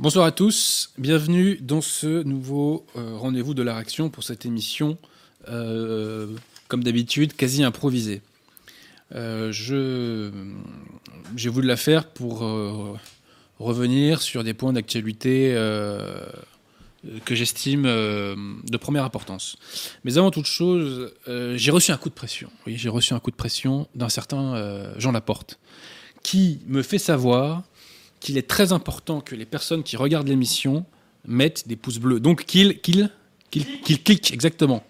Bonsoir à tous, bienvenue dans ce nouveau euh, rendez-vous de la réaction pour cette émission, euh, comme d'habitude, quasi improvisée. Euh, j'ai voulu la faire pour revenir sur des points d'actualité que j'estime de première importance. Mais avant toute chose, j'ai reçu un coup de pression. Oui, j'ai reçu un coup de pression d'un certain Jean Laporte, qui me fait savoir qu'il est très important que les personnes qui regardent l'émission mettent des pouces bleus. Donc qu'ils qu'ils qu'ils qu'ils cliquent exactement.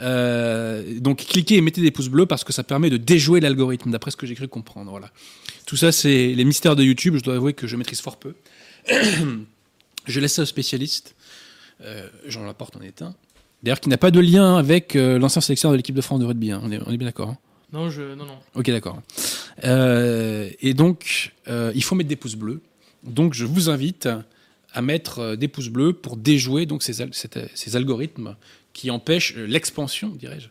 Euh, donc cliquez et mettez des pouces bleus parce que ça permet de déjouer l'algorithme, d'après ce que j'ai cru comprendre. Voilà. Tout ça, c'est les mystères de YouTube. Je dois avouer que je maîtrise fort peu. je laisse ça aux spécialistes. Euh, Jean Laporte en est un. D'ailleurs, qui n'a pas de lien avec euh, l'ancien sélectionneur de l'équipe de France de rugby. hein. On, est, on est bien d'accord. hein Non, je, non, non. Ok, d'accord. Euh, et donc, euh, il faut mettre des pouces bleus. Donc, je vous invite à mettre euh, des pouces bleus pour déjouer donc ces, ces algorithmes qui empêchent l'expansion, dirais-je,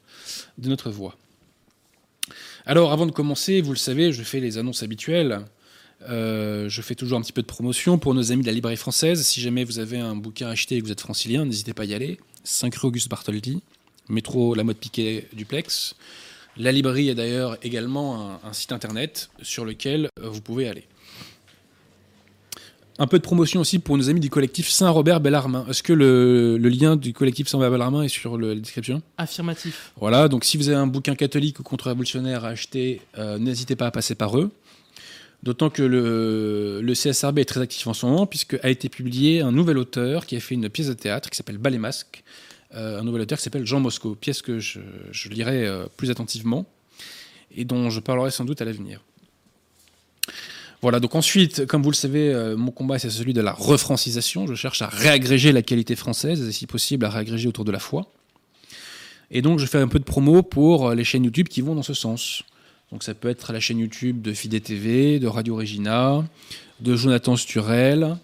de notre voix. Alors, avant de commencer, vous le savez, je fais les annonces habituelles. Je fais toujours un petit peu de promotion pour nos amis de la librairie française. Si jamais vous avez un bouquin acheté et que vous êtes francilien, n'hésitez pas à y aller. 5 rue Auguste Bartholdi, métro La Mode Piquet Duplex. La librairie a d'ailleurs également un, un site internet sur lequel euh, vous pouvez aller. Un peu de promotion aussi pour nos amis du collectif Saint-Robert Bellarmin. Est-ce que le, le lien du collectif Saint-Robert Bellarmin est sur le- la description? Affirmatif. Voilà, donc si vous avez un bouquin catholique ou contre-révolutionnaire à acheter, euh, n'hésitez pas à passer par eux. D'autant que le, le CSRB est très actif en ce moment, puisque a été publié un nouvel auteur qui a fait une pièce de théâtre qui s'appelle Bal et Masque. Euh, un nouvel auteur qui s'appelle Jean Mosco, pièce que je, lirai euh, plus attentivement et dont je parlerai sans doute à l'avenir. Voilà, donc ensuite, comme vous le savez, euh, mon combat c'est celui de la refrancisation. Je cherche à réagréger la qualité française et si possible à réagréger autour de la foi. Et donc je fais un peu de promo pour les chaînes YouTube qui vont dans ce sens. Donc ça peut être la chaîne YouTube de Fidé TV, de Radio Regina, de Jonathan Sturel,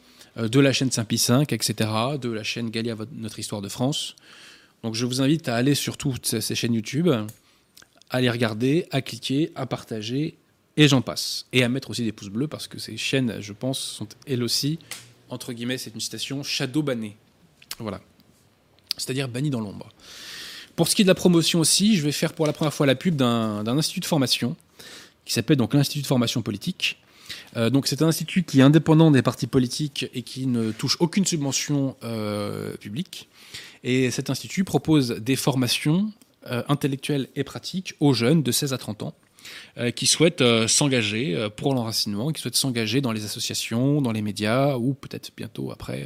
de la chaîne Saint-Pie 5, etc., de la chaîne Galia Notre Histoire de France. Donc je vous invite à aller sur toutes ces chaînes YouTube, à les regarder, à cliquer, à partager, et j'en passe. Et à mettre aussi des pouces bleus, parce que ces chaînes, je pense, sont elles aussi, entre guillemets, c'est une citation, shadow bannées. Voilà. C'est-à-dire bannies dans l'ombre. Pour ce qui est de la promotion aussi, je vais faire pour la première fois la pub d'un d'un institut de formation qui s'appelle donc l'Institut de formation politique. Euh, c'est un institut qui est indépendant des partis politiques et qui ne touche aucune subvention euh, publique. Et cet institut propose des formations euh, intellectuelles et pratiques aux jeunes de 16 à 30 ans qui souhaitent s'engager pour l'enracinement, qui souhaitent s'engager dans les associations, dans les médias ou peut-être bientôt après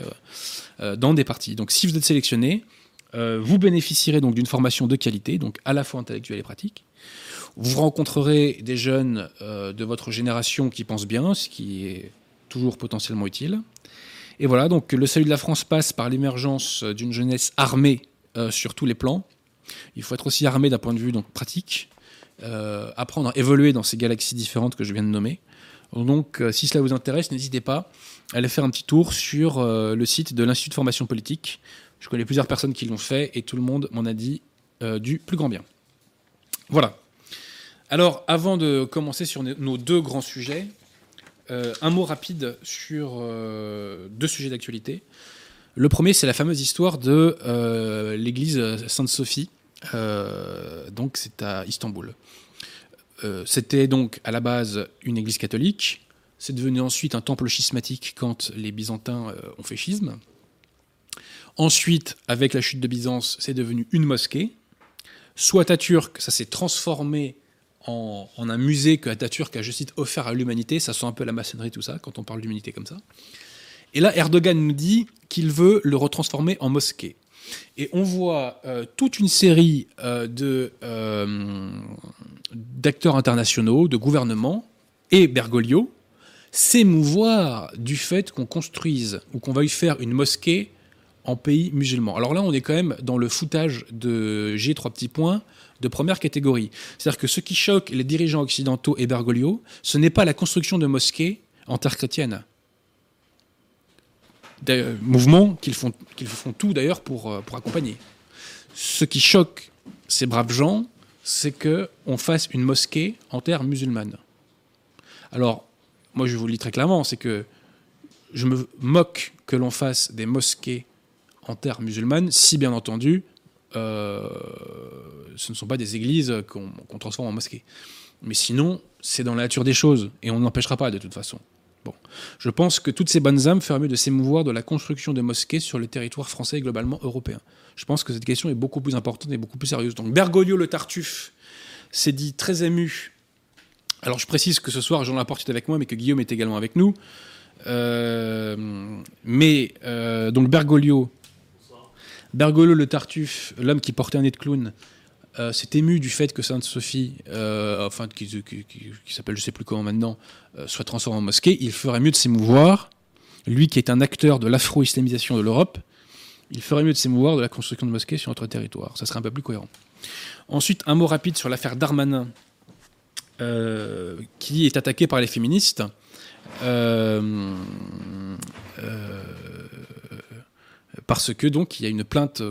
dans des partis. Donc si vous êtes sélectionné, vous bénéficierez d'une formation de qualité, donc à la fois intellectuelle et pratique. Vous rencontrerez des jeunes euh, de votre génération qui pensent bien, ce qui est toujours potentiellement utile. Et voilà, donc le salut de la France passe par l'émergence d'une jeunesse armée euh, sur tous les plans. Il faut être aussi armé d'un point de vue donc pratique, euh, apprendre à évoluer dans ces galaxies différentes que je viens de nommer. Donc, si cela vous intéresse, n'hésitez pas à aller faire un petit tour sur le site de l'Institut de formation politique. Je connais plusieurs personnes qui l'ont fait et tout le monde m'en a dit du plus grand bien. Voilà. Alors, avant de commencer sur nos- deux grands sujets, euh, un mot rapide sur euh, deux sujets d'actualité. Le premier, c'est la fameuse histoire de euh, l'église Sainte-Sophie. Donc, c'est à Istanbul. C'était donc à la base une église catholique. C'est devenu ensuite un temple schismatique quand les Byzantins ont fait schisme. Ensuite, avec la chute de Byzance, c'est devenu une mosquée. Sous Atatürk, ça s'est transformé en, un musée que Atatürk a, je cite, offert à l'humanité. Ça sent un peu la maçonnerie, tout ça, quand on parle d'humanité comme ça. Et là, Erdogan nous dit qu'il veut le retransformer en mosquée. Et on voit euh, toute une série euh, de, euh, d'acteurs internationaux, de gouvernements, et Bergoglio, s'émouvoir du fait qu'on construise ou qu'on veuille faire une mosquée en pays musulman. Alors là, on est quand même dans le foutage de G trois petits points de première catégorie. C'est-à-dire que ce qui choque les dirigeants occidentaux et Bergoglio, ce n'est pas la construction de mosquées en terre chrétienne. Des mouvements qu'ils font, qu'ils font tout d'ailleurs pour, euh, pour accompagner. Ce qui choque ces braves gens, c'est qu'on fasse une mosquée en terre musulmane. Alors, moi je vous le dis très clairement, c'est que je me moque que l'on fasse des mosquées en terre musulmane, si bien entendu, euh, ce ne sont pas des églises qu'on transforme en mosquées. Mais sinon, c'est dans la nature des choses, et on n'empêchera pas de toute façon. Bon. Je pense que toutes ces bonnes âmes feraient mieux de s'émouvoir de la construction de mosquées sur le territoire français et globalement européen. Je pense que cette question est beaucoup plus importante et beaucoup plus sérieuse. Donc Bergoglio le Tartuffe s'est dit très ému. Alors je précise que ce soir Jean Laporte est avec moi, mais que Guillaume est également avec nous. Euh, mais euh, donc Bergoglio, Bergoglio le Tartuffe, l'homme qui portait un nez de clown, euh, s'est ému du fait que Sainte-Sophie, enfin qui, s'appelle je sais plus comment maintenant, soit transformée en mosquée. Il ferait mieux de s'émouvoir, lui qui est un acteur de l'afro-islamisation de l'Europe, il ferait mieux de s'émouvoir de la construction de mosquées sur notre territoire. Ça serait un peu plus cohérent. Ensuite, un mot rapide sur l'affaire Darmanin, euh, qui est attaqué par les féministes. Euh, euh, parce que donc il y a une plainte,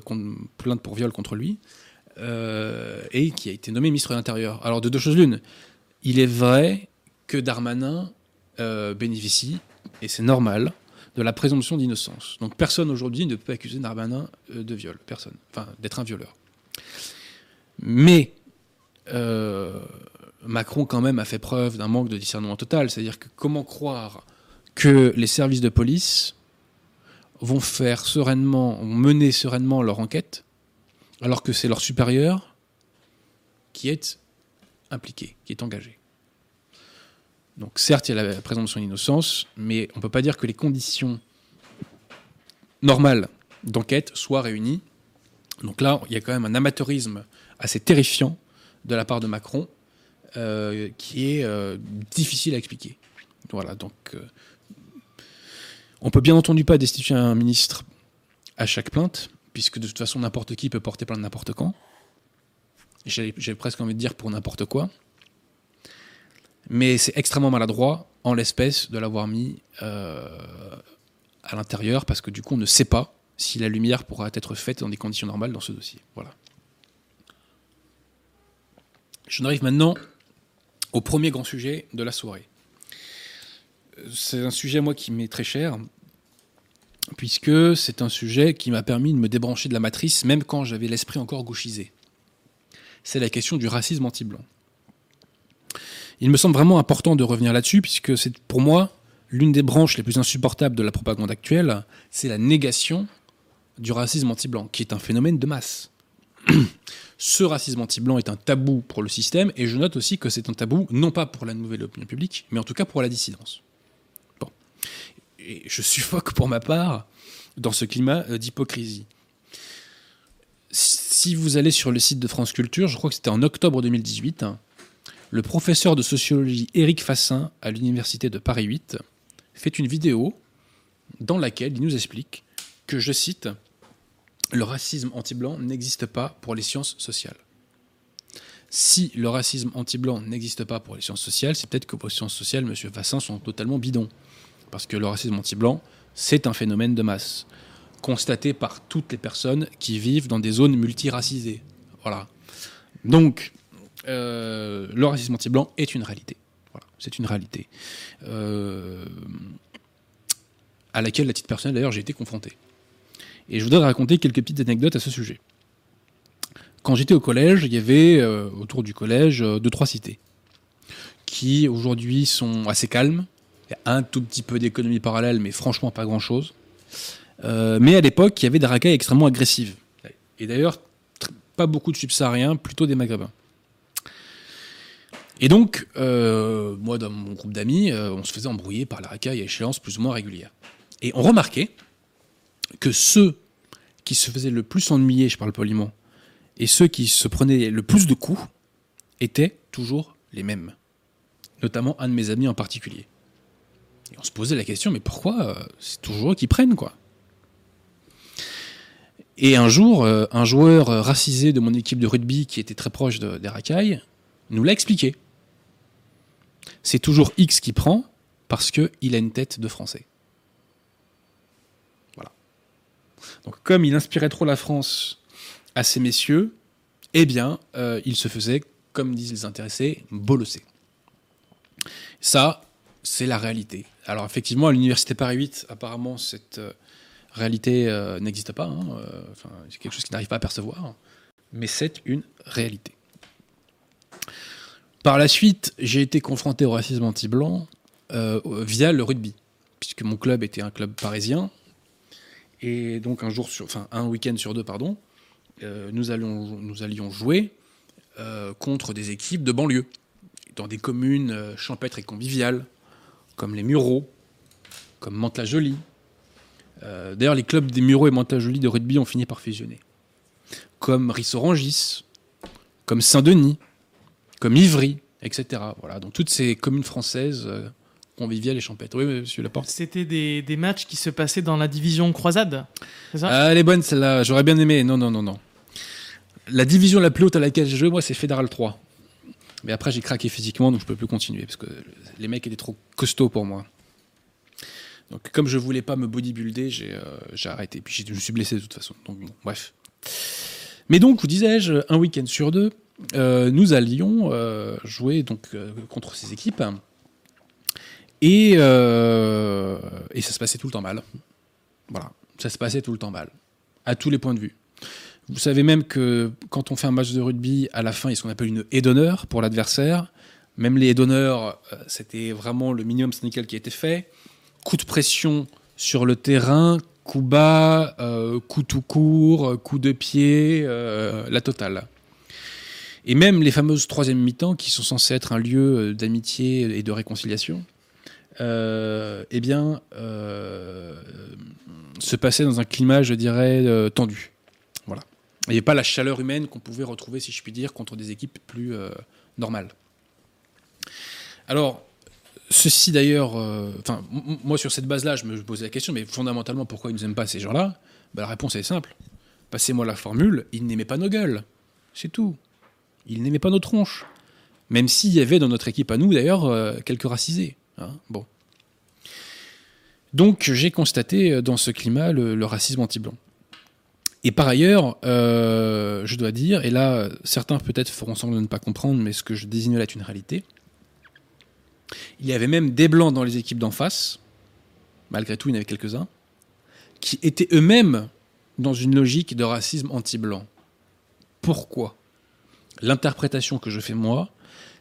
plainte pour viol contre lui et qui a été nommé ministre de l'Intérieur. Alors de deux choses l'une, il est vrai que Darmanin bénéficie et c'est normal de la présomption d'innocence. Donc personne aujourd'hui ne peut accuser Darmanin euh, de viol, personne, enfin d'être un violeur. Mais euh, Macron quand même a fait preuve d'un manque de discernement total, c'est-à-dire que comment croire que les services de police vont faire sereinement, vont mener sereinement leur enquête, alors que c'est leur supérieur qui est impliqué, qui est engagé. Donc certes, il y a la présomption d'innocence, mais on ne peut pas dire que les conditions normales d'enquête soient réunies. Donc là, il y a quand même un amateurisme assez terrifiant de la part de Macron, euh, qui est euh, difficile à expliquer. Voilà, donc euh, on peut bien entendu pas destituer un ministre à chaque plainte, puisque de toute façon n'importe qui peut porter plainte n'importe quand. J'ai presque envie de dire pour n'importe quoi. Mais c'est extrêmement maladroit, en l'espèce, de l'avoir mis euh, à l'intérieur, parce que du coup, on ne sait pas si la lumière pourra être faite dans des conditions normales dans ce dossier. Voilà. Je arrive maintenant au premier grand sujet de la soirée. C'est un sujet, moi, qui m'est très cher, puisque c'est un sujet qui m'a permis de me débrancher de la matrice, même quand j'avais l'esprit encore gauchisé. C'est la question du racisme anti-blanc. Il me semble vraiment important de revenir là-dessus, puisque c'est pour moi l'une des branches les plus insupportables de la propagande actuelle, c'est la négation du racisme anti-blanc, qui est un phénomène de masse. Ce racisme anti-blanc est un tabou pour le système, et je note aussi que c'est un tabou, non pas pour la nouvelle opinion publique, mais en tout cas pour la dissidence. Et je suffoque pour ma part dans ce climat euh, d'hypocrisie. Si vous allez sur le site de France Culture, je crois que c'était en octobre 2018, le professeur de sociologie Éric Fassin à l'université de Paris 8 fait une vidéo dans laquelle il nous explique que, je cite, le racisme anti-blanc n'existe pas pour les sciences sociales. Si le racisme anti-blanc n'existe pas pour les sciences sociales, c'est peut-être que les sciences sociales, M. Fassin, sont totalement bidons. Parce que le racisme anti-blanc, c'est un phénomène de masse, constaté par toutes les personnes qui vivent dans des zones multiracisées. Voilà. Donc, euh, le racisme anti-blanc est une réalité. Voilà, c'est une réalité. Euh, à laquelle, à titre personnel, d'ailleurs, j'ai été confronté. Et je voudrais raconter quelques petites anecdotes à ce sujet. Quand j'étais au collège, il y avait euh, autour du collège deux, trois cités qui aujourd'hui sont assez calmes. Un tout petit peu d'économie parallèle, mais franchement pas grand-chose. mais à l'époque, il y avait des racailles extrêmement agressives. Et d'ailleurs, pas beaucoup de subsahariens, plutôt des maghrébins. Et donc, euh, moi, dans mon groupe d'amis, euh, on se faisait embrouiller par la racaille à échéance plus ou moins régulière. Et on remarquait que ceux qui se faisaient le plus ennuyer, je parle poliment, et ceux qui se prenaient le plus de coups étaient toujours les mêmes. Notamment un de mes amis en particulier. Et on se posait la question, mais pourquoi euh, c'est toujours eux qui prennent, quoi Et un jour, un joueur racisé de mon équipe de rugby qui était très proche des racailles nous l'a expliqué c'est toujours X qui prend parce qu'il a une tête de français. Voilà. Donc comme il inspirait trop la France à ces messieurs, eh bien, euh, il se faisait, comme disent les intéressés, bolosser. Ça, c'est la réalité. Alors effectivement, à l'université Paris 8, apparemment, cette euh, réalité euh, n'existe pas. Hein, euh, c'est quelque chose qui n'arrive pas à percevoir. Mais c'est une réalité. Par la suite, j'ai été confronté au racisme anti-blanc via le rugby, puisque mon club était un club parisien. Et donc un jour sur, un week-end sur deux, pardon, nous, allions, nous allions jouer contre des équipes de banlieue, dans des communes champêtres et conviviales, comme les Mureaux, comme Mantes-la-Jolie. Euh, d'ailleurs, les clubs des Mureaux et Mantes-la-Jolie de rugby ont fini par fusionner. Comme Rissorangis, comme Saint-Denis, comme Ivry, etc. Voilà, donc toutes ces communes françaises euh, conviviales et champêtres. Oui, monsieur Laporte. C'était des, des, matchs qui se passaient dans la division croisade, c'est ça? Ah, Elle est bonne celle-là, j'aurais bien aimé. Non, non, non, non. La division la plus haute à laquelle j'ai joué, moi, c'est Fédéral 3. Mais après, j'ai craqué physiquement, donc je peux plus continuer parce que les mecs étaient trop costauds pour moi. Donc, comme je voulais pas me bodybuilder, j'ai euh, arrêté. Puis je me suis blessé de toute façon. Donc, bref. Mais donc, vous disais-je, un week-end sur deux, euh, nous allions euh, jouer donc contre ces équipes. Et, et ça se passait tout le temps mal. Voilà, ça se passait tout le temps mal, à tous les points de vue. Vous savez même que quand on fait un match de rugby, à la fin, il y a ce qu'on appelle une haie d'honneur pour l'adversaire. Même les haies d'honneur, euh, c'était vraiment le minimum syndical qui a été fait. Coup de pression sur le terrain, coup bas, euh, coup tout court, coup de pied, euh, la totale. Et même les fameuses troisième mi-temps, qui sont censées être un lieu d'amitié et de réconciliation, eh bien, se passaient dans un climat, je dirais, tendu. Il n'y avait pas la chaleur humaine qu'on pouvait retrouver, si je puis dire, contre des équipes plus euh, normales. Alors, ceci d'ailleurs, euh, enfin, moi sur cette base-là, je me posais la question, mais fondamentalement, pourquoi ils ne nous aiment pas ces gens-là? Ben, La réponse est simple. Passez-moi la formule, ils n'aimaient pas nos gueules. C'est tout. Ils n'aimaient pas nos tronches. Même s'il y avait dans notre équipe à nous, d'ailleurs, euh, quelques racisés. Hein. bon. Donc j'ai constaté dans ce climat le racisme anti-blanc. Et par ailleurs, euh, je dois dire, et là, certains peut-être feront semblant de ne pas comprendre, mais ce que je désigne là est une réalité. Il y avait même des blancs dans les équipes d'en face, malgré tout, il y en avait quelques-uns, qui étaient eux-mêmes dans une logique de racisme anti-blanc. Pourquoi? L'interprétation que je fais moi,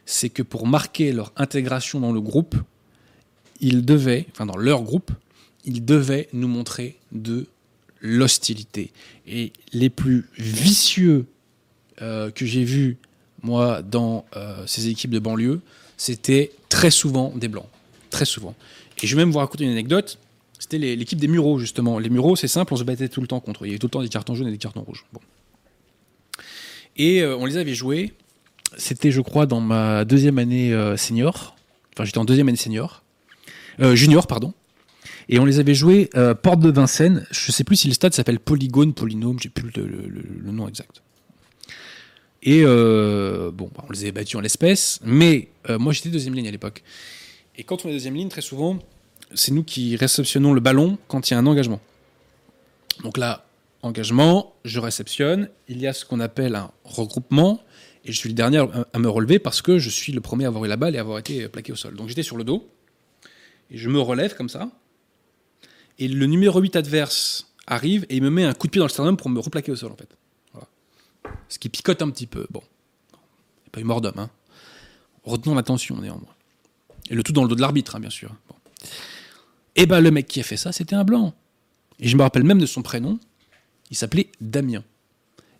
c'est que pour marquer leur intégration dans le groupe, ils devaient, enfin dans leur groupe, ils devaient nous montrer de l'hostilité. Et les plus vicieux euh, que j'ai vus, moi, dans euh, ces équipes de banlieue, c'était très souvent des blancs. Très souvent. Et je vais même vous raconter une anecdote. C'était l'équipe des Mureaux, justement. Les Mureaux, c'est simple, on se battait tout le temps contre. Il y avait tout le temps des cartons jaunes et des cartons rouges. Bon. Et euh, on les avait joués. C'était, je crois, dans ma deuxième année senior. Enfin, j'étais en deuxième année senior. junior, pardon. Et on les avait joués euh, Porte de Vincennes. Je ne sais plus si le stade s'appelle Polygone, Polynôme, j'ai plus le, nom exact. Et euh, bon, bah, on les avait battus en l'espèce, mais euh, moi j'étais deuxième ligne à l'époque. Et quand on est deuxième ligne, très souvent, c'est nous qui réceptionnons le ballon quand il y a un engagement. Donc là, engagement, je réceptionne, il y a ce qu'on appelle un regroupement, et je suis le dernier à me relever parce que je suis le premier à avoir eu la balle et à avoir été plaqué au sol. Donc j'étais sur le dos, et je me relève comme ça, et le numéro 8 adverse arrive et il me met un coup de pied dans le sternum pour me replaquer au sol, en fait. Ce qui picote un petit peu. Bon. pas eu mort d'homme, hein. Retenons l'attention, néanmoins. Et le tout dans le dos de l'arbitre, hein, bien sûr. Et ben, le mec qui a fait ça, c'était un blanc. Et je me rappelle même de son prénom. Il s'appelait Damien.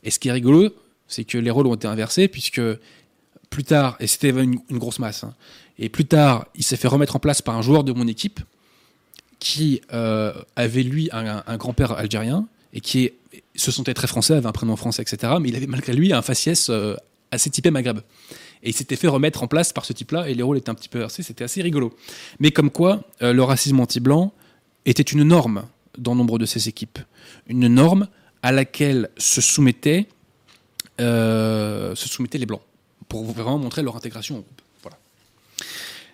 Et ce qui est rigolo, c'est que les rôles ont été inversés, puisque plus tard, et c'était une, grosse masse, hein, et plus tard, il s'est fait remettre en place par un joueur de mon équipe, qui euh, avait lui un, grand-père algérien et qui se sentait très français, avait un prénom français, etc. Mais il avait malgré lui un faciès euh, assez typé Maghreb. Et il s'était fait remettre en place par ce type-là et les rôles étaient un petit peu versés, c'était assez rigolo. Mais comme quoi, euh, le racisme anti-blanc était une norme dans nombre de ces équipes. Une norme à laquelle se soumettaient, se soumettaient les blancs, pour vraiment montrer leur intégration au groupe. Voilà.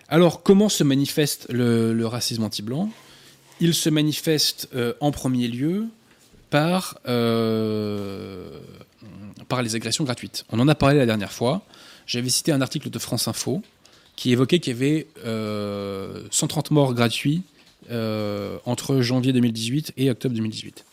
Alors, comment se manifeste le racisme anti-blanc? Il se manifeste euh, en premier lieu par, euh, par les agressions gratuites. On en a parlé la dernière fois. J'avais cité un article de France Info qui évoquait qu'il y avait euh, 130 morts gratuits euh, entre janvier 2018 et octobre 2018.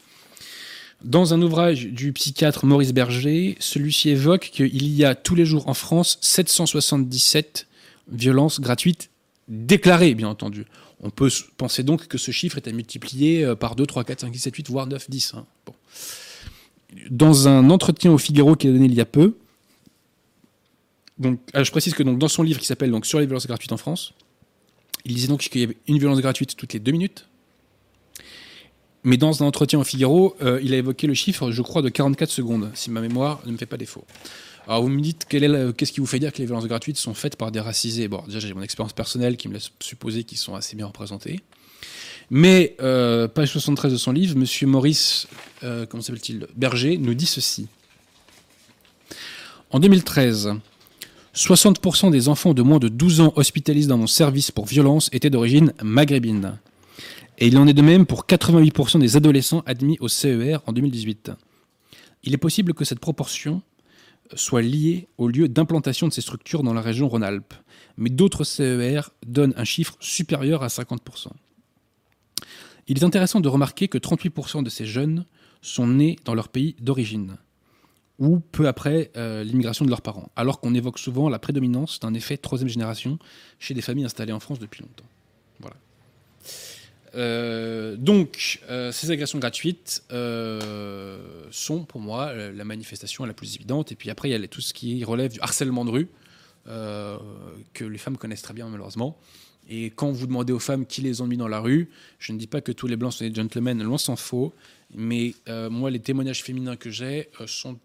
Dans un ouvrage du psychiatre Maurice Berger, celui-ci évoque qu'il y a tous les jours en France 777 violences gratuites déclarées, bien entendu. On peut penser donc que ce chiffre est à multiplier euh, par 2, 3, 4, 5, 6, 7, 8, voire 9, 10. Hein. Dans un entretien au Figaro qui a donné il y a peu, ah, je précise que dans son livre qui s'appelle Sur les violences gratuites en France, il disait donc qu'il y avait une violence gratuite toutes les deux minutes. Mais dans un entretien au Figaro, euh, il a évoqué le chiffre, je crois, de 44 secondes, si ma mémoire ne me fait pas défaut. Alors vous me dites, qu'est-ce qui vous fait dire que les violences gratuites sont faites par des racisés? Bon, déjà j'ai mon expérience personnelle qui me laisse supposer qu'ils sont assez bien représentés. Mais, euh, page 73 de son livre, Monsieur Maurice, euh, comment s'appelle-t-il? Berger, nous dit ceci. En 2013, 60% des enfants de moins de 12 ans hospitalisés dans mon service pour violence étaient d'origine maghrébine. Et il en est de même pour 88% des adolescents admis au CER en 2018. Il est possible que cette proportion soit liée au lieu d'implantation de ces structures dans la région Rhône-Alpes, mais d'autres CER donnent un chiffre supérieur à 50%. Il est intéressant de remarquer que 38% de ces jeunes sont nés dans leur pays d'origine ou peu après euh, l'immigration de leurs parents, alors qu'on évoque souvent la prédominance d'un effet troisième génération chez des familles installées en France depuis longtemps. Voilà. Euh, donc, euh, ces agressions gratuites euh, sont pour moi la manifestation la plus évidente. Et puis après, il y a tout ce qui relève du harcèlement de rue, que les femmes connaissent très bien malheureusement. Et quand vous demandez aux femmes qui les ont mis dans la rue, je ne dis pas que tous les blancs sont des gentlemen, loin s'en faut. Mais moi, les témoignages féminins que j'ai sont,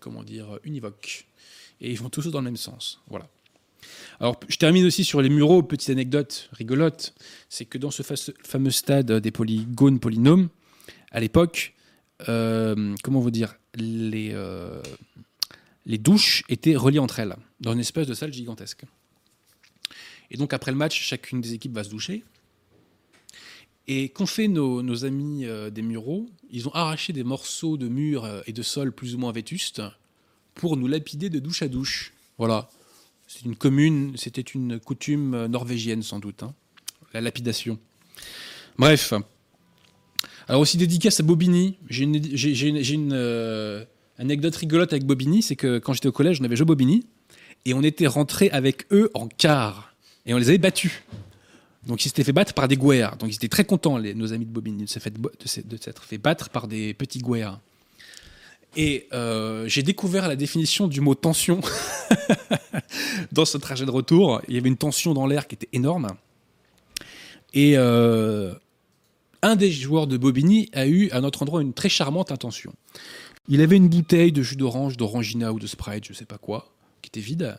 comment dire, univoques. Et ils vont tous dans le même sens. Voilà. Alors, je termine aussi sur les muraux. Petite anecdote rigolote, c'est que dans ce fa- fameux stade des polygones polynômes, à l'époque, euh, comment vous dire, les, euh, les douches étaient reliées entre elles, dans une espèce de salle gigantesque. Et donc, après le match, chacune des équipes va se doucher. Et qu'ont fait nos, amis euh, des Mureaux Ils ont arraché des morceaux de murs et de sol plus ou moins vétustes pour nous lapider de douche à douche. Voilà. C'est une commune, c'était une coutume euh, norvégienne sans doute, hein, la lapidation. Bref. Alors aussi dédicace à Bobigny. J'ai une, euh, anecdote rigolote avec Bobigny, c'est que quand j'étais au collège, on avait joué Bobigny et on était rentré avec eux en quart et on les avait battus. Donc ils s'étaient fait battre par des guerres. Donc ils étaient très contents, nos amis de Bobigny, de s'être fait, de fait battre par des petits guerres. Et euh, j'ai découvert la définition du mot tension dans ce trajet de retour. Il y avait une tension dans l'air qui était énorme. Et euh, un des joueurs de Bobigny a eu à notre endroit une très charmante intention. Il avait une bouteille de jus d'orange, d'orangina ou de Sprite, je sais pas quoi, qui était vide.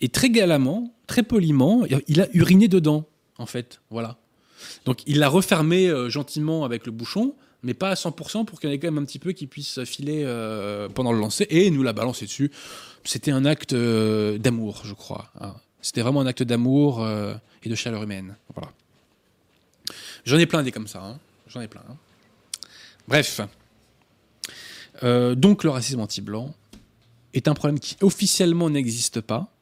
Et très galamment, très poliment, il a uriné dedans, en fait. Voilà. Donc il l'a refermé euh, gentiment avec le bouchon, mais pas à 100% pour qu'il y en ait quand même un petit peu qui puisse filer euh, pendant le lancer et nous la balancer dessus. C'était un acte euh, d'amour, je crois. hein. C'était vraiment un acte d'amour euh, et de chaleur humaine. Voilà. J'en ai plein des comme ça. hein. J'en ai plein. hein. Bref. Donc le racisme anti-blanc est un problème qui officiellement n'existe pas,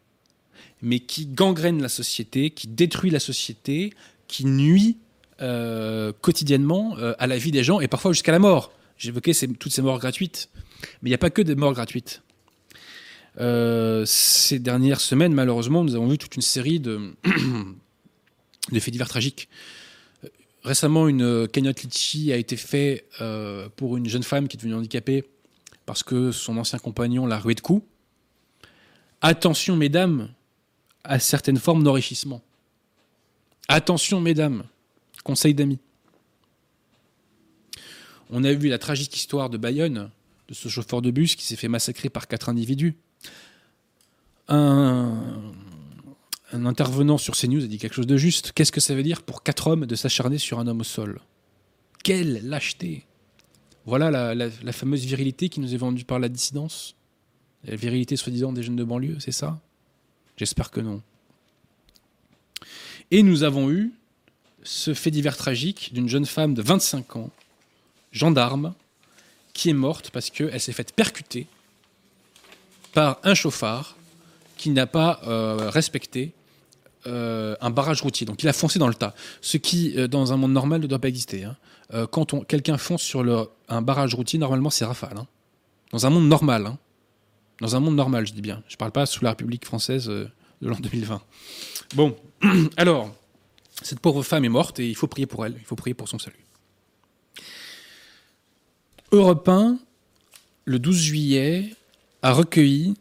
mais qui gangrène la société, qui détruit la société, qui nuit euh, quotidiennement euh, à la vie des gens et parfois jusqu'à la mort. J'évoquais toutes ces morts gratuites, mais il n'y a pas que des morts gratuites. Euh, ces dernières semaines, malheureusement, nous avons vu toute une série de, de faits divers tragiques. Récemment, une cagnotte litchi a été faite pour une jeune femme qui est devenue handicapée parce que son ancien compagnon l'a rué de coups. Attention, mesdames, à certaines formes d'enrichissement. Attention, mesdames, conseil d'amis. On a vu la tragique histoire de Bayonne, de ce chauffeur de bus qui s'est fait massacrer par quatre individus. Un, intervenant sur CNews a dit quelque chose de juste. Qu'est-ce que ça veut dire pour quatre hommes de s'acharner sur un homme au sol? Quelle lâcheté Voilà la fameuse virilité qui nous est vendue par la dissidence. La virilité soi-disant des jeunes de banlieue, c'est ça? J'espère que non. Et nous avons eu ce fait divers tragique d'une jeune femme de 25 ans, gendarme, qui est morte parce qu'elle s'est faite percuter par un chauffard qui n'a pas euh, respecté euh, un barrage routier. Donc il a foncé dans le tas. Ce qui, euh, dans un monde normal, ne doit pas exister. hein. Quand quelqu'un fonce sur un barrage routier, normalement, c'est rafale. hein. Dans un monde normal. hein. Dans un monde normal, je dis bien. Je parle pas sous la République française de l'an 2020. Bon, alors, cette pauvre femme est morte et il faut prier pour elle. Il faut prier pour son salut. Europe 1, le 12 juillet, a recueilli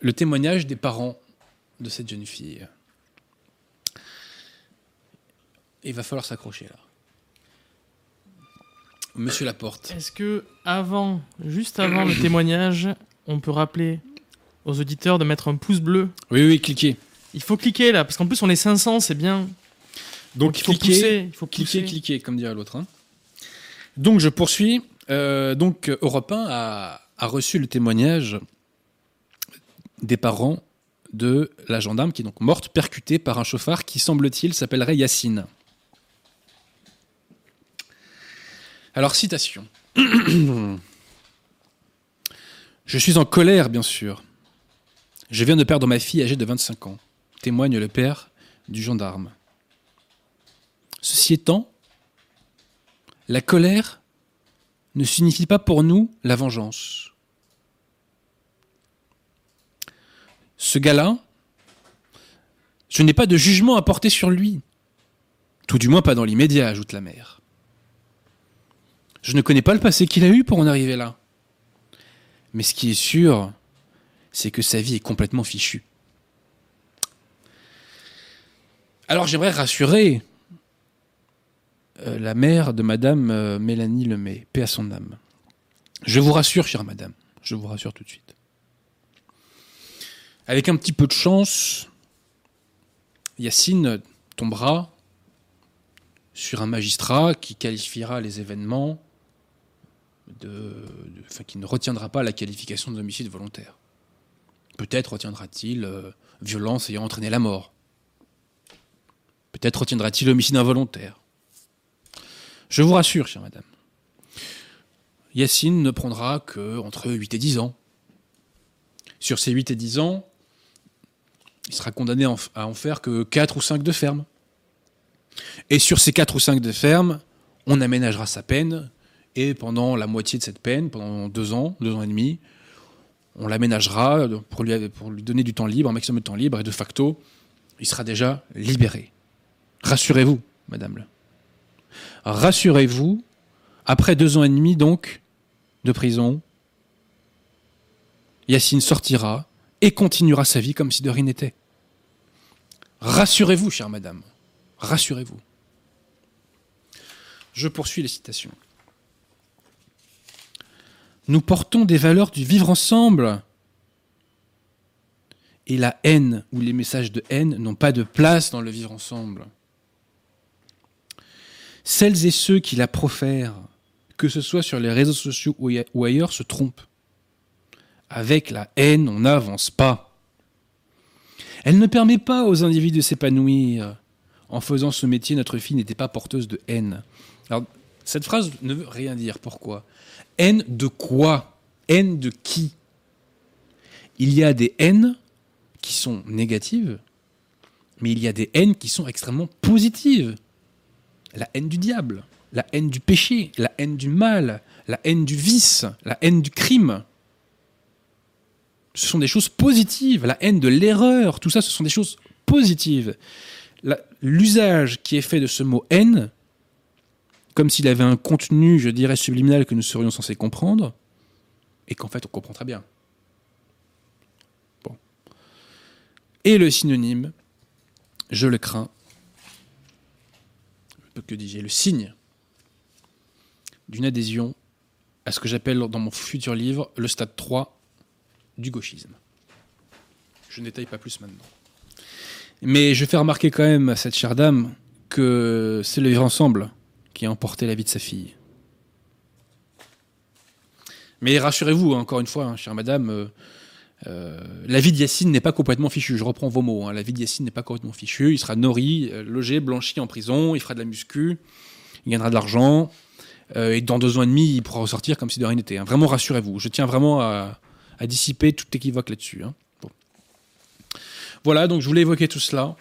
le témoignage des parents de cette jeune fille. Il va falloir s'accrocher là. Monsieur Laporte. Est-ce que avant, juste avant le témoignage, on peut rappeler aux auditeurs de mettre un pouce bleu? Oui, oui, cliquez. Il faut cliquer là, parce qu'en plus on est 500, c'est bien. Donc, il faut cliquez, pousser. Il faut cliquez, pousser. cliquez, comme dirait l'autre. hein. Donc, je poursuis. Euh, donc, Europe 1 a, a reçu le témoignage des parents de la gendarme qui est donc morte, percutée par un chauffard qui, semble-t-il, s'appellerait Yacine. Alors, citation. Je suis en colère, bien sûr. Je viens de perdre ma fille âgée de 25 ans, témoigne le père du gendarme. Ceci étant, la colère ne signifie pas pour nous la vengeance. Ce gars-là, je n'ai pas de jugement à porter sur lui. Tout du moins pas dans l'immédiat, ajoute la mère. Je ne connais pas le passé qu'il a eu pour en arriver là. Mais ce qui est sûr, c'est que sa vie est complètement fichue. Alors j'aimerais rassurer euh, la mère de Madame euh, Mélanie Lemay, paix à son âme. Je vous rassure, chère Madame, je vous rassure tout de suite. Avec un petit peu de chance, Yacine tombera sur un magistrat qui qualifiera les événements, de, enfin, qui ne retiendra pas la qualification d'homicide volontaire. Peut-être retiendra-t-il euh, violence ayant entraîné la mort. Peut-être retiendra-t-il homicide involontaire. Je vous rassure, chère madame. Yacine ne prendra que entre 8 et 10 ans. Sur ces 8 et 10 ans, il sera condamné à en faire que 4 ou 5 de ferme. Et sur ces 4 ou 5 de ferme, on aménagera sa peine, et pendant la moitié de cette peine, pendant 2 ans, 2 ans et demi, on l'aménagera pour lui donner du temps libre, un maximum de temps libre, et de facto, il sera déjà libéré. Rassurez-vous, madame. Rassurez-vous, après deux ans et demi, donc, de prison, Yacine sortira et continuera sa vie comme si de rien n'était. Rassurez-vous, chère madame. Rassurez-vous. Je poursuis les citations. Nous portons des valeurs du vivre ensemble. Et la haine ou les messages de haine n'ont pas de place dans le vivre ensemble. Celles et ceux qui la profèrent, que ce soit sur les réseaux sociaux ou aille- ou ailleurs, se trompent. Avec la haine, on n'avance pas. Elle ne permet pas aux individus de s'épanouir. En faisant ce métier, notre fille n'était pas porteuse de haine. Alors, cette phrase ne veut rien dire. Pourquoi? Haine de quoi? Haine de qui? Il y a des haines qui sont négatives, mais il y a des haines qui sont extrêmement positives. La haine du diable, la haine du péché, la haine du mal, la haine du vice, la haine du crime. Ce sont des choses positives. La haine de l'erreur, tout ça, ce sont des choses positives. L'usage qui est fait de ce mot haine, comme s'il avait un contenu, je dirais, subliminal que nous serions censés comprendre, et qu'en fait on comprend très bien. Bon. Et le synonyme, je le crains, que dis-je, le signe d'une adhésion à ce que j'appelle dans mon futur livre le stade 3 du gauchisme. Je n'étaye pas plus maintenant. Mais je fais remarquer quand même à cette chère dame que c'est le vivre ensemble qui a emporté la vie de sa fille. Mais rassurez-vous, hein, encore une fois, hein, chère madame, euh, la vie de Yacine n'est pas complètement fichue. Je reprends vos mots. hein, la vie de Yacine n'est pas complètement fichue. Il sera nourri, euh, logé, blanchi en prison. Il fera de la muscu. Il gagnera de l'argent. euh, et dans deux ans et demi, il pourra ressortir comme si de rien n'était. hein. Vraiment, rassurez-vous. Je tiens vraiment à, dissiper tout équivoque là-dessus. hein. Voilà, donc je voulais évoquer tout cela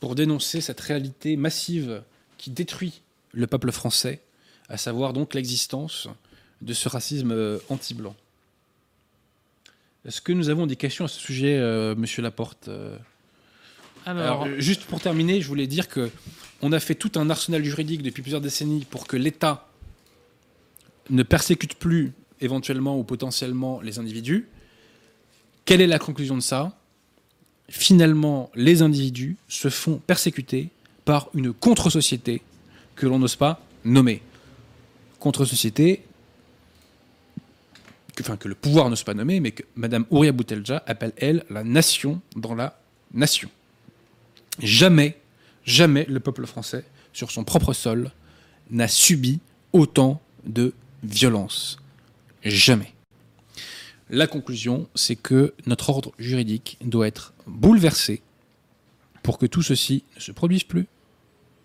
pour dénoncer cette réalité massive qui détruit le peuple français, à savoir donc l'existence de ce racisme anti-blanc. Est-ce que nous avons des questions à ce sujet, euh, Monsieur Laporte euh Alors, Alors, euh, juste pour terminer, je voulais dire que on a fait tout un arsenal juridique depuis plusieurs décennies pour que l'État ne persécute plus éventuellement ou potentiellement les individus. Quelle est la conclusion de ça? Finalement, les individus se font persécuter par une contre-société que l'on n'ose pas nommer. Contre-société que, le pouvoir n'ose pas nommer, mais que Madame Ouria Boutelja appelle, elle, la nation dans la nation. Jamais, jamais le peuple français, sur son propre sol, n'a subi autant de violence. Jamais. La conclusion, c'est que notre ordre juridique doit être bouleversé pour que tout ceci ne se produise plus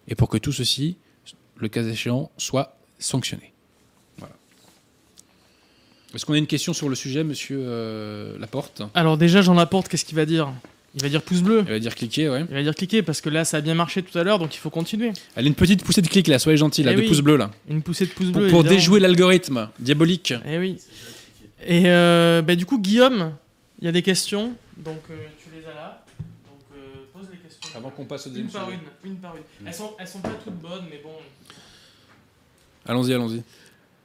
et pour que tout ceci, le cas échéant, soit sanctionné. Est-ce qu'on a une question sur le sujet, monsieur euh, Laporte? Alors déjà, j'en apporte, qu'est-ce qu'il va dire? Il va dire pouce bleu. Elle va dire cliquer, ouais. Il va dire cliquer parce que là, ça a bien marché tout à l'heure, donc il faut continuer. Elle a une petite poussée de clic là, soyez gentil, là, Eh de oui. pouce bleu là. Une poussée de pouce Pour, bleu. pour déjouer l'algorithme diabolique. Eh oui. Et euh, bah, du coup, Guillaume, il y a des questions, donc euh, tu les as là. Donc euh, pose les questions. Avant qu'on passe au une deuxième par sujet. une, une par une. Elles sont, elles sont pas toutes bonnes, mais bon. Allons-y, allons-y.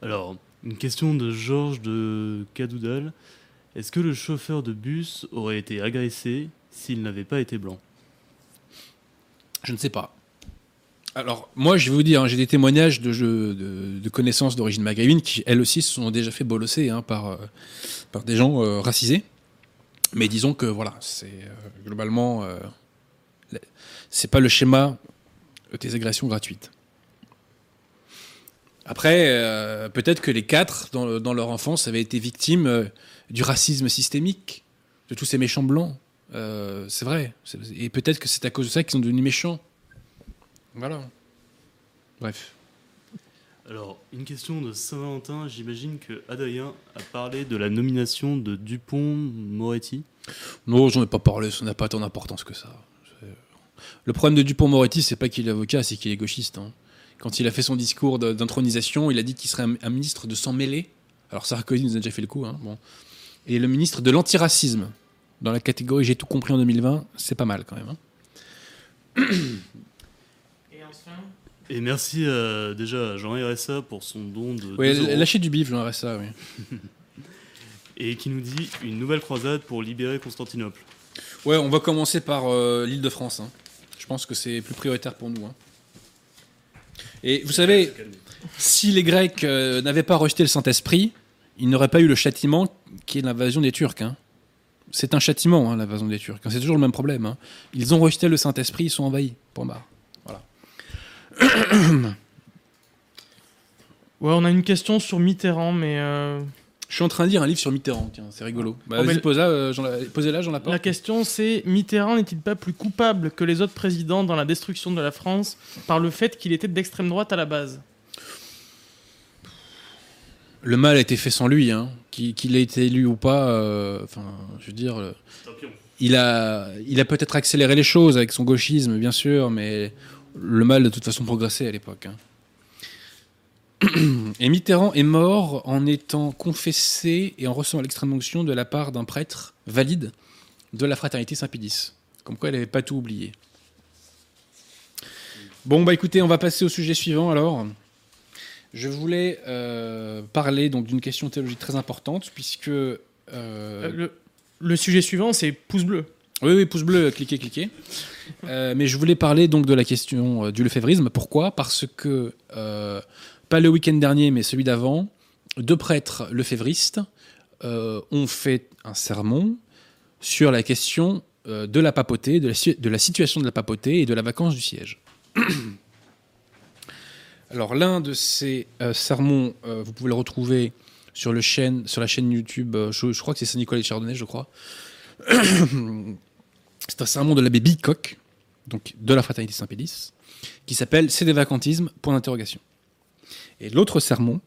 Alors, une question de Georges de Cadoudal. Est-ce que le chauffeur de bus aurait été agressé s'il n'avait pas été blanc? Je ne sais pas. Alors, moi, je vais vous dire, hein, j'ai des témoignages de, connaissances d'origine maghrébine qui, elles aussi, se sont déjà fait bolosser hein, par, euh, par des gens euh, racisés. Mais disons que, voilà, c'est euh, globalement, euh, c'est pas le schéma des agressions gratuites. Après, euh, peut-être que les quatre, dans, le- dans leur enfance, avaient été victimes euh, du racisme systémique, de tous ces méchants blancs. Euh, c'est vrai. Et peut-être que c'est à cause de ça qu'ils sont devenus méchants. Voilà. Bref. Alors, une question de Saint-Valentin. J'imagine que Adrien a parlé de la nomination de Dupont-Moretti. Non, j'en ai pas parlé, ça n'a pas tant d'importance que ça. Le problème de Dupont-Moretti, c'est pas qu'il est avocat, c'est qu'il est gauchiste. hein. Quand il a fait son discours d'intronisation, il a dit qu'il serait un, un ministre de sang mêlé. Alors Sarkozy nous a déjà fait le coup. hein, bon. Et le ministre de l'antiracisme. Dans la catégorie J'ai tout compris en 2020, c'est pas mal quand même. hein. Et enfin. Et merci euh, déjà à Jean RSA pour son don de Ouais, 2 euros. lâchez du bif, j'aimerais ça, oui. et qui nous dit une nouvelle croisade pour libérer Constantinople. Ouais, on va commencer par euh, l'île de France. hein. Je pense que c'est plus prioritaire pour nous. hein. Et vous savez, si les Grecs euh, n'avaient pas rejeté le Saint-Esprit, ils n'auraient pas eu le châtiment qui est l'invasion des Turcs. hein. C'est un châtiment, hein, l'invasion des Turcs. C'est toujours le même problème. hein. Ils ont rejeté le Saint-Esprit, ils sont envahis. Point barre. Voilà. Ouais, on a une question sur Mitterrand, mais euh, Je suis en train de lire un livre sur Mitterrand, tiens, c'est rigolo. Bah, Oh, euh, posez-la, j'en ai pas. la question c'est Mitterrand n'est-il pas plus coupable que les autres présidents dans la destruction de la France par le fait qu'il était d'extrême droite à la base? Le mal a été fait sans lui, hein. Qu'il ait été élu ou pas, euh, enfin, je veux dire. euh, il a, il a peut-être accéléré les choses avec son gauchisme, bien sûr, mais le mal de toute façon progressait à l'époque. hein. Et Mitterrand est mort en étant confessé et en recevant l'extrême onction de la part d'un prêtre valide de la fraternité Saint-Pédis. Comme quoi, elle n'avait pas tout oublié. Bon, bah écoutez, on va passer au sujet suivant alors. Je voulais euh, parler donc d'une question théologique très importante, puisque. euh, Euh, le, le sujet suivant c'est pouce bleu. oui, oui, pouce bleu, cliquez, cliquez. Euh, mais je voulais parler donc de la question du lefévrisme. Pourquoi? Parce que, pas le week-end dernier, mais celui d'avant, deux prêtres lefévristes euh, ont fait un sermon sur la question euh, de la papauté, de la, situation de la papauté et de la vacance du siège. Alors, l'un de ces euh, sermons, euh, vous pouvez le retrouver sur, la chaîne YouTube, je, crois que c'est Saint-Nicolas de Chardonnay, je crois. C'est un sermon de l'abbé Bicoq, donc de la fraternité Saint-Pédis, qui s'appelle C'est des vacantismes? Point d'interrogation. Et l'autre sermon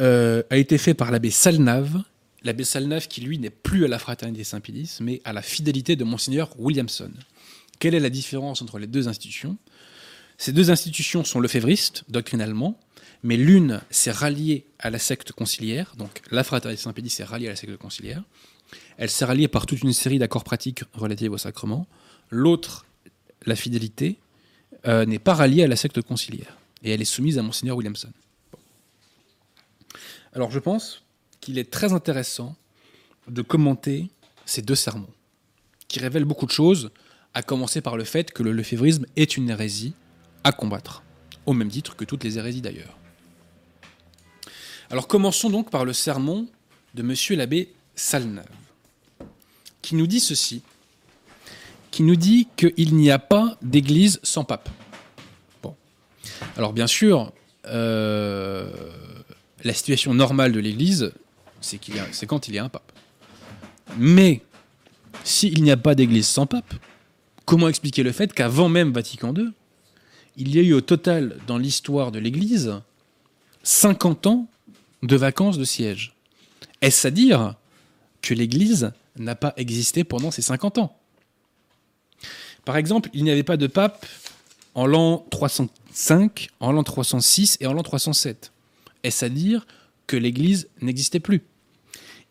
euh, a été fait par l'abbé Salnave, l'abbé Salnave qui lui n'est plus à la fraternité Saint-Pédis, mais à la fidélité de Monseigneur Williamson, Quelle est la différence entre les deux institutions? Ces deux institutions sont lefévristes, doctrinalement, mais l'une s'est ralliée à la secte conciliaire, donc la fraternité Saint-Pédis s'est ralliée à la secte conciliaire. Elle s'est ralliée par toute une série d'accords pratiques relatifs au sacrement. L'autre, la fidélité, euh, n'est pas ralliée à la secte conciliaire. Et elle est soumise à Monseigneur Williamson. Alors je pense qu'il est très intéressant de commenter ces deux sermons, qui révèlent beaucoup de choses, à commencer par le fait que le lefévrisme est une hérésie à combattre, au même titre que toutes les hérésies d'ailleurs. Alors commençons donc par le sermon de Monsieur l'abbé Salneuve, qui nous dit ceci, qui nous dit qu'il n'y a pas d'église sans pape. Alors bien sûr, euh, la situation normale de l'église, c'est quand il y a un pape. Mais s'il n'y a pas d'église sans pape, comment expliquer le fait qu'avant même Vatican II, il y a eu au total dans l'histoire de l'église 50 ans de vacances de siège? Est-ce à dire que l'église n'a pas existé pendant ces 50 ans? Par exemple, il n'y avait pas de pape en l'an 305, en l'an 306 et en l'an 307. Est-ce à dire que l'Église n'existait plus?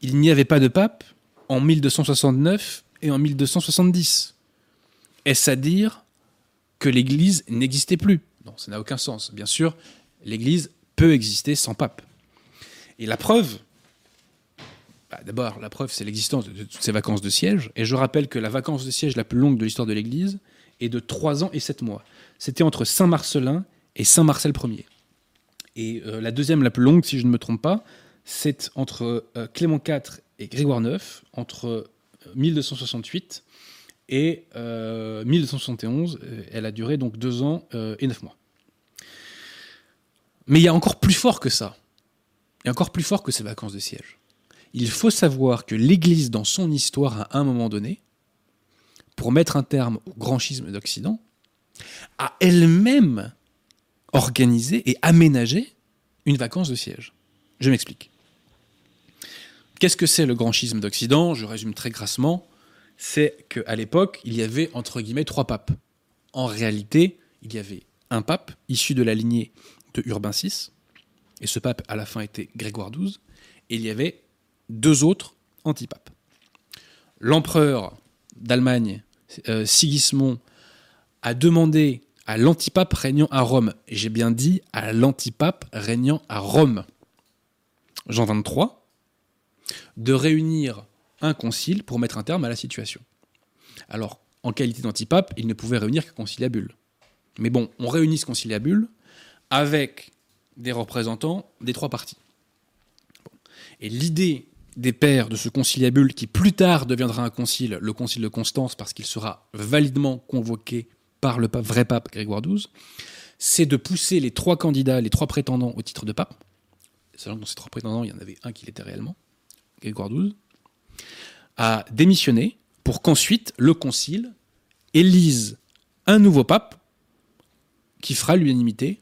Il n'y avait pas de pape en 1269 et en 1270. Est-ce à dire que l'Église n'existait plus? Non, ça n'a aucun sens. Bien sûr, l'Église peut exister sans pape. Et la preuve, bah, d'abord, la preuve, c'est l'existence de toutes ces vacances de siège. Et je rappelle que la vacance de siège la plus longue de l'histoire de l'Église est de 3 ans et 7 mois. C'était entre Saint-Marcelin et Saint-Marcel Ier. Et euh, la deuxième, la plus longue, si je ne me trompe pas, c'est entre euh, Clément IV et Grégoire IX, entre 1268 euh, et 1271. Elle a duré donc deux ans et neuf mois. Mais il y a encore plus fort que ça. Il y a encore plus fort que ces vacances de siège. Il faut savoir que l'Église, dans son histoire, à un moment donné, pour mettre un terme au grand schisme d'Occident, a elle-même organisé et aménagé une vacance de siège. Je m'explique. Qu'est-ce que c'est le grand schisme d'Occident? Je résume très grassement. C'est qu'à l'époque, il y avait entre guillemets trois papes. En réalité, il y avait un pape issu de la lignée de Urbain VI, et ce pape à la fin était Grégoire XII, et il y avait deux autres antipapes. L'empereur d'Allemagne, euh, Sigismond, a demandé à l'antipape régnant à Rome. Et j'ai bien dit à l'antipape régnant à Rome. Jean 23, de réunir un concile pour mettre un terme à la situation. Alors, en qualité d'antipape, il ne pouvait réunir qu'un conciliabule. Mais bon, on réunit ce conciliabule avec des représentants des trois parties. Et l'idée des pères de ce conciliabule, qui plus tard deviendra un concile, le concile de Constance, parce qu'il sera validement convoqué par le vrai pape Grégoire XII, c'est de pousser les trois candidats, les trois prétendants au titre de pape, sachant que dans ces trois prétendants, il y en avait un qui l'était réellement, Grégoire XII, à démissionner pour qu'ensuite le concile élise un nouveau pape qui fera l'unanimité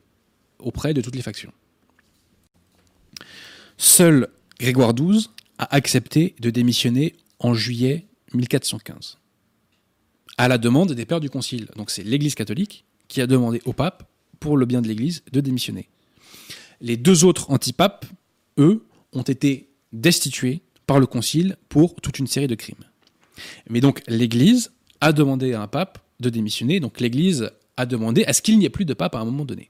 auprès de toutes les factions. Seul Grégoire XII a accepté de démissionner en juillet 1415 à la demande des pères du Concile. Donc c'est l'Église catholique qui a demandé au pape, pour le bien de l'Église, de démissionner. Les deux autres antipapes, eux, ont été destitués par le Concile pour toute une série de crimes. Mais donc l'Église a demandé à un pape de démissionner, donc l'Église a demandé à ce qu'il n'y ait plus de pape à un moment donné.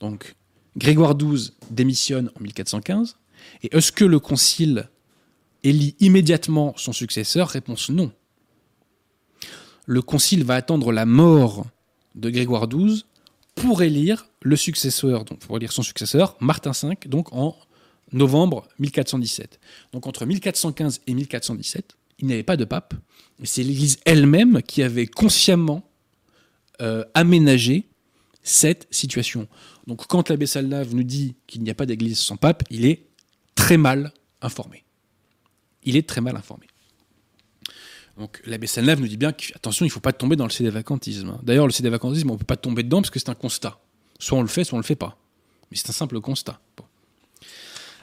Donc Grégoire XII démissionne en 1415, et est-ce que le Concile élit immédiatement son successeur? Réponse non le concile va attendre la mort de Grégoire XII pour élire le successeur, donc pour élire son successeur, Martin V, donc en novembre 1417. Donc entre 1415 et 1417, il n'y avait pas de pape, et c'est l'Église elle-même qui avait consciemment euh, aménagé cette situation. Donc quand l'abbé Salnave nous dit qu'il n'y a pas d'Église sans pape, il est très mal informé. Il est très mal informé. Donc l'abbé Salnave nous dit bien qu'attention, il ne faut pas tomber dans le cédévacantisme. Hein. D'ailleurs, le cédévacantisme, on ne peut pas tomber dedans parce que c'est un constat. Soit on le fait, soit on ne le fait pas. Mais c'est un simple constat.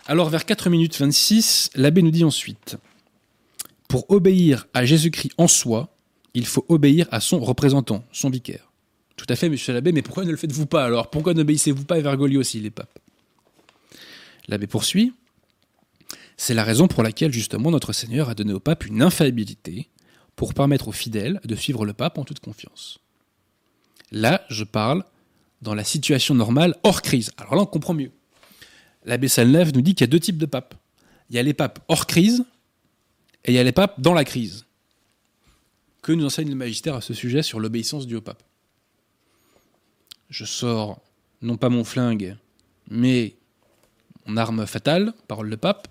Alors vers 4 minutes 26, l'abbé nous dit ensuite Pour obéir à Jésus-Christ en soi, il faut obéir à son représentant, son vicaire. Tout à fait, monsieur l'abbé, mais pourquoi ne le faites-vous pas alors? Pourquoi n'obéissez-vous pas à Vergolio s'il est pape? L'abbé poursuit. C'est la raison pour laquelle, justement, notre Seigneur a donné au pape une infaillibilité pour permettre aux fidèles de suivre le pape en toute confiance. Là, je parle dans la situation normale hors crise. Alors là, on comprend mieux. L'abbé Salnève nous dit qu'il y a deux types de papes. Il y a les papes hors crise et il y a les papes dans la crise. Que nous enseigne le magistère à ce sujet sur l'obéissance du haut pape? Je sors non pas mon flingue, mais mon arme fatale, parole de pape,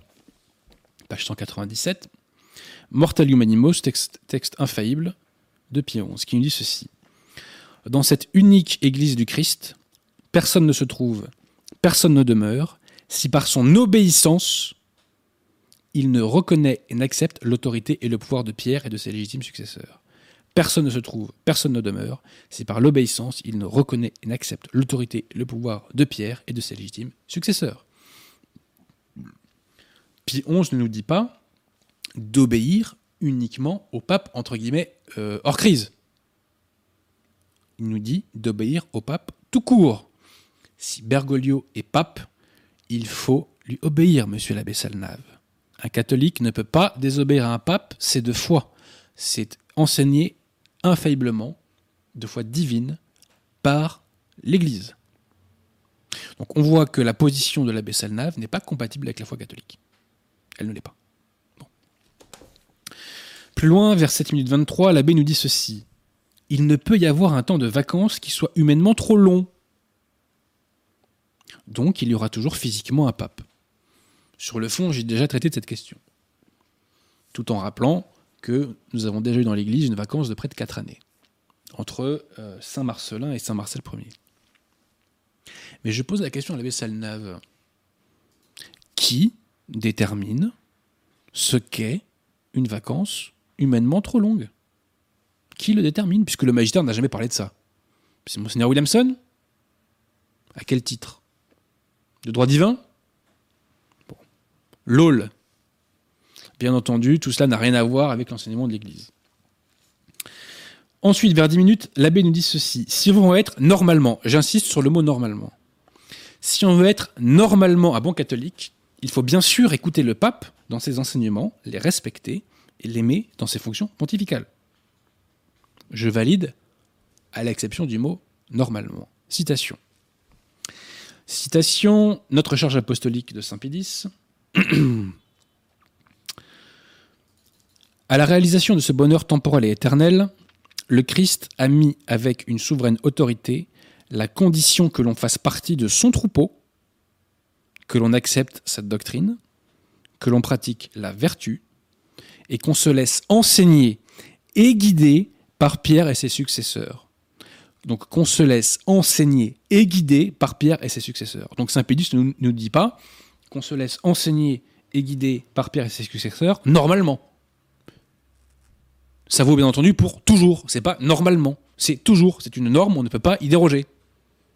page 197. Mortalium Animos, texte, infaillible de Pie XI, qui nous dit ceci. Dans cette unique Église du Christ, personne ne se trouve, personne ne demeure, si par son obéissance, il ne reconnaît et n'accepte l'autorité et le pouvoir de Pierre et de ses légitimes successeurs. Personne ne se trouve, personne ne demeure, si par l'obéissance, il ne reconnaît et n'accepte l'autorité et le pouvoir de Pierre et de ses légitimes successeurs. Pie XI ne nous dit pas d'obéir uniquement au pape, entre guillemets, euh, hors crise. Il nous dit d'obéir au pape tout court. Si Bergoglio est pape, il faut lui obéir, monsieur l'abbé Salnave. Un catholique ne peut pas désobéir à un pape, c'est de foi. C'est enseigné infailliblement, de foi divine, par l'Église. Donc on voit que la position de l'abbé Salnave n'est pas compatible avec la foi catholique. Elle ne l'est pas. Loin, vers 7 minutes 23, l'abbé nous dit ceci. Il ne peut y avoir un temps de vacances qui soit humainement trop long. Donc il y aura toujours physiquement un pape. Sur le fond, j'ai déjà traité de cette question. Tout en rappelant que nous avons déjà eu dans l'Église une vacance de près de 4 années, entre euh, Saint-Marcelin et Saint-Marcel Ier. Mais je pose la question à l'abbé Salnave. Qui détermine ce qu'est une vacance humainement trop longue Qui le détermine Puisque le magistère n'a jamais parlé de ça? C'est Monseigneur Williamson? À quel titre? De droit divin? Bon. Bien entendu, tout cela n'a rien à voir avec l'enseignement de l'Église. Ensuite, vers 10 minutes, l'abbé nous dit ceci. Si on veut être normalement, j'insiste sur le mot normalement, si on veut être normalement un bon catholique, il faut bien sûr écouter le pape dans ses enseignements, les respecter et l'aimer dans ses fonctions pontificales. Je valide, à l'exception du mot normalement. Citation. Citation, notre charge apostolique de Saint Pédis. à la réalisation de ce bonheur temporel et éternel, le Christ a mis avec une souveraine autorité la condition que l'on fasse partie de son troupeau, que l'on accepte cette doctrine, que l'on pratique la vertu, et qu'on se laisse enseigner et guider par Pierre et ses successeurs. Donc qu'on se laisse enseigner et guider par Pierre et ses successeurs. Donc Saint Pédus ne nous, dit pas qu'on se laisse enseigner et guider par Pierre et ses successeurs normalement. Ça vaut bien entendu pour toujours. C'est pas normalement. C'est toujours. C'est une norme. On ne peut pas y déroger.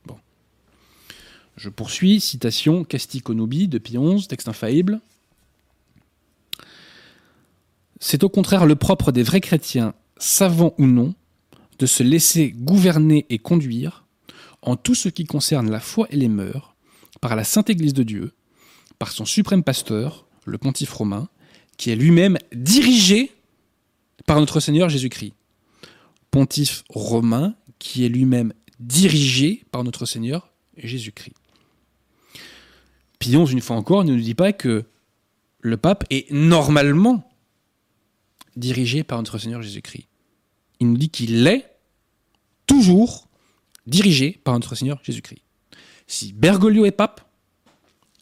Bon. Je poursuis. Citation Casticonobi de Pie XI, texte infaillible. C'est au contraire le propre des vrais chrétiens, savants ou non, de se laisser gouverner et conduire en tout ce qui concerne la foi et les mœurs par la Sainte Église de Dieu, par son suprême pasteur, le pontife romain, qui est lui-même dirigé par notre Seigneur Jésus-Christ. Pontife romain qui est lui-même dirigé par notre Seigneur Jésus-Christ. XI, une fois encore, ne nous dit pas que le pape est normalement dirigé par notre Seigneur Jésus-Christ. Il nous dit qu'il est toujours dirigé par notre Seigneur Jésus-Christ. Si Bergoglio est pape,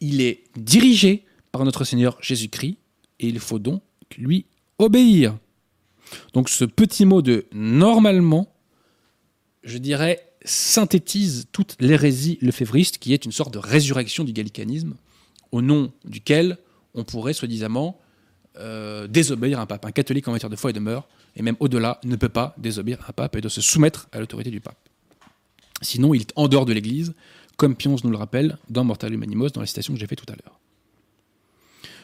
il est dirigé par notre Seigneur Jésus-Christ et il faut donc lui obéir. Donc ce petit mot de normalement, je dirais, synthétise toute l'hérésie lefévriste qui est une sorte de résurrection du gallicanisme au nom duquel on pourrait soi-disant euh, désobéir à un pape. Un catholique en matière de foi et de mœurs, et même au-delà, ne peut pas désobéir à un pape et doit se soumettre à l'autorité du pape. Sinon, il est en dehors de l'Église, comme Pions nous le rappelle dans Mortalum Animos, dans la citation que j'ai faite tout à l'heure.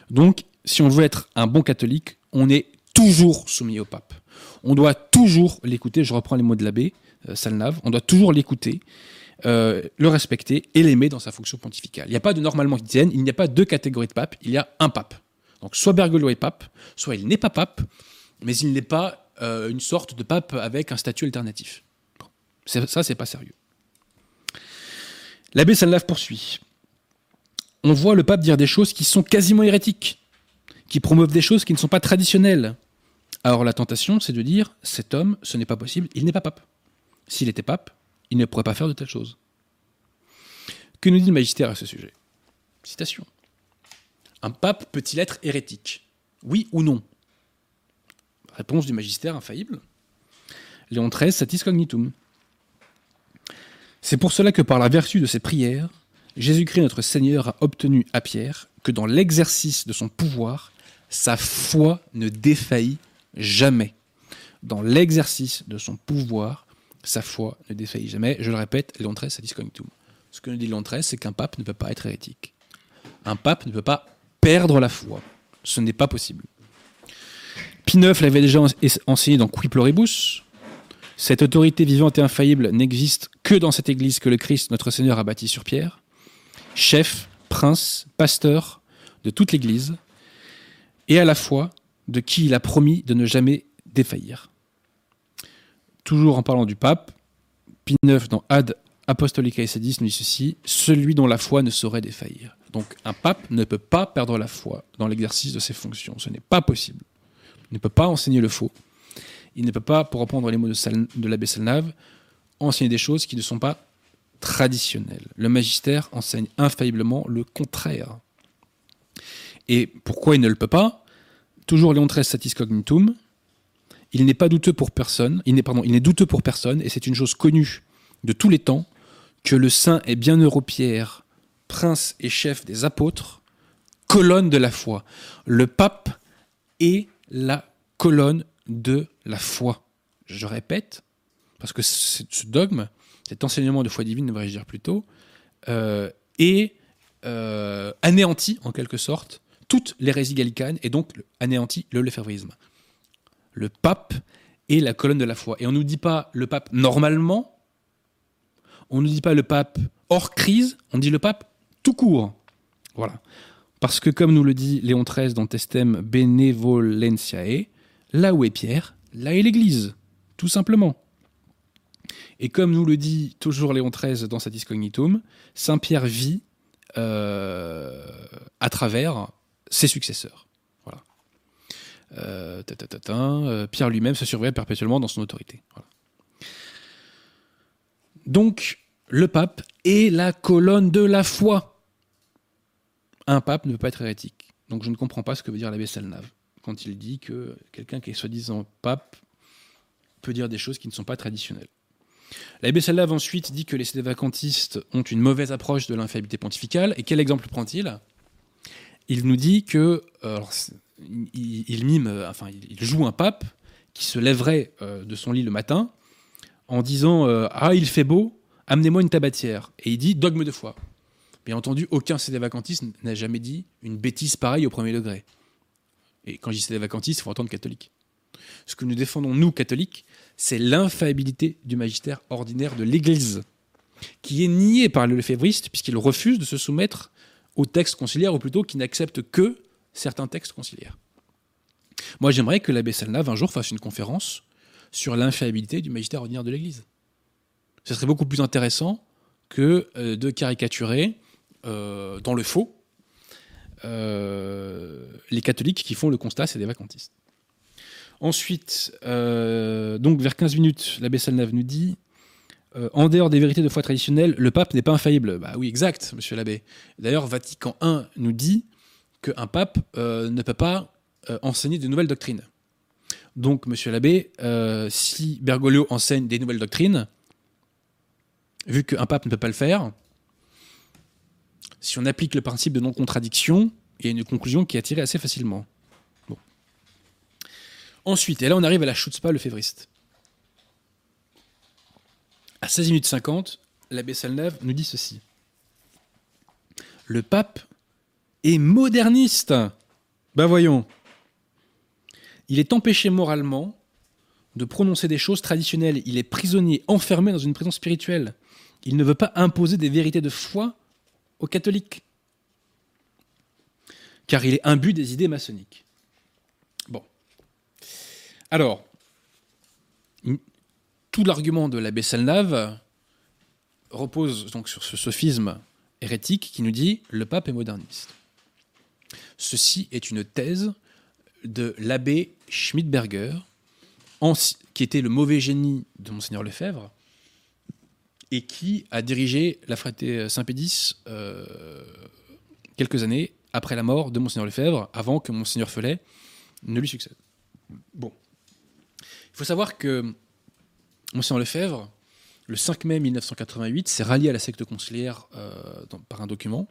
Donc, si on veut être un bon catholique, on est toujours soumis au pape. On doit toujours l'écouter, je reprends les mots de l'abbé euh, Salnave, on doit toujours l'écouter, euh, le respecter et l'aimer dans sa fonction pontificale. Il n'y a pas de normalement chrétienne, il n'y a pas deux catégories de pape, il y a un pape. Donc soit Bergoglio est pape, soit il n'est pas pape, mais il n'est pas euh, une sorte de pape avec un statut alternatif. Bon. Ça, c'est pas sérieux. L'abbé Salnave poursuit. On voit le pape dire des choses qui sont quasiment hérétiques, qui promeuvent des choses qui ne sont pas traditionnelles. Alors la tentation, c'est de dire, cet homme, ce n'est pas possible, il n'est pas pape. S'il était pape, il ne pourrait pas faire de telles choses. Que nous dit le magistère à ce sujet? Citation. Un pape peut-il être hérétique? Oui ou non? Réponse du magistère infaillible. Léon XIII satis cognitum. C'est pour cela que par la vertu de ses prières, Jésus-Christ notre Seigneur a obtenu à Pierre que dans l'exercice de son pouvoir, sa foi ne défaillit jamais. Dans l'exercice de son pouvoir, sa foi ne défaillit jamais. Je le répète, Léon XIII satis cognitum. Ce que nous dit Léon XIII, c'est qu'un pape ne peut pas être hérétique. Un pape ne peut pas perdre la foi. Ce n'est pas possible. Pie IX l'avait déjà enseigné dans Qui Pluribus. Cette autorité vivante et infaillible n'existe que dans cette église que le Christ, notre Seigneur, a bâtie sur pierre. Chef, prince, pasteur de toute l'église, et à la fois de qui il a promis de ne jamais défaillir. Toujours en parlant du pape, Pie IX dans Ad Apostolica Sedis nous dit ceci celui dont la foi ne saurait défaillir. Donc un pape ne peut pas perdre la foi dans l'exercice de ses fonctions. Ce n'est pas possible. Il ne peut pas enseigner le faux. Il ne peut pas, pour reprendre les mots de, l'abbé Salnave, enseigner des choses qui ne sont pas traditionnelles. Le magistère enseigne infailliblement le contraire. Et pourquoi il ne le peut pas? Toujours Léon XIII satis cognitum. Il n'est pas douteux pour personne. Il n'est pardon, il n'est douteux pour personne, et c'est une chose connue de tous les temps que le saint et bienheureux Pierre, prince et chef des apôtres, colonne de la foi. Le pape est la colonne de la foi. Je répète, parce que ce dogme, cet enseignement de foi divine, devrais-je dire plutôt, euh, est euh, anéanti en quelque sorte toutes les gallicanes et donc anéanti le lefévrisme. Le pape est la colonne de la foi. Et on ne nous dit pas le pape normalement, on ne dit pas le pape hors crise, on dit le pape tout court. Voilà. Parce que comme nous le dit Léon XIII dans Testem Benevolentiae, là où est Pierre, là est l'Église, tout simplement. Et comme nous le dit toujours Léon XIII dans Satis Cognitum, Saint Pierre vit euh, à travers ses successeurs. Voilà. Euh, euh, Pierre lui-même se surveille perpétuellement dans son autorité. Donc, le pape est la colonne de la foi. Un pape ne peut pas être hérétique. Donc je ne comprends pas ce que veut dire l'abbé Salnave quand il dit que quelqu'un qui est soi-disant pape peut dire des choses qui ne sont pas traditionnelles. L'abbé Salnave ensuite dit que les sédévacantistes ont une mauvaise approche de l'infaillibilité pontificale. Et quel exemple prend-il? Il nous dit que euh, il, mime, euh, enfin il joue un pape qui se lèverait euh, de son lit le matin en disant ah il fait beau, amenez-moi une tabatière. Et il dit dogme de foi. Bien entendu, aucun CD vacantiste n'a jamais dit une bêtise pareille au premier degré. Et quand je dis CD vacantiste, il faut entendre catholique. Ce que nous défendons, nous, catholiques, c'est l'infaillibilité du magistère ordinaire de l'Église, qui est nié par le lefévriste, puisqu'il refuse de se soumettre aux textes conciliaires, ou plutôt qui n'accepte que certains textes conciliaires. Moi, j'aimerais que l'abbé Salnave, un jour, fasse une conférence sur l'infaillibilité du magistère ordinaire de l'Église ce serait beaucoup plus intéressant que euh, de caricaturer euh, dans le faux euh, les catholiques qui font le constat, c'est des vacantistes. Ensuite, donc vers 15 minutes, l'abbé Salnave nous dit en dehors des vérités de foi traditionnelles, le pape n'est pas infaillible. Bah oui, exact, monsieur l'abbé. D'ailleurs, Vatican I nous dit qu'un pape ne peut pas enseigner de nouvelles doctrines. Donc, monsieur l'abbé, si Bergoglio enseigne des nouvelles doctrines, vu qu'un pape ne peut pas le faire, si on applique le principe de non-contradiction, il y a une conclusion qui est attirée assez facilement. Ensuite, et là on arrive à la chutzpah le févriste. À 16 minutes 50, l'abbé Salnave nous dit ceci. Le pape est moderniste. Ben voyons. Il est empêché moralement de prononcer des choses traditionnelles. Il est prisonnier, enfermé dans une prison spirituelle. Il ne veut pas imposer des vérités de foi aux catholiques. Car il est imbu des idées maçonniques. Bon. Alors, tout l'argument de l'abbé Salnave repose donc sur ce sophisme hérétique qui nous dit le pape est moderniste. Ceci est une thèse de l'abbé Schmidberger, qui était le mauvais génie de Monseigneur Lefebvre, et qui a dirigé la fraternité Saint-Pédis euh, quelques années après la mort de Monseigneur Lefebvre, avant que Monseigneur Felet ne lui succède. Bon. Il faut savoir que Monseigneur Lefebvre, le 5 mai 1988, s'est rallié à la secte conciliaire euh, par un document,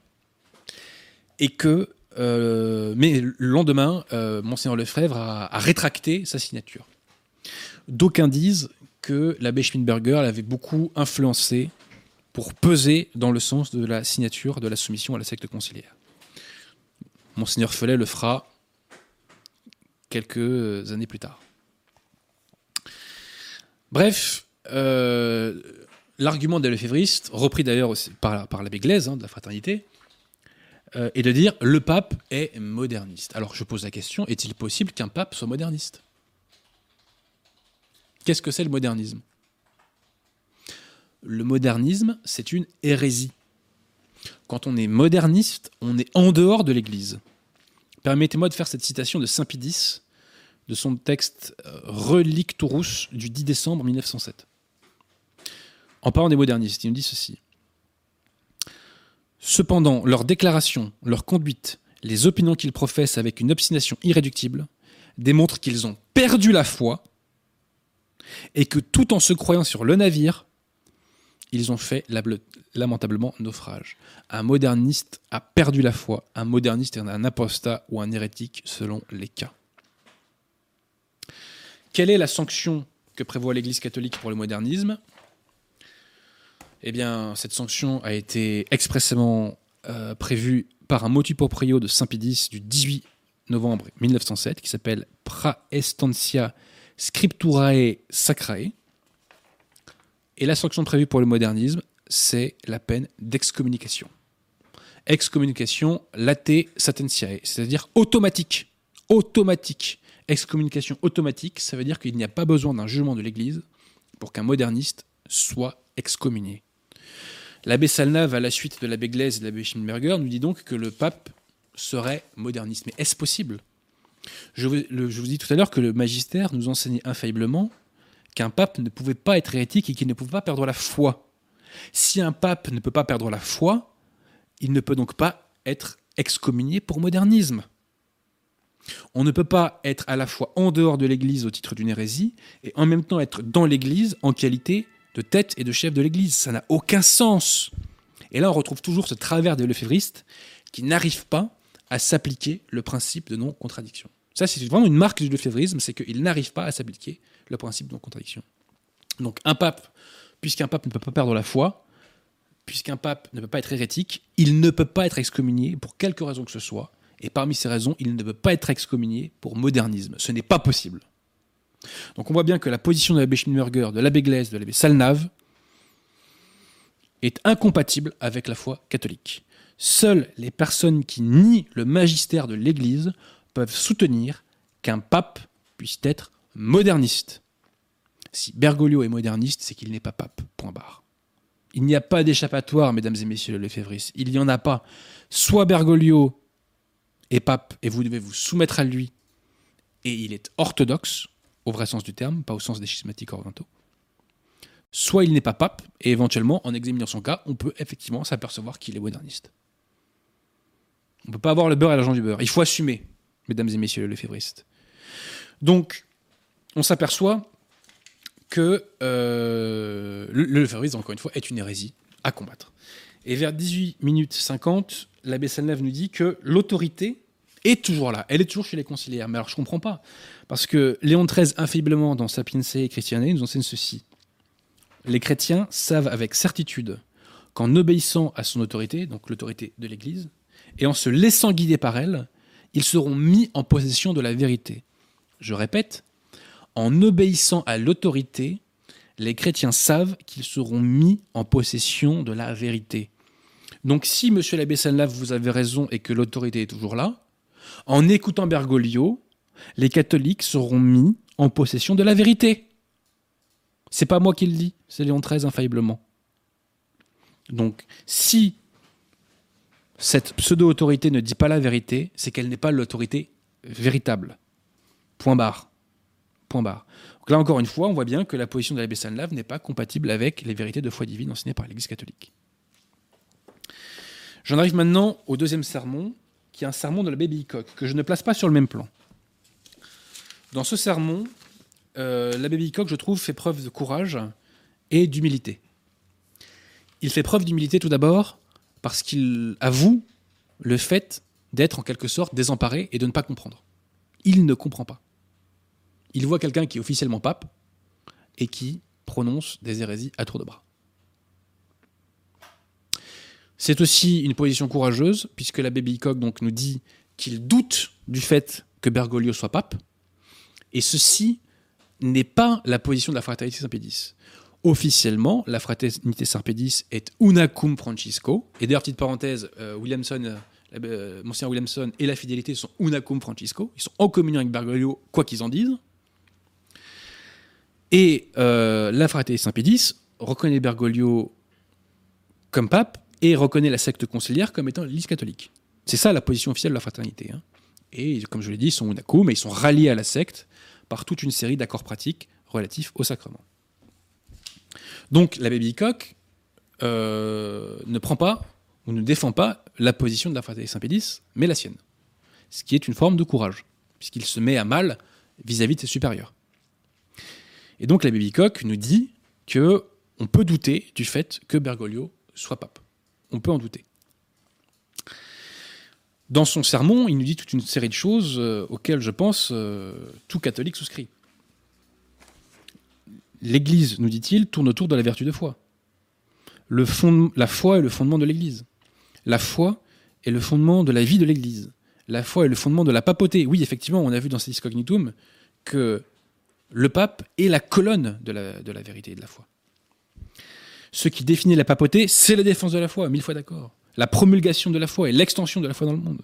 et que, euh, mais le lendemain, Monseigneur Lefebvre a, rétracté sa signature. D'aucuns disent que l'abbé Schmidberger l'avait beaucoup influencé pour peser dans le sens de la signature de la soumission à la secte conciliaire. Monseigneur Felet le fera quelques années plus tard. Bref, euh, l'argument des lefévristes, repris d'ailleurs par, par l'abbé Glaise hein, de la fraternité, euh, est de dire le pape est moderniste. Alors je pose la question, est-il possible qu'un pape soit moderniste? Qu'est-ce que c'est le modernisme? Le modernisme, c'est une hérésie. Quand on est moderniste, on est en dehors de l'Église. Permettez-moi de faire cette citation de Saint Pidis, de son texte euh, Relictorus du 10 décembre 1907. En parlant des modernistes, il nous dit ceci. Cependant, leurs déclarations, leur conduite, les opinions qu'ils professent avec une obstination irréductible, démontrent qu'ils ont perdu la foi et que tout en se croyant sur le navire, ils ont fait lamentablement naufrage. Un moderniste a perdu la foi, un moderniste est un apostat ou un hérétique selon les cas. Quelle est la sanction que prévoit l'Église catholique pour le modernisme? Eh bien, cette sanction a été expressément euh, prévue par un motu proprio de Saint-Pédis du 18 novembre 1907 qui s'appelle Praestantia Scripturae Sacrae. Et la sanction prévue pour le modernisme, c'est la peine d'excommunication. Excommunication late satentiae, c'est-à-dire automatique. Automatique. Excommunication automatique, ça veut dire qu'il n'y a pas besoin d'un jugement de l'Église pour qu'un moderniste soit excommunié. L'abbé Salnave, à la suite de l'abbé Glaise et de l'abbé Schimberger, nous dit donc que le pape serait moderniste. Mais est-ce possible? Je vous, dis tout à l'heure que le magistère nous enseignait infailliblement qu'un pape ne pouvait pas être hérétique et qu'il ne pouvait pas perdre la foi. Si un pape ne peut pas perdre la foi, il ne peut donc pas être excommunié pour modernisme. On ne peut pas être à la fois en dehors de l'Église au titre d'une hérésie et en même temps être dans l'Église en qualité de tête et de chef de l'Église. Ça n'a aucun sens. Et là, on retrouve toujours ce travers des lefévristes qui n'arrivent pas à s'appliquer le principe de non-contradiction. Ça, c'est vraiment une marque du lefévrisme, c'est qu'ils n'arrivent pas à s'appliquer le principe de non-contradiction. Donc, un pape, puisqu'un pape ne peut pas perdre la foi, puisqu'un pape ne peut pas être hérétique, il ne peut pas être excommunié pour quelque raison que ce soit. Et parmi ces raisons, il ne peut pas être excommunié pour modernisme. Ce n'est pas possible. Donc on voit bien que la position de l'abbé Schminnberger, de l'abbé Glaise, de l'abbé Salnave est incompatible avec la foi catholique. Seules les personnes qui nient le magistère de l'Église peuvent soutenir qu'un pape puisse être moderniste. Si Bergoglio est moderniste, c'est qu'il n'est pas pape. Il n'y a pas d'échappatoire, mesdames et messieurs les février. Il n'y en a pas. Soit Bergoglio est pape et vous devez vous soumettre à lui et il est orthodoxe, au vrai sens du terme, pas au sens des schismatiques orientaux. Soit il n'est pas pape, et éventuellement, en examinant son cas, on peut effectivement s'apercevoir qu'il est moderniste. On ne peut pas avoir le beurre et l'argent du beurre. Il faut assumer, mesdames et messieurs les févristes. Donc, on s'aperçoit que euh, le, le encore une fois, est une hérésie à combattre. Et vers 18 minutes 50, l'abbé Salnave nous dit que l'autorité est toujours là. Elle est toujours chez les conciliaires. Mais alors, je comprends pas. Parce que Léon XIII, infailliblement, dans Sapiense et Christiane, nous enseigne ceci. Les chrétiens savent avec certitude qu'en obéissant à son autorité, donc l'autorité de l'Église, et en se laissant guider par elle, ils seront mis en possession de la vérité. je répète, en obéissant à l'autorité, les chrétiens savent qu'ils seront mis en possession de la vérité. Donc si, monsieur l'abbé Sanlav, vous avez raison et que l'autorité est toujours là, en écoutant Bergoglio, les catholiques seront mis en possession de la vérité. C'est pas moi qui le dis, c'est Léon XIII infailliblement. Donc si cette pseudo-autorité ne dit pas la vérité, c'est qu'elle n'est pas l'autorité véritable. Point barre. Point barre. Donc là encore une fois, on voit bien que la position de l'abbé Sanlav n'est pas compatible avec les vérités de foi divine enseignées par l'Église catholique. J'en arrive maintenant au deuxième sermon, qui est un sermon de l'abbé Bicoque, que je ne place pas sur le même plan. Dans ce sermon, euh, l'abbé Bicoque, je trouve, fait preuve de courage et d'humilité. Il fait preuve d'humilité tout d'abord parce qu'il avoue le fait d'être en quelque sorte désemparé et de ne pas comprendre. Il ne comprend pas. Il voit quelqu'un qui est officiellement pape et qui prononce des hérésies à tour de bras. C'est aussi une position courageuse, puisque l'abbé Bicoque donc nous dit qu'il doute du fait que Bergoglio soit pape, et ceci n'est pas la position de la fraternité Saint-Pédis. Officiellement, la fraternité Saint-Pédis est unacum Francisco, et d'ailleurs, petite parenthèse, euh, Williamson, euh, euh, Monsieur Williamson et la fidélité sont unacum Francisco, ils sont en communion avec Bergoglio, quoi qu'ils en disent. Et la fraternité Saint-Pédis reconnaît Bergoglio comme pape, et reconnaît la secte conciliaire comme étant l'Église catholique. C'est ça la position officielle de la fraternité. Hein. Et comme je l'ai dit, ils sont unacou, mais ils sont ralliés à la secte par toute une série d'accords pratiques relatifs au sacrement. Donc l'abbé Bicoque euh, ne prend pas ou ne défend pas la position de la fraternité Saint-Pédis, mais la sienne. Ce qui est une forme de courage, puisqu'il se met à mal vis-à-vis -vis de ses supérieurs. Et donc l'abbé Bicoque nous dit que on peut douter du fait que Bergoglio soit pape on peut en douter. Dans son sermon, il nous dit toute une série de choses euh, auxquelles je pense euh, tout catholique souscrit. L'Église, nous dit-il, tourne autour de la vertu de foi. La foi est le fondement de l'Église. La foi est le fondement de la vie de l'Église. La foi est le fondement de la papauté. Oui, effectivement, on a vu dans Sedis Cognitum que le pape est la colonne de la vérité et de la foi. Ce qui définit la papauté, c'est la défense de la foi, mille fois d'accord. La promulgation de la foi et l'extension de la foi dans le monde.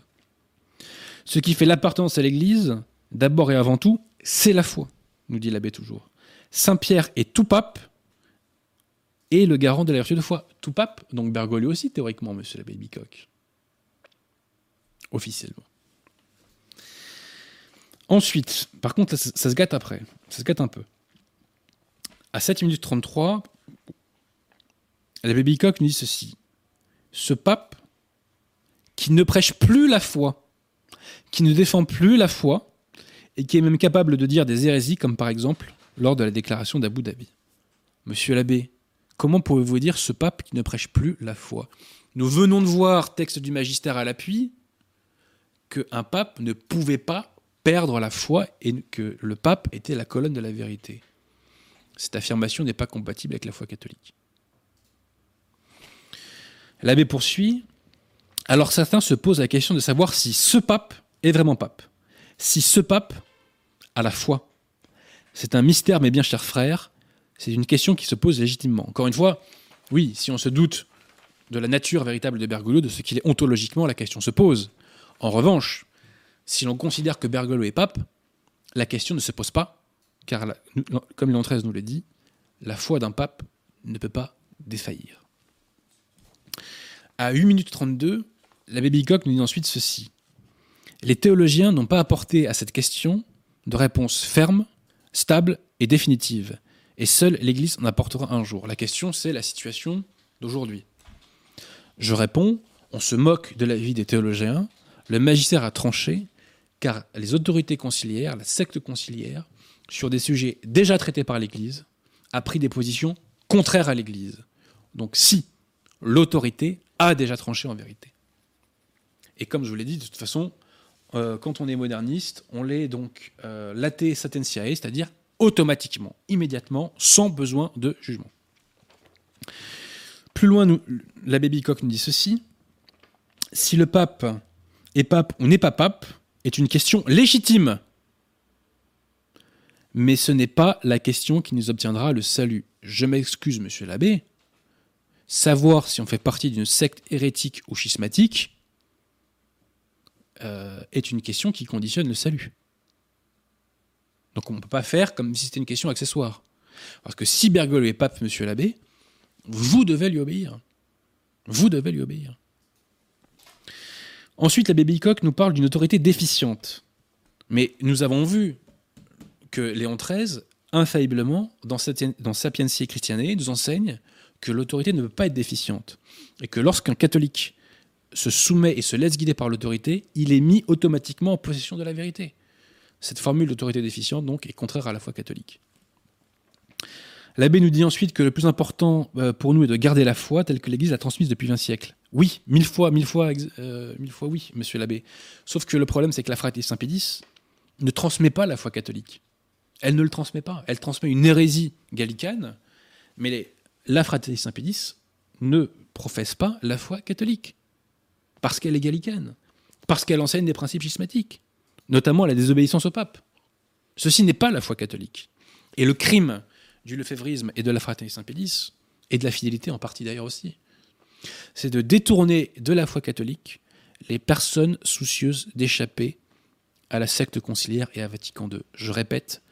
Ce qui fait l'appartenance à l'Église, d'abord et avant tout, c'est la foi, nous dit l'abbé toujours. Saint Pierre est tout pape et le garant de la vertu de foi. Tout pape, donc Bergoglio aussi, théoriquement, monsieur l'abbé Bicoque. Officiellement. Ensuite, par contre, ça, se gâte après. Ça se gâte un peu. À 7 minutes 33, L'abbé Bicoque nous dit ceci. Ce pape qui ne prêche plus la foi, qui ne défend plus la foi, et qui est même capable de dire des hérésies, comme par exemple lors de la déclaration d'Abu Dhabi. Monsieur l'abbé, comment pouvez-vous dire ce pape qui ne prêche plus la foi? Nous venons de voir, texte du magistère à l'appui, qu'un pape ne pouvait pas perdre la foi et que le pape était la colonne de la vérité. Cette affirmation n'est pas compatible avec la foi catholique. L'abbé poursuit. Alors certains se posent la question de savoir si ce pape est vraiment pape. Si ce pape a la foi. C'est un mystère, mes bien chers frères. C'est une question qui se pose légitimement. Encore une fois, oui, si on se doute de la nature véritable de Bergoglio, de ce qu'il est ontologiquement, la question se pose. En revanche, si l'on considère que Bergoglio est pape, la question ne se pose pas, car, comme Léon XIII nous le dit, la foi d'un pape ne peut pas défaillir. À 8 minutes 32, l'abbé Bicoque nous dit ensuite ceci. Les théologiens n'ont pas apporté à cette question de réponse ferme, stable et définitive. Et seule l'Église en apportera un jour. La question, c'est la situation d'aujourd'hui. Je réponds, on se moque de la vie des théologiens, le magistère a tranché, car les autorités conciliaires, la secte conciliaire, sur des sujets déjà traités par l'Église, a pris des positions contraires à l'Église. Donc si l'autorité a déjà tranché en vérité. Et comme je vous l'ai dit, de toute façon, euh, quand on est moderniste, on l'est donc euh, satentiae, c'est-à-dire automatiquement, immédiatement, sans besoin de jugement. Plus loin, l'abbé Bicoque nous dit ceci si le pape est pape ou n'est pas pape est une question légitime. mais ce n'est pas la question qui nous obtiendra le salut. Je m'excuse, monsieur l'abbé. Savoir si on fait partie d'une secte hérétique ou schismatique euh, est une question qui conditionne le salut. Donc on ne peut pas faire comme si c'était une question accessoire. Parce que si Bergoglio est pape, monsieur l'abbé, vous devez lui obéir. Vous devez lui obéir. Ensuite, l'abbé Bicoque nous parle d'une autorité déficiente. Mais nous avons vu que Léon XIII, infailliblement, dans, dans Sapientiae Christianae, nous enseigne que l'autorité ne peut pas être déficiente. Et que lorsqu'un catholique se soumet et se laisse guider par l'autorité, il est mis automatiquement en possession de la vérité. Cette formule d'autorité déficiente, donc, est contraire à la foi catholique. L'abbé nous dit ensuite que le plus important euh, pour nous est de garder la foi telle que l'Église l'a transmise depuis 20 siècles. Oui, mille fois, mille fois, euh, mille fois oui, monsieur l'abbé. Sauf que le problème, c'est que la fraternité Saint-Pédis ne transmet pas la foi catholique. Elle ne le transmet pas. Elle transmet une hérésie gallicane, mais la fraternité Saint-Pédis ne professe pas la foi catholique. Parce qu'elle est gallicane. Parce qu'elle enseigne des principes schismatiques, notamment la désobéissance au pape. Ceci n'est pas la foi catholique. Et le crime du lefévrisme et de la fraternité Saint-Pédis, et de la fidélité en partie d'ailleurs aussi, c'est de détourner de la foi catholique les personnes soucieuses d'échapper à la secte conciliaire et à Vatican II. Je répète,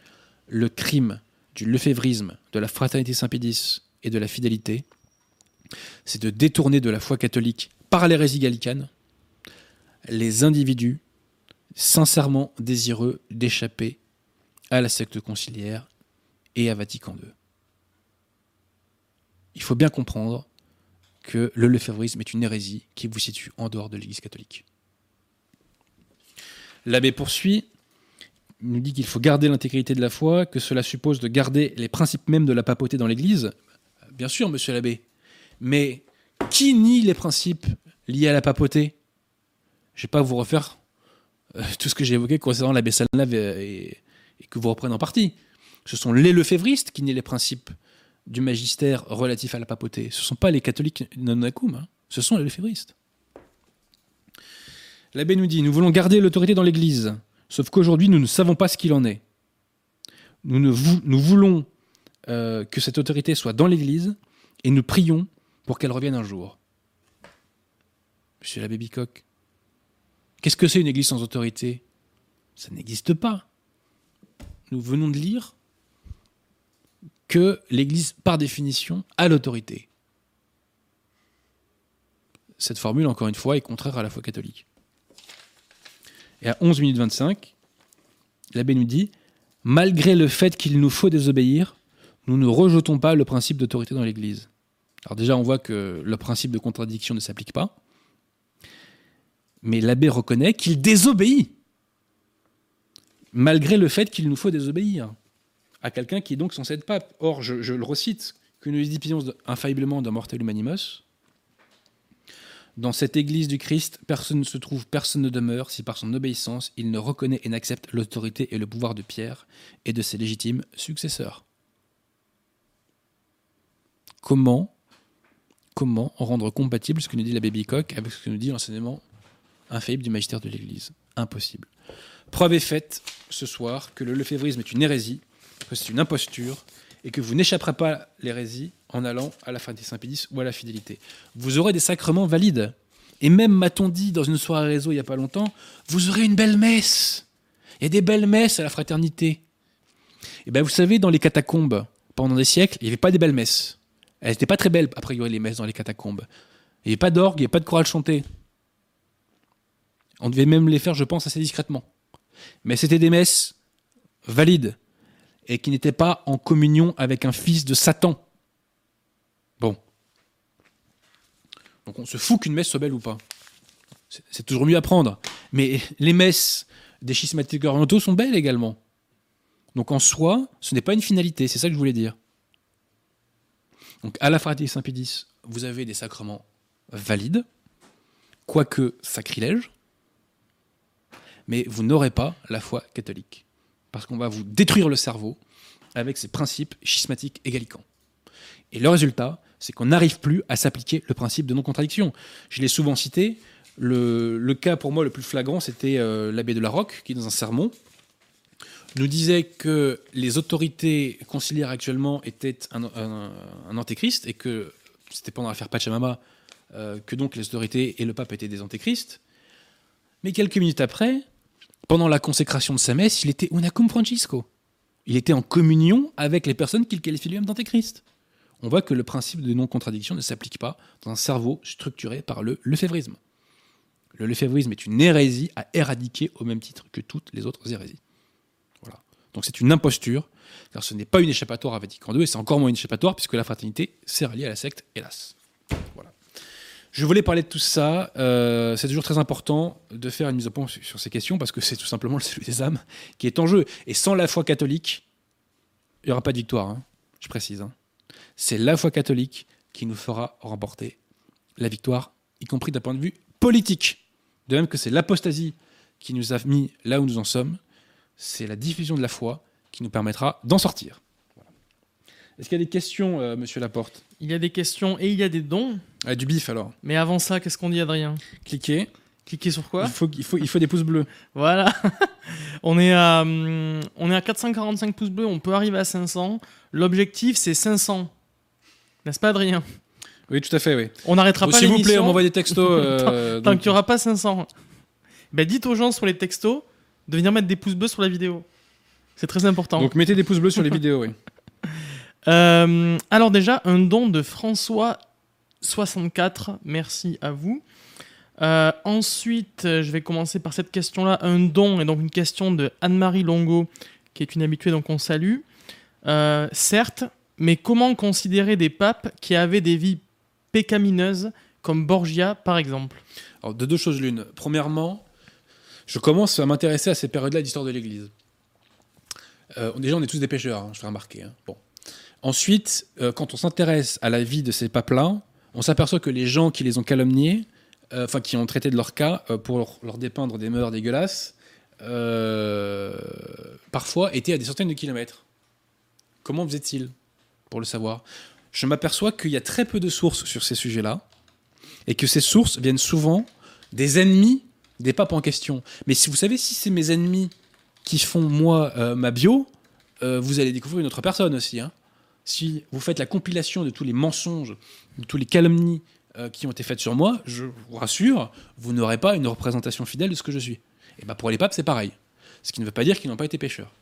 le crime du lefévrisme, de la fraternité Saint-Pédis et de la fidélité, c'est de détourner de la foi catholique par l'hérésie gallicane les individus sincèrement désireux d'échapper à la secte conciliaire et à Vatican II. Il faut bien comprendre que le lefévrisme est une hérésie qui vous situe en dehors de l'Église catholique. L'abbé poursuit, nous dit qu'il faut garder l'intégrité de la foi, que cela suppose de garder les principes mêmes de la papauté dans l'Église. Bien sûr, monsieur l'abbé, mais qui nie les principes liés à la papauté? Je ne vais pas vous refaire euh, tout ce que j'ai évoqué concernant l'abbé Salnave et, que vous reprenez en partie. Ce sont les lefévristes qui nient les principes du magistère relatif à la papauté. Ce ne sont pas les catholiques non acum, hein. ce sont les lefévristes. L'abbé nous dit Nous voulons garder l'autorité dans l'Église, sauf qu'aujourd'hui nous ne savons pas ce qu'il en est. Nous, nous voulons euh, que cette autorité soit dans l'Église et nous prions pour qu'elle revienne un jour. Monsieur l'abbé Bicoque, qu'est-ce que c'est une Église sans autorité? Ça n'existe pas. Nous venons de lire que l'Église, par définition, a l'autorité. Cette formule, encore une fois, est contraire à la foi catholique. Et à 11 minutes 25, l'abbé nous dit Malgré le fait qu'il nous faut désobéir, nous ne rejetons pas le principe d'autorité dans l'Église. Alors, déjà, on voit que le principe de contradiction ne s'applique pas. Mais l'abbé reconnaît qu'il désobéit, malgré le fait qu'il nous faut désobéir à quelqu'un qui est donc censé être pape. Or, je, le recite, que nous disons infailliblement d'un mortel humanimos. Dans cette Église du Christ, personne ne se trouve, personne ne demeure, si par son obéissance il ne reconnaît et n'accepte l'autorité et le pouvoir de Pierre et de ses légitimes successeurs. Comment, comment rendre compatible ce que nous dit l'abbé Bicoque avec ce que nous dit l'enseignement infaillible du magistère de l'Église Impossible. Preuve est faite ce soir que le lefévrisme est une hérésie que c'est une imposture et que vous n'échapperez pas à l'hérésie en allant à la fraternité Saint-Pédis ou à la fidélité. Vous aurez des sacrements valides. Et même, m'a-t-on dit dans une soirée réseau il n'y a pas longtemps, vous aurez une belle messe. Il y a des belles messes à la fraternité. Et eh bien, vous savez, dans les catacombes, pendant des siècles, il n'y avait pas des belles messes. Elles n'étaient pas très belles, a priori, les messes dans les catacombes. Il n'y avait pas d'orgue, il n'y avait pas de chorale chantée. On devait même les faire, je pense, assez discrètement. Mais c'était des messes valides, et qui n'était pas en communion avec un fils de Satan. Bon. Donc on se fout qu'une messe soit belle ou pas. C'est toujours mieux à prendre. Mais les messes des schismatiques orientaux sont belles également. Donc en soi, ce n'est pas une finalité, c'est ça que je voulais dire. Donc à la fraternité Saint-Pédis, vous avez des sacrements valides, quoique sacrilèges, mais vous n'aurez pas la foi catholique parce qu'on va vous détruire le cerveau avec ces principes schismatiques et gallicans. Et le résultat, c'est qu'on n'arrive plus à s'appliquer le principe de non-contradiction. Je l'ai souvent cité, le, cas pour moi le plus flagrant, c'était euh, l'abbé de la Roque, qui dans un sermon nous disait que les autorités conciliaires actuellement étaient un, antéchrist et que c'était pendant l'affaire Pachamama euh, que donc les autorités et le pape étaient des antéchrists. Mais quelques minutes après, pendant la consécration de sa messe, il était una cum Francisco. Il était en communion avec les personnes qu'il qualifie lui-même d'antéchrist. On voit que le principe de non-contradiction ne s'applique pas dans un cerveau structuré par le lefévrisme. Le lefévrisme est une hérésie à éradiquer au même titre que toutes les autres hérésies. Donc c'est une imposture, car ce n'est pas une échappatoire à Vatican II, et c'est encore moins une échappatoire puisque la fraternité s'est ralliée à la secte, hélas. Voilà. Je voulais parler de tout ça. euh, c'est toujours très important de faire une mise au point sur, sur ces questions parce que c'est tout simplement le salut des âmes qui est en jeu. Et sans la foi catholique, il n'y aura pas de victoire, hein, je précise. hein. C'est la foi catholique qui nous fera remporter la victoire, y compris d'un point de vue politique. De même que c'est l'apostasie qui nous a mis là où nous en sommes, c'est la diffusion de la foi qui nous permettra d'en sortir. Voilà. Est-ce qu'il y a des questions, euh, monsieur Laporte? Il y a des questions et il y a des dons. Ah, Du bif alors. Mais avant ça, qu'est-ce qu'on dit, Adrien? Cliquez. Cliquez sur quoi? Il, faut, il, faut, il faut des pouces bleus. Voilà. on, est à, hum, on est à 445 pouces bleus, on peut arriver à 500. L'objectif, c'est 500. N'est-ce pas, Adrien? Oui, tout à fait, oui. On n'arrêtera pas S'il vous plaît, on m'envoie des textos. euh, tant donc- qu'il n'y aura pas 500. Ben, dites aux gens sur les textos de venir mettre des pouces bleus sur la vidéo. C'est très important. Donc mettez des pouces bleus sur les vidéos, oui. Euh, alors déjà, un don de François64, merci à vous. Euh, ensuite, euh, je vais commencer par cette question-là. Un don, et donc une question de Anne-Marie Longo, qui est une habituée, donc on salue. Euh, certes, mais comment considérer des papes qui avaient des vies pécamineuses, comme Borgia par exemple? Alors, de deux choses l'une. Premièrement, je commence à m'intéresser à ces périodes-là d'histoire de l'Église. Euh, déjà, on est tous des pêcheurs, hein, je fais remarquer. hein. Bon. Ensuite, euh, quand on s'intéresse à la vie de ces papes-là, on s'aperçoit que les gens qui les ont calomniés, euh, enfin qui ont traité de leur cas pour leur, dépeindre des mœurs dégueulasses, parfois étaient à des centaines de kilomètres. Comment faisait-il pour le savoir? Je m'aperçois qu'il y a très peu de sources sur ces sujets-là et que ces sources viennent souvent des ennemis des papes en question. Mais si vous savez, si c'est mes ennemis qui font moi euh, ma bio, euh, vous allez découvrir une autre personne aussi. hein. Si vous faites la compilation de tous les mensonges, de tous les calomnies euh, qui ont été faites sur moi, je vous rassure, vous n'aurez pas une représentation fidèle de ce que je suis. Et bah pour les papes, c'est pareil. Ce qui ne veut pas dire qu'ils n'ont pas été pécheurs.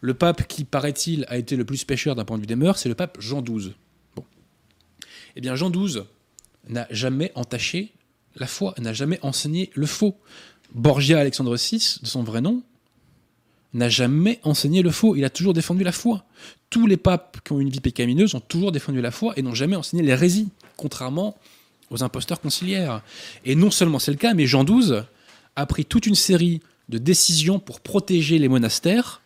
Le pape qui, paraît-il, a été le plus pécheur d'un point de vue des mœurs, c'est le pape Jean XII. Bon. Eh bien, Jean XII n'a jamais entaché la foi, n'a jamais enseigné le faux. Borgia Alexandre VI, de son vrai nom, n'a jamais enseigné le faux. Il a toujours défendu la foi. Tous les papes qui ont une vie pécamineuse ont toujours défendu la foi et n'ont jamais enseigné l'hérésie, contrairement aux imposteurs conciliaires. Et non seulement c'est le cas, mais Jean XII a pris toute une série de décisions pour protéger les monastères.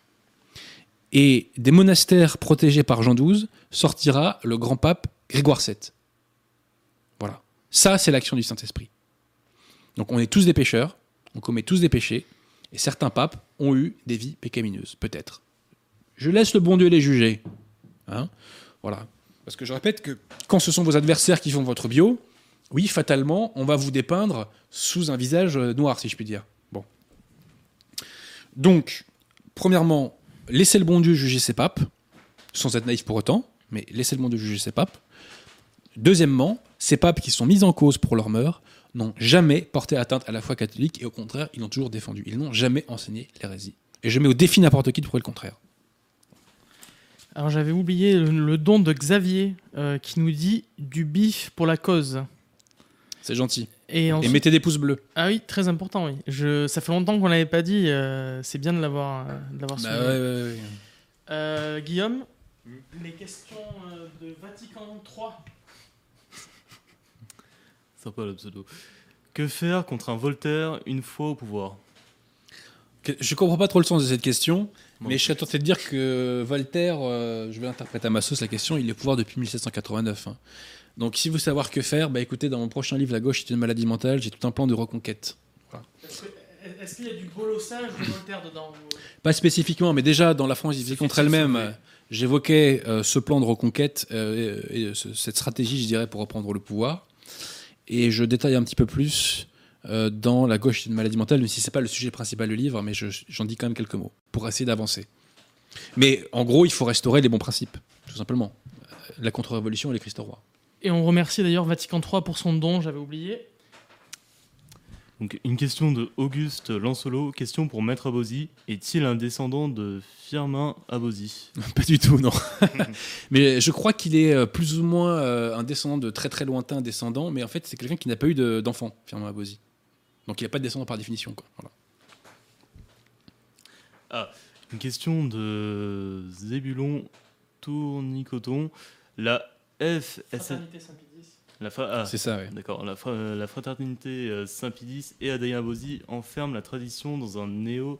Et des monastères protégés par Jean XII sortira le grand pape Grégoire VII. Voilà. Ça, c'est l'action du Saint-Esprit. Donc on est tous des pécheurs, on commet tous des péchés, et certains papes ont eu des vies pécamineuses, peut-être. Je laisse le bon Dieu les juger. Hein voilà. Parce que je répète que quand ce sont vos adversaires qui font votre bio, oui, fatalement, on va vous dépeindre sous un visage euh, noir, si je puis dire. Bon. Donc, premièrement, laissez le bon Dieu juger ses papes, sans être naïf pour autant, mais laissez le bon Dieu juger ses papes. Deuxièmement, ces papes qui sont mis en cause pour leur mœurs n'ont jamais porté atteinte à la foi catholique et au contraire, ils l'ont toujours défendu. Ils n'ont jamais enseigné l'hérésie. Et je mets au défi n'importe qui de prouver le contraire. Alors j'avais oublié le, le don de Xavier euh, qui nous dit du bif pour la cause. C'est gentil. Et, mettez des pouces bleus. Ah oui, très important, oui. Je... Ça fait longtemps qu'on l'avait pas dit, euh, c'est bien de l'avoir euh, l'avoir Bah ouais, ouais, ouais. Euh, Guillaume, les questions de Vatican III. Sympa le pseudo. Que faire contre un Voltaire une fois au pouvoir? Je comprends pas trop le sens de cette question, Bon. mais je serais tenté de dire que Voltaire, euh, je vais l'interpréter à ma sauce la question, il est au pouvoir depuis 1789. hein. Donc si vous savez savoir que faire, bah écoutez, dans mon prochain livre, La gauche est une maladie mentale, j'ai tout un plan de reconquête. Est-ce qu'il y a du bolossage de Voltaire dedans Pas spécifiquement, mais déjà dans la France divisée contre fictif, elle-même, j'évoquais euh, ce plan de reconquête euh, et, et ce- cette stratégie, je dirais, pour reprendre le pouvoir. Et je détaille un petit peu plus euh, dans La gauche est une maladie mentale, même si c'est pas le sujet principal du livre, mais je- j'en dis quand même quelques mots pour essayer d'avancer. Mais en gros, il faut restaurer les bons principes, tout simplement. La contre-révolution et les Christ roi. Et on remercie d'ailleurs Vatican III pour son don, j'avais oublié. Donc, une question de Auguste Lansolo. Question pour Maître Abosi. Est-il un descendant de Firmin Abosi? Pas du tout, non. mais je crois qu'il est euh, plus ou moins euh, un descendant de très très lointain descendant, mais en fait, c'est quelqu'un qui n'a pas eu de- d'enfant, Firmin Abosi. Donc il n'a pas de descendant par définition. Quoi. Voilà. Une question de Zébulon Tournicoton. La FSN. La fa- ah, C'est ça, ouais. D'accord. La, fra- la fraternité euh, Saint-Pidis et Adrien Abosi enferment la tradition dans un néo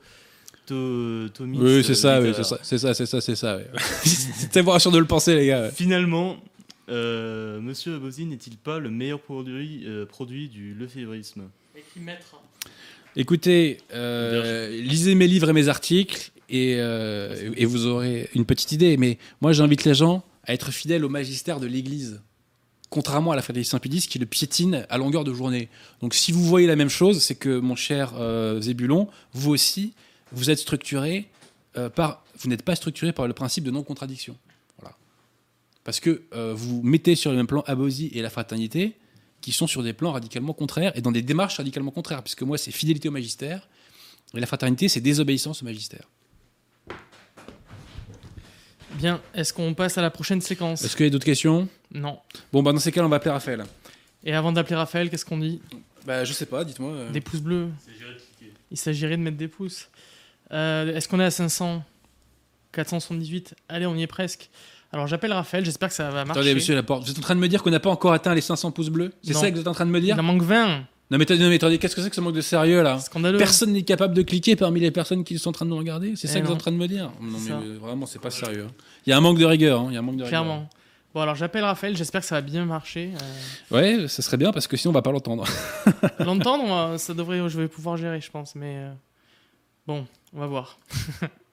thomisme Oui, c'est ça, oui, c'est ça, c'est ça, c'est ça, c'est ça. rassurant de le penser, les gars. ouais. Finalement, euh, Monsieur Abosi n'est-il pas le meilleur produit, euh, produit du lefévrisme? Maître. Écoutez, euh, lisez mes livres et mes articles et, euh, et vous aurez une petite idée. Mais moi, j'invite les gens à être fidèles au magistère de l'Église. Contrairement à la fraternité Saint-Pédis qui le piétine à longueur de journée. Donc si vous voyez la même chose, c'est que mon cher euh, Zébulon, vous aussi, vous êtes structuré euh, par... Vous n'êtes pas structuré par le principe de non-contradiction. Voilà. Parce que euh, vous mettez sur le même plan Abosi et la fraternité, qui sont sur des plans radicalement contraires et dans des démarches radicalement contraires. Puisque moi, c'est fidélité au magistère, et la fraternité, c'est désobéissance au magistère. Bien, est-ce qu'on passe à la prochaine séquence Est-ce qu'il y a d'autres questions Non. Bon, bah dans ces cas, on va appeler Raphaël. Et avant d'appeler Raphaël, qu'est-ce qu'on dit Bah, je sais pas, dites-moi. euh. Des pouces bleus. Il s'agirait de mettre des pouces. Euh, Est-ce qu'on est à 500 478 Allez, on y est presque. Alors j'appelle Raphaël, j'espère que ça va marcher. Attendez, monsieur Laporte, vous êtes en train de me dire qu'on n'a pas encore atteint les 500 pouces bleus? C'est Non. ça que vous êtes en train de me Il dire en manque 20. Non, mais non, mais attendez, qu'est-ce que c'est que ce manque de sérieux là Scandaleux. Personne n'est capable de cliquer parmi les personnes qui sont en train de nous regarder C'est Eh ça que vous êtes en train de me dire Non, mais ça. euh, vraiment, c'est pas sérieux. hein. Il y a un manque de rigueur. hein, Il y a un manque de rigueur. Clairement. Bon, alors j'appelle Raphaël, j'espère que ça va bien marcher. Euh, Ouais, ça serait bien parce que sinon on va pas l'entendre. L'entendre, moi, ça devrait, je vais pouvoir gérer, je pense. Mais euh, bon, on va voir.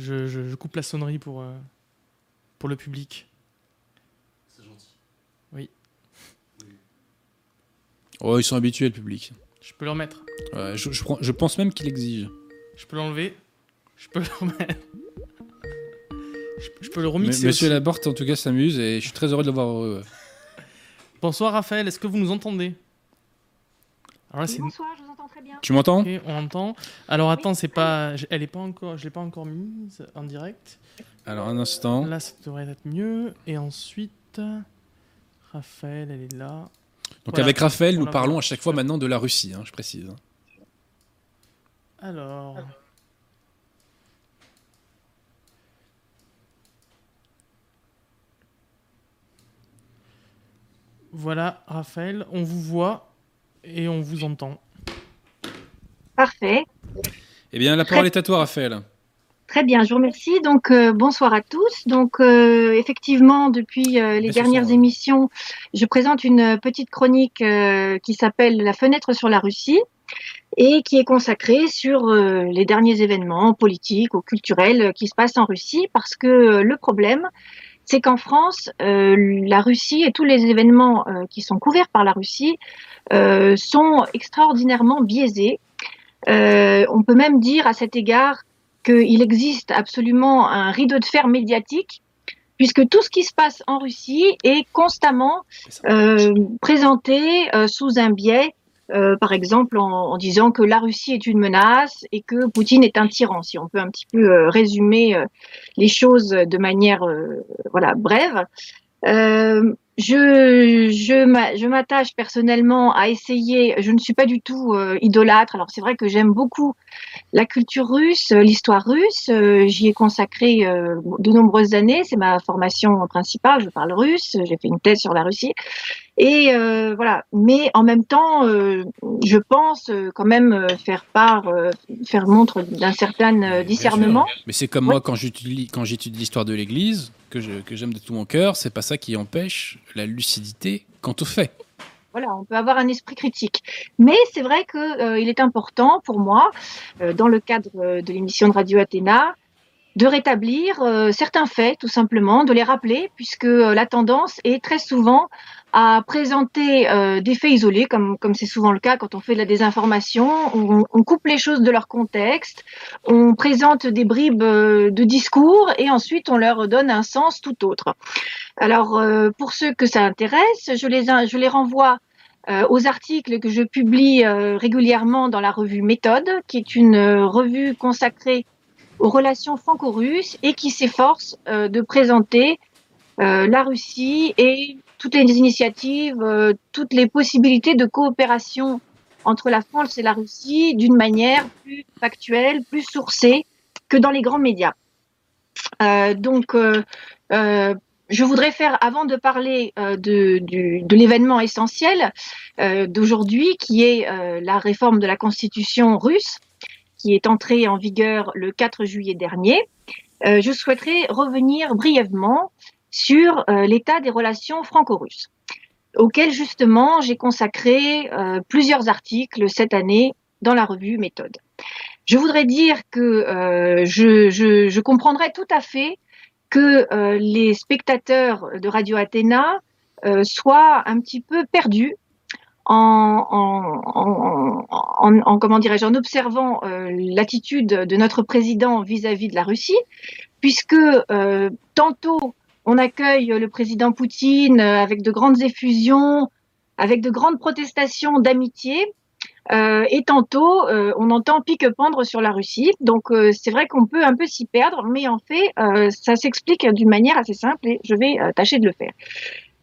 je, je- je coupe la sonnerie pour, euh, pour le public. C'est gentil. Oh, ils sont habitués, le public. Je peux le remettre. Ouais, je, je prends- je pense même qu'il exige. Je peux l'enlever. Je peux le remettre. Je, je peux le Mais- remixer. Monsieur aussi. Laporte, en tout cas, s'amuse et je suis très heureux de le voir heureux. Bonsoir Raphaël, est-ce que vous nous entendez? Alors là, c'est Bonsoir, je vous entends très bien. Tu m'entends on entend. Alors attends, c'est pas, je- elle est pas encore, je l'ai pas encore mise en direct. Alors, un instant. Là, ça devrait être mieux. Et ensuite, Raphaël, elle est là. Donc, Voilà. avec Raphaël, nous parlons à chaque fois maintenant de la Russie, hein, je précise. Alors. Voilà, Raphaël, on vous voit et on vous entend. Parfait. Eh bien, la parole est à toi, Raphaël. Très bien, je vous remercie. Donc, euh, bonsoir à tous. Donc, euh, effectivement, depuis euh, les dernières ouais. émissions, je présente une petite chronique qui s'appelle La fenêtre sur la Russie et qui est consacrée sur les derniers événements politiques ou culturels qui se passent en Russie parce que le problème, c'est qu'en France, la Russie et tous les événements qui sont couverts par la Russie sont extraordinairement biaisés. Euh, on peut même dire à cet égard qu'il existe absolument un rideau de fer médiatique, puisque tout ce qui se passe en Russie est constamment euh, présenté euh, sous un biais, euh, par exemple en, en disant que la Russie est une menace et que Poutine est un tyran, si on peut un petit peu euh, résumer les choses de manière voilà brève. Je je m'a- je m'attache personnellement à essayer. Je ne suis pas du tout euh, idolâtre. Alors c'est vrai que j'aime beaucoup la culture russe, euh, l'histoire russe. euh, J'y ai consacré de nombreuses années. C'est ma formation principale. Je parle russe. J'ai fait une thèse sur la Russie. Et euh, voilà. Mais en même temps, euh, je pense euh, quand même euh, faire part, euh, faire montre d'un certain euh, discernement. Mais c'est comme moi quand j'étudie quand j'étudie l'histoire de l'Église, que je- que j'aime de tout mon cœur, c'est pas ça qui empêche la lucidité quant aux faits. Voilà, on peut avoir un esprit critique. Mais c'est vrai que euh, est important pour moi, euh, dans le cadre de l'émission de Radio Athéna, de rétablir euh, certains faits, tout simplement, de les rappeler, puisque euh, la tendance est très souvent à présenter euh, des faits isolés, comme comme c'est souvent le cas quand on fait de la désinformation. On, coupe les choses de leur contexte, on présente des bribes de discours et ensuite on leur donne un sens tout autre. Alors pour ceux que ça intéresse, je les je les renvoie aux articles que je publie régulièrement dans la revue Méthode, qui est une revue consacrée aux relations franco-russes et qui s'efforce euh, de présenter euh, la Russie et toutes les initiatives, euh, toutes les possibilités de coopération entre la France et la Russie d'une manière plus factuelle, plus sourcée que dans les grands médias. donc, je voudrais faire, avant de parler de, de l'événement essentiel d'aujourd'hui, qui est la réforme de la constitution russe, qui est entré en vigueur le 4 juillet dernier, euh, je souhaiterais revenir brièvement sur euh, l'état des relations franco-russes, auquel justement j'ai consacré euh, plusieurs articles cette année dans la revue Méthode. Je voudrais dire que je, comprendrais tout à fait que les spectateurs de Radio Athéna soient un petit peu perdus en, en, en, comment dirais-je, en observant euh, l'attitude de notre président vis-à-vis de la Russie, puisque euh, tantôt on accueille le président Poutine avec de grandes effusions, avec de grandes protestations d'amitié, euh, et tantôt on entend pique-pendre sur la Russie. Donc c'est vrai qu'on peut un peu s'y perdre, mais en fait ça s'explique d'une manière assez simple et je vais tâcher de le faire.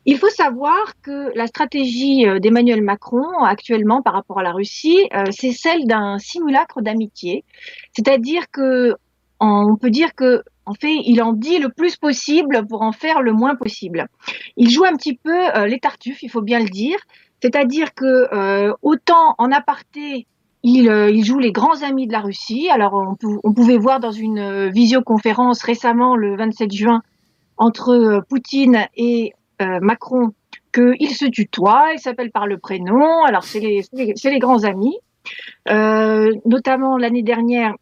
Il faut savoir que la stratégie euh, d'Emmanuel Macron actuellement par rapport à la Russie, euh, c'est celle d'un simulacre d'amitié, c'est-à-dire que on peut dire que en fait, il en dit le plus possible pour en faire le moins possible. Il joue un petit peu euh, les tartuffes, il faut bien le dire, c'est-à-dire que autant en aparté il, joue les grands amis de la Russie. Alors, on pouvait voir dans une visioconférence récemment, le 27 juin, entre Poutine et euh, Macron qu'il se tutoie, il s'appelle par le prénom. Alors, c'est les, grands amis. Euh, notamment l'année dernière,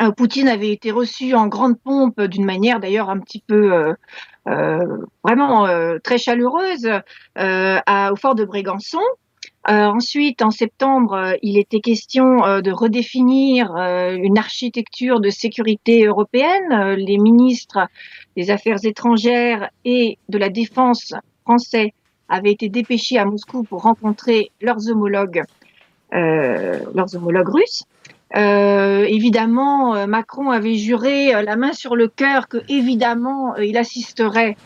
euh, Poutine avait été reçu en grande pompe, d'une manière d'ailleurs un petit peu vraiment très chaleureuse, au fort de Brégançon. ensuite, en septembre, il était question de redéfinir une architecture de sécurité européenne. les ministres des Affaires étrangères et de la Défense français avaient été dépêchés à Moscou pour rencontrer leurs homologues, euh, leurs homologues russes. Euh, évidemment, euh, Macron avait juré la main sur le cœur que, évidemment, il assisterait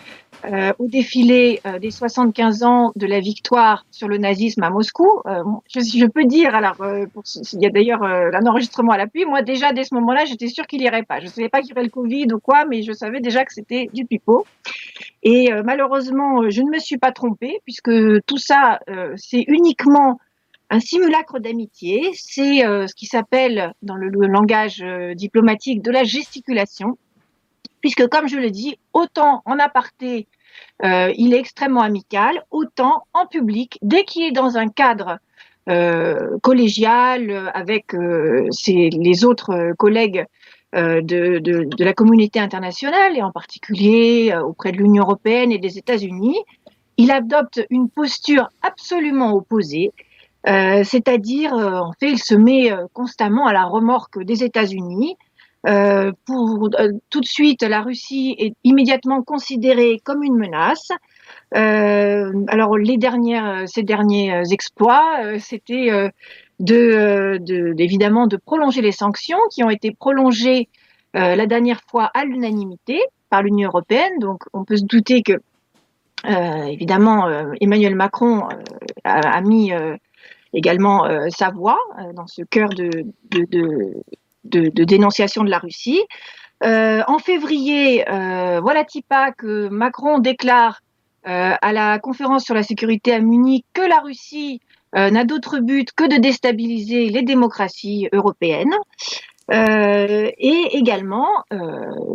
euh, au défilé euh, des 75 ans de la victoire sur le nazisme à Moscou. Euh, je, je, peux dire, alors pour, il y a d'ailleurs un enregistrement à l'appui. Moi déjà dès ce moment-là, j'étais sûre qu'il irait pas. Je savais pas qu'il y aurait le Covid ou quoi, mais je savais déjà que c'était du pipeau. Et malheureusement, je ne me suis pas trompée puisque tout ça, c'est uniquement un simulacre d'amitié. C'est ce qui s'appelle dans le langage diplomatique de la gesticulation puisque comme je le dis, autant en aparté, euh, il est extrêmement amical, autant en public, dès qu'il est dans un cadre euh, collégial euh, avec ses, les autres collègues de, de, de, la communauté internationale et en particulier auprès de l'Union européenne et des États-Unis, il adopte une posture absolument opposée, c'est-à-dire en fait il se met constamment à la remorque des États-Unis, euh, pour euh, tout de suite, la Russie est immédiatement considérée comme une menace. Euh, alors les dernières, ces derniers exploits, c'était de, de, évidemment de prolonger les sanctions qui ont été prolongées la dernière fois à l'unanimité par l'Union européenne. Donc on peut se douter que évidemment Emmanuel Macron a, a, mis également sa voix dans ce cœur de, de, de, de, dénonciation de la Russie. Euh, en février, euh, voilà Tipa que Macron déclare euh, à la conférence sur la sécurité à Munich que la Russie n'a d'autre but que de déstabiliser les démocraties européennes. Et également,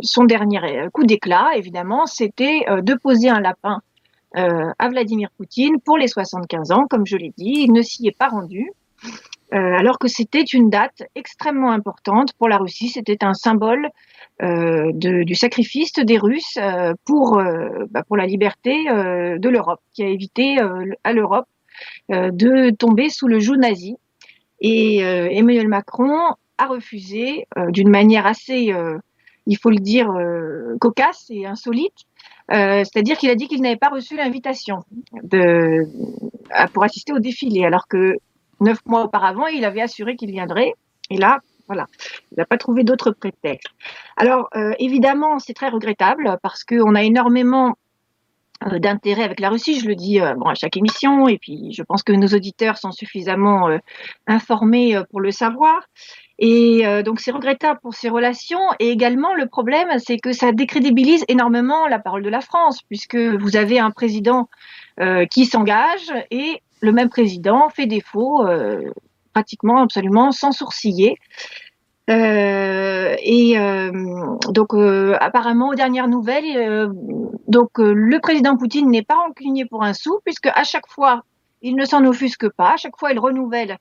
son dernier coup d'éclat, évidemment, c'était de poser un lapin à Vladimir Poutine pour les 75 ans, comme je l'ai dit. Il ne s'y est pas rendu. Alors que c'était une date extrêmement importante pour la Russie. C'était un symbole de, du sacrifice des Russes pour, bah, pour la liberté de l'Europe, qui a évité à l'Europe de tomber sous le joug nazi. Et Emmanuel Macron a refusé d'une manière assez, il faut le dire, cocasse et insolite, euh, c'est-à-dire qu'il a dit qu'il n'avait pas reçu l'invitation pour assister au défilé, alors que neuf mois auparavant, il avait assuré qu'il viendrait. Et là, voilà, il n'a pas trouvé d'autres prétextes. Alors, euh, évidemment, c'est très regrettable parce qu'on a énormément euh, d'intérêt avec la Russie, je le dis bon, à chaque émission, et puis je pense que nos auditeurs sont suffisamment informés pour le savoir. Et euh, donc c'est regrettable pour ces relations. Et également le problème, c'est que ça décrédibilise énormément la parole de la France, puisque vous avez un président euh, qui s'engage et le même président fait défaut euh, pratiquement absolument sans sourciller. et donc apparemment aux dernières nouvelles, donc le président Poutine n'est pas rancunier pour un sou, puisque à chaque fois il ne s'en offusque pas, à chaque fois il renouvelle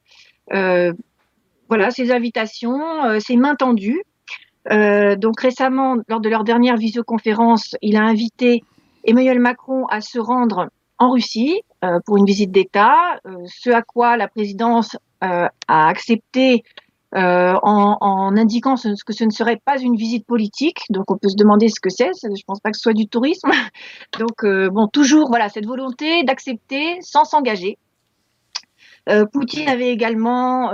voilà, ces invitations, euh, ces mains tendues. Euh, donc récemment, lors de leur dernière visioconférence, il a invité Emmanuel Macron à se rendre en Russie euh, pour une visite d'État, ce à quoi la présidence a accepté en, indiquant que ce ne serait pas une visite politique. Donc on peut se demander ce que c'est. Je ne pense pas que ce soit du tourisme. Donc bon, toujours voilà cette volonté d'accepter sans s'engager. Poutine avait également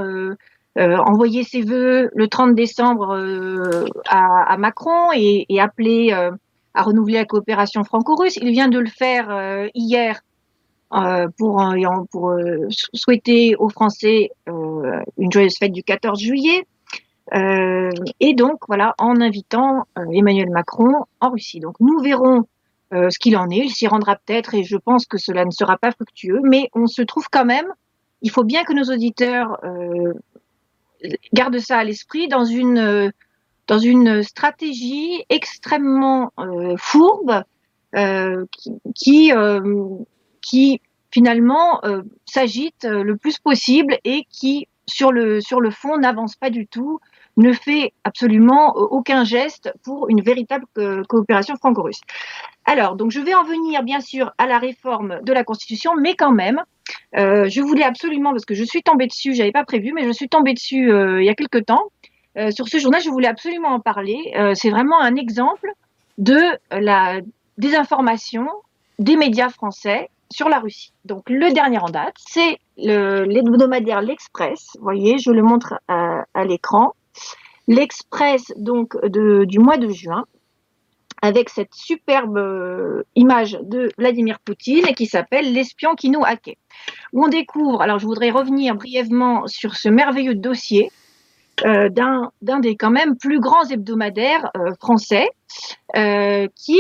euh, envoyé ses vœux le 30 décembre euh, à, Macron et, appelé euh, à renouveler la coopération franco-russe. Il vient de le faire hier pour, pour souhaiter aux Français une joyeuse fête du 14 juillet. Euh, et donc, voilà, en invitant Emmanuel Macron en Russie. Donc, nous verrons ce qu'il en est. Il s'y rendra peut-être et je pense que cela ne sera pas fructueux. Mais on se trouve quand même, il faut bien que nos auditeurs garde ça à l'esprit dans une dans une stratégie extrêmement euh, fourbe euh, qui qui, euh, qui finalement euh, s'agite le plus possible et qui sur le sur le fond n'avance pas du tout ne fait absolument aucun geste pour une véritable coopération franco-russe. Alors, donc je vais en venir bien sûr à la réforme de la Constitution, mais quand même, euh, je voulais absolument, parce que je suis tombée dessus, j'avais pas prévu, mais je suis tombée dessus euh, il y a quelque temps. Euh, sur ce journal, je voulais absolument en parler. c'est vraiment un exemple de la désinformation des médias français sur la Russie. Donc le dernier en date, c'est l'hebdomadaire L'Express. Vous voyez, je le montre à, à l'écran. L'Express donc du mois de juin avec cette superbe euh, image de Vladimir Poutine qui s'appelle L'espion qui nous hackait. Où on découvre, alors je voudrais revenir brièvement sur ce merveilleux dossier euh, d'un des quand même plus grands hebdomadaires euh, français euh, qui,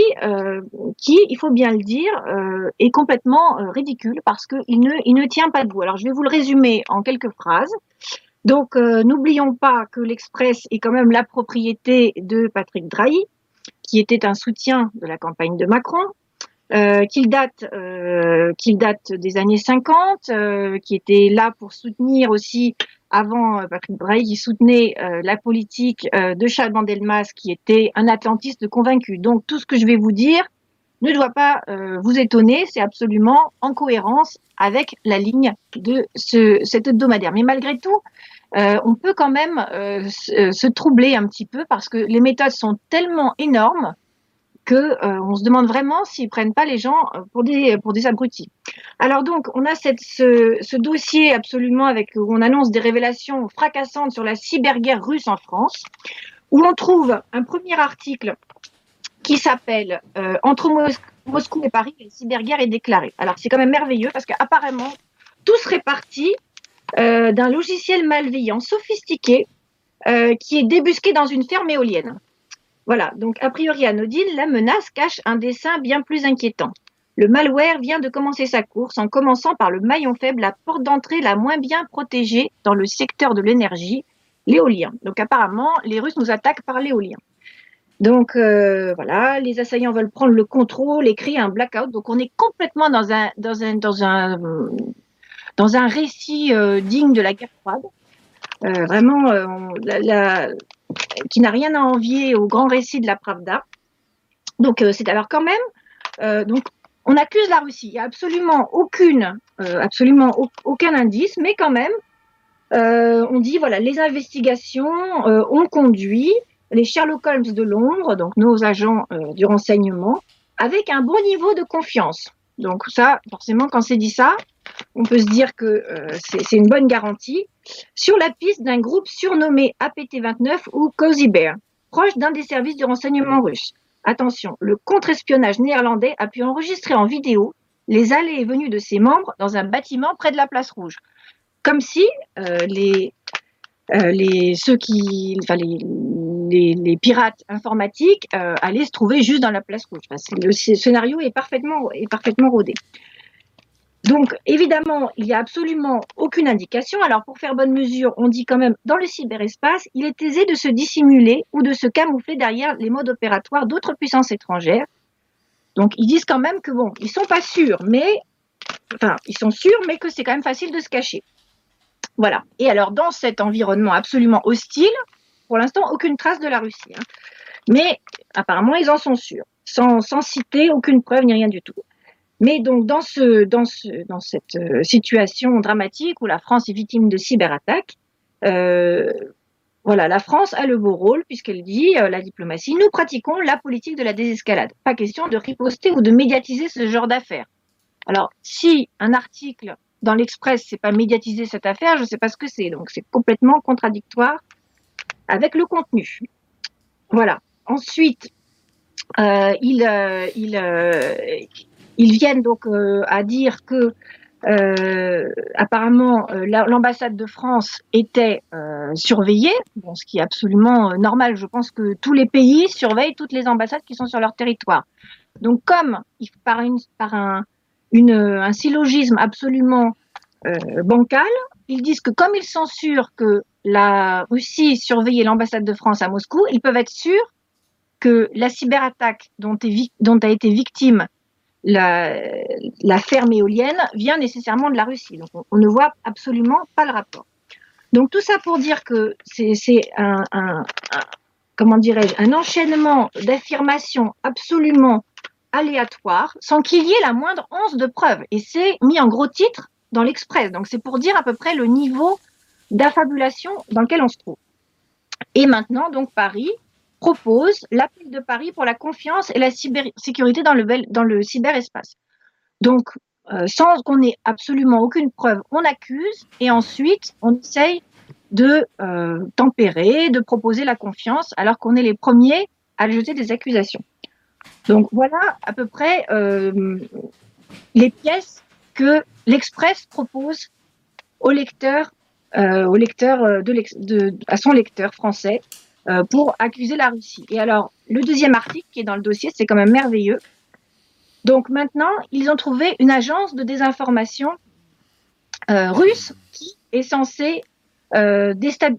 qui, il faut bien le dire, est complètement ridicule parce qu'il ne, il ne tient pas debout. Alors je vais vous le résumer en quelques phrases. Donc n'oublions pas que l'Express est quand même la propriété de Patrick Drahi, qui était un soutien de la campagne de Macron, euh, qu'il date, euh, qu'il date des années 50, euh, qui était là pour soutenir aussi, avant euh, Patrick Drahi, qui soutenait la politique de Charles Bandelmas, qui était un atlantiste convaincu. Donc tout ce que je vais vous dire ne doit pas vous étonner, c'est absolument en cohérence avec la ligne de ce, cet hebdomadaire. Mais malgré tout, on peut quand même se, troubler un petit peu parce que les méthodes sont tellement énormes que on se demande vraiment s'ils prennent pas les gens pour des pour des abrutis. Alors donc on a cette, ce, dossier absolument avec où on annonce des révélations fracassantes sur la cyberguerre russe en France, où on trouve un premier article qui s'appelle Entre Moscou et Paris, la cyberguerre est déclarée. Alors c'est quand même merveilleux parce qu'apparemment tout serait parti euh, d'un logiciel malveillant sophistiqué euh, qui est débusqué dans une ferme éolienne. Voilà, donc a priori anodine, la menace cache un dessin bien plus inquiétant. Le malware vient de commencer sa course en commençant par le maillon faible, la porte d'entrée la moins bien protégée dans le secteur de l'énergie, l'éolien. Donc apparemment, les Russes nous attaquent par l'éolien. Donc euh, voilà, les assaillants veulent prendre le contrôle et créer un blackout. Donc on est complètement dans un récit euh, digne de la guerre froide. euh, vraiment la- qui n'a rien à envier au grand récit de la Pravda. Donc euh, c'est alors quand même euh, donc on accuse la Russie. Il n'y a absolument aucune, euh, absolument au- aucun indice, mais quand même on dit voilà les investigations ont conduit les Sherlock Holmes de Londres, donc nos agents du renseignement, avec un bon niveau de confiance. Donc ça, forcément, quand c'est dit ça, on peut se dire que euh, c'est une bonne garantie. Sur la piste d'un groupe surnommé APT-29 ou Cozy Bear, proche d'un des services de renseignement russe. Attention, le contre-espionnage néerlandais a pu enregistrer en vidéo les allées et venues de ses membres dans un bâtiment près de la place rouge. Comme si euh, euh, les, ceux qui, enfin, les, les, pirates informatiques euh, allaient se trouver juste dans la place rouge. Enfin, le sc- scénario est parfaitement, est parfaitement rodé. Donc, évidemment, il n'y a absolument aucune indication. Alors, pour faire bonne mesure, on dit quand même, dans le cyberespace, il est aisé de se dissimuler ou de se camoufler derrière les modes opératoires d'autres puissances étrangères. Donc, ils disent quand même que, bon, ils sont pas sûrs, mais, enfin, ils sont sûrs, mais que c'est quand même facile de se cacher. Voilà. Et alors, dans cet environnement absolument hostile, pour l'instant, aucune trace de la Russie. hein. Mais apparemment, ils en sont sûrs, sans, citer aucune preuve ni rien du tout. Mais donc, dans, ce, dans, ce, dans cette euh, situation dramatique où la France est victime de cyberattaques, euh, voilà, la France a le beau rôle puisqu'elle dit, euh, la diplomatie, nous pratiquons la politique de la désescalade. Pas question de riposter ou de médiatiser ce genre d'affaires. Alors, si un article dans l'Express, c'est pas médiatiser cette affaire, je sais pas ce que c'est. Donc, c'est complètement contradictoire avec le contenu. Voilà. Ensuite, euh, ils, euh, euh, ils viennent donc à dire que apparemment la- l'ambassade de France était surveillée, ce qui est absolument normal. Je pense que tous les pays surveillent toutes les ambassades qui sont sur leur territoire. Donc, comme par, un, syllogisme absolument bancal, ils disent que comme ils sont sûrs que la Russie surveillait l'ambassade de France à Moscou, ils peuvent être sûrs que la cyberattaque dont, a été victime la, ferme éolienne vient nécessairement de la Russie. Donc on, ne voit absolument pas le rapport. Donc tout ça pour dire que c'est un, un- un enchaînement d'affirmations absolument aléatoires sans qu'il y ait la moindre once de preuve. Et c'est mis en gros titre dans l'Express. Donc c'est pour dire à peu près le niveau d'affabulation dans lequel on se trouve. Et maintenant, donc Paris propose l'appel de Paris pour la confiance et la cybersécurité dans le, bel- dans le cyberespace. Donc, euh, sans qu'on ait absolument aucune preuve, on accuse et ensuite on essaye de euh, tempérer, de proposer la confiance, alors qu'on est les premiers à jeter des accusations. Donc voilà à peu près euh, les pièces que l'Express propose au lecteur, euh, euh, à son lecteur français euh, pour accuser la Russie. Et alors, le deuxième article qui est dans le dossier, c'est quand même merveilleux. Donc maintenant, ils ont trouvé une agence de désinformation russe qui est censée,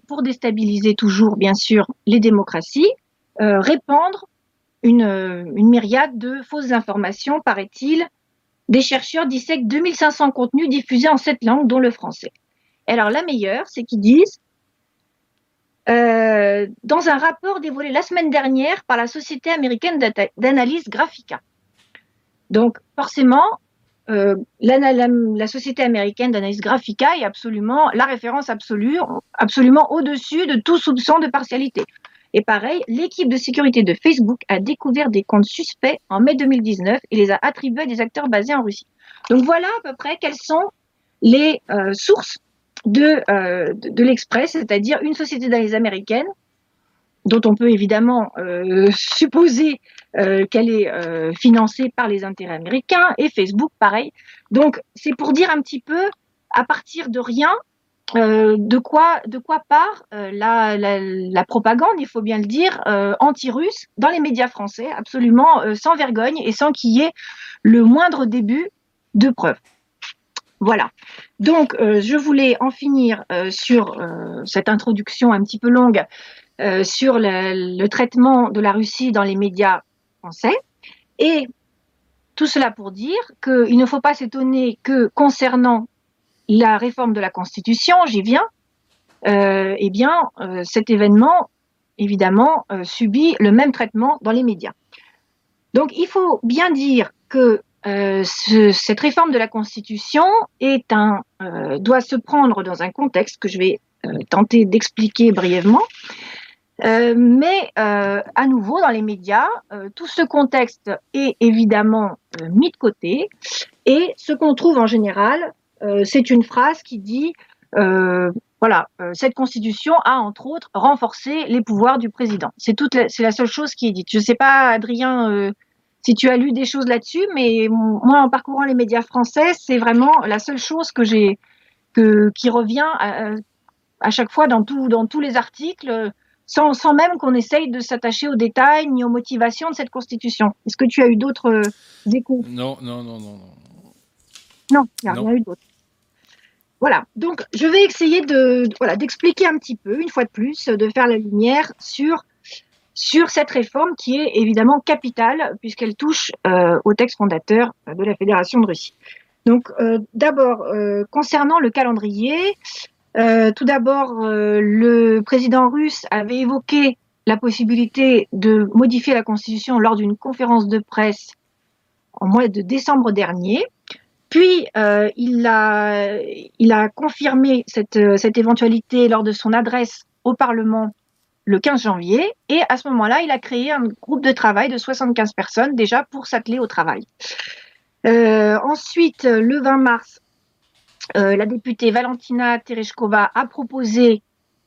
pour déstabiliser toujours, bien sûr, les démocraties, répandre une myriade de fausses informations, paraît-il. Des chercheurs dissèquent 2500 contenus diffusés en sept langues, dont le français. Alors la meilleure, c'est qu'ils disent euh, dans un rapport dévoilé la semaine dernière par la société américaine d'analyse Graphica. Donc, forcément, euh, la société américaine d'analyse Graphica est absolument la référence absolue, absolument au-dessus de tout soupçon de partialité. Et pareil, l'équipe de sécurité de Facebook a découvert des comptes suspects en mai 2019 et les a attribués à des acteurs basés en Russie. Donc voilà à peu près quelles sont les euh, sources de, euh, de, l'Express, c'est-à-dire une société d'analyse américaine, dont on peut évidemment euh, supposer qu'elle est financée par les intérêts américains, et Facebook, pareil. Donc, c'est pour dire un petit peu, à partir de rien, euh, de quoi de quoi part euh, la, la, la propagande, il faut bien le dire, euh, anti-russe dans les médias français, absolument euh, sans vergogne et sans qu'il y ait le moindre début de preuve. Voilà. Donc, euh, je voulais en finir euh, sur cette introduction un petit peu longue sur le, le traitement de la Russie dans les médias français. Et tout cela pour dire qu'il ne faut pas s'étonner que concernant la réforme de la Constitution, j'y viens, eh bien, cet événement, évidemment, subit le même traitement dans les médias. Donc, il faut bien dire que ce, cette réforme de la Constitution doit se prendre dans un contexte que je vais tenter d'expliquer brièvement. Euh, mais euh, à nouveau, dans les médias, euh, tout ce contexte est évidemment mis de côté. Et ce qu'on trouve en général, c'est une phrase qui dit, voilà, cette constitution a entre autres renforcé les pouvoirs du président. C'est toute, c'est la seule chose qui est dite. Je ne sais pas, Adrien, si tu as lu des choses là-dessus, mais moi, en parcourant les médias français, c'est vraiment la seule chose que j'ai, que, qui revient à, à chaque fois dans, tout, dans tous les articles sans, sans même qu'on essaye de s'attacher aux détails ni aux motivations de cette constitution. Est-ce que tu as eu d'autres euh, échos Non, non, non, non. Non, il n'y a rien eu d'autre. Voilà, donc je vais essayer de, voilà, d'expliquer un petit peu, une fois de plus, de faire la lumière sur, sur cette réforme qui est évidemment capitale puisqu'elle touche euh, au texte fondateur de la Fédération de Russie. Donc euh, d'abord, concernant le calendrier, euh, tout d'abord, euh, le président russe avait évoqué la possibilité de modifier la constitution lors d'une conférence de presse en mois de décembre dernier. Puis, euh, il, a, il a confirmé cette, cette éventualité lors de son adresse au Parlement le 15 janvier. Et à ce moment-là, il a créé un groupe de travail de 75 personnes déjà pour s'atteler au travail. Euh, ensuite, le 20 mars, euh, la députée Valentina Tereshkova a proposé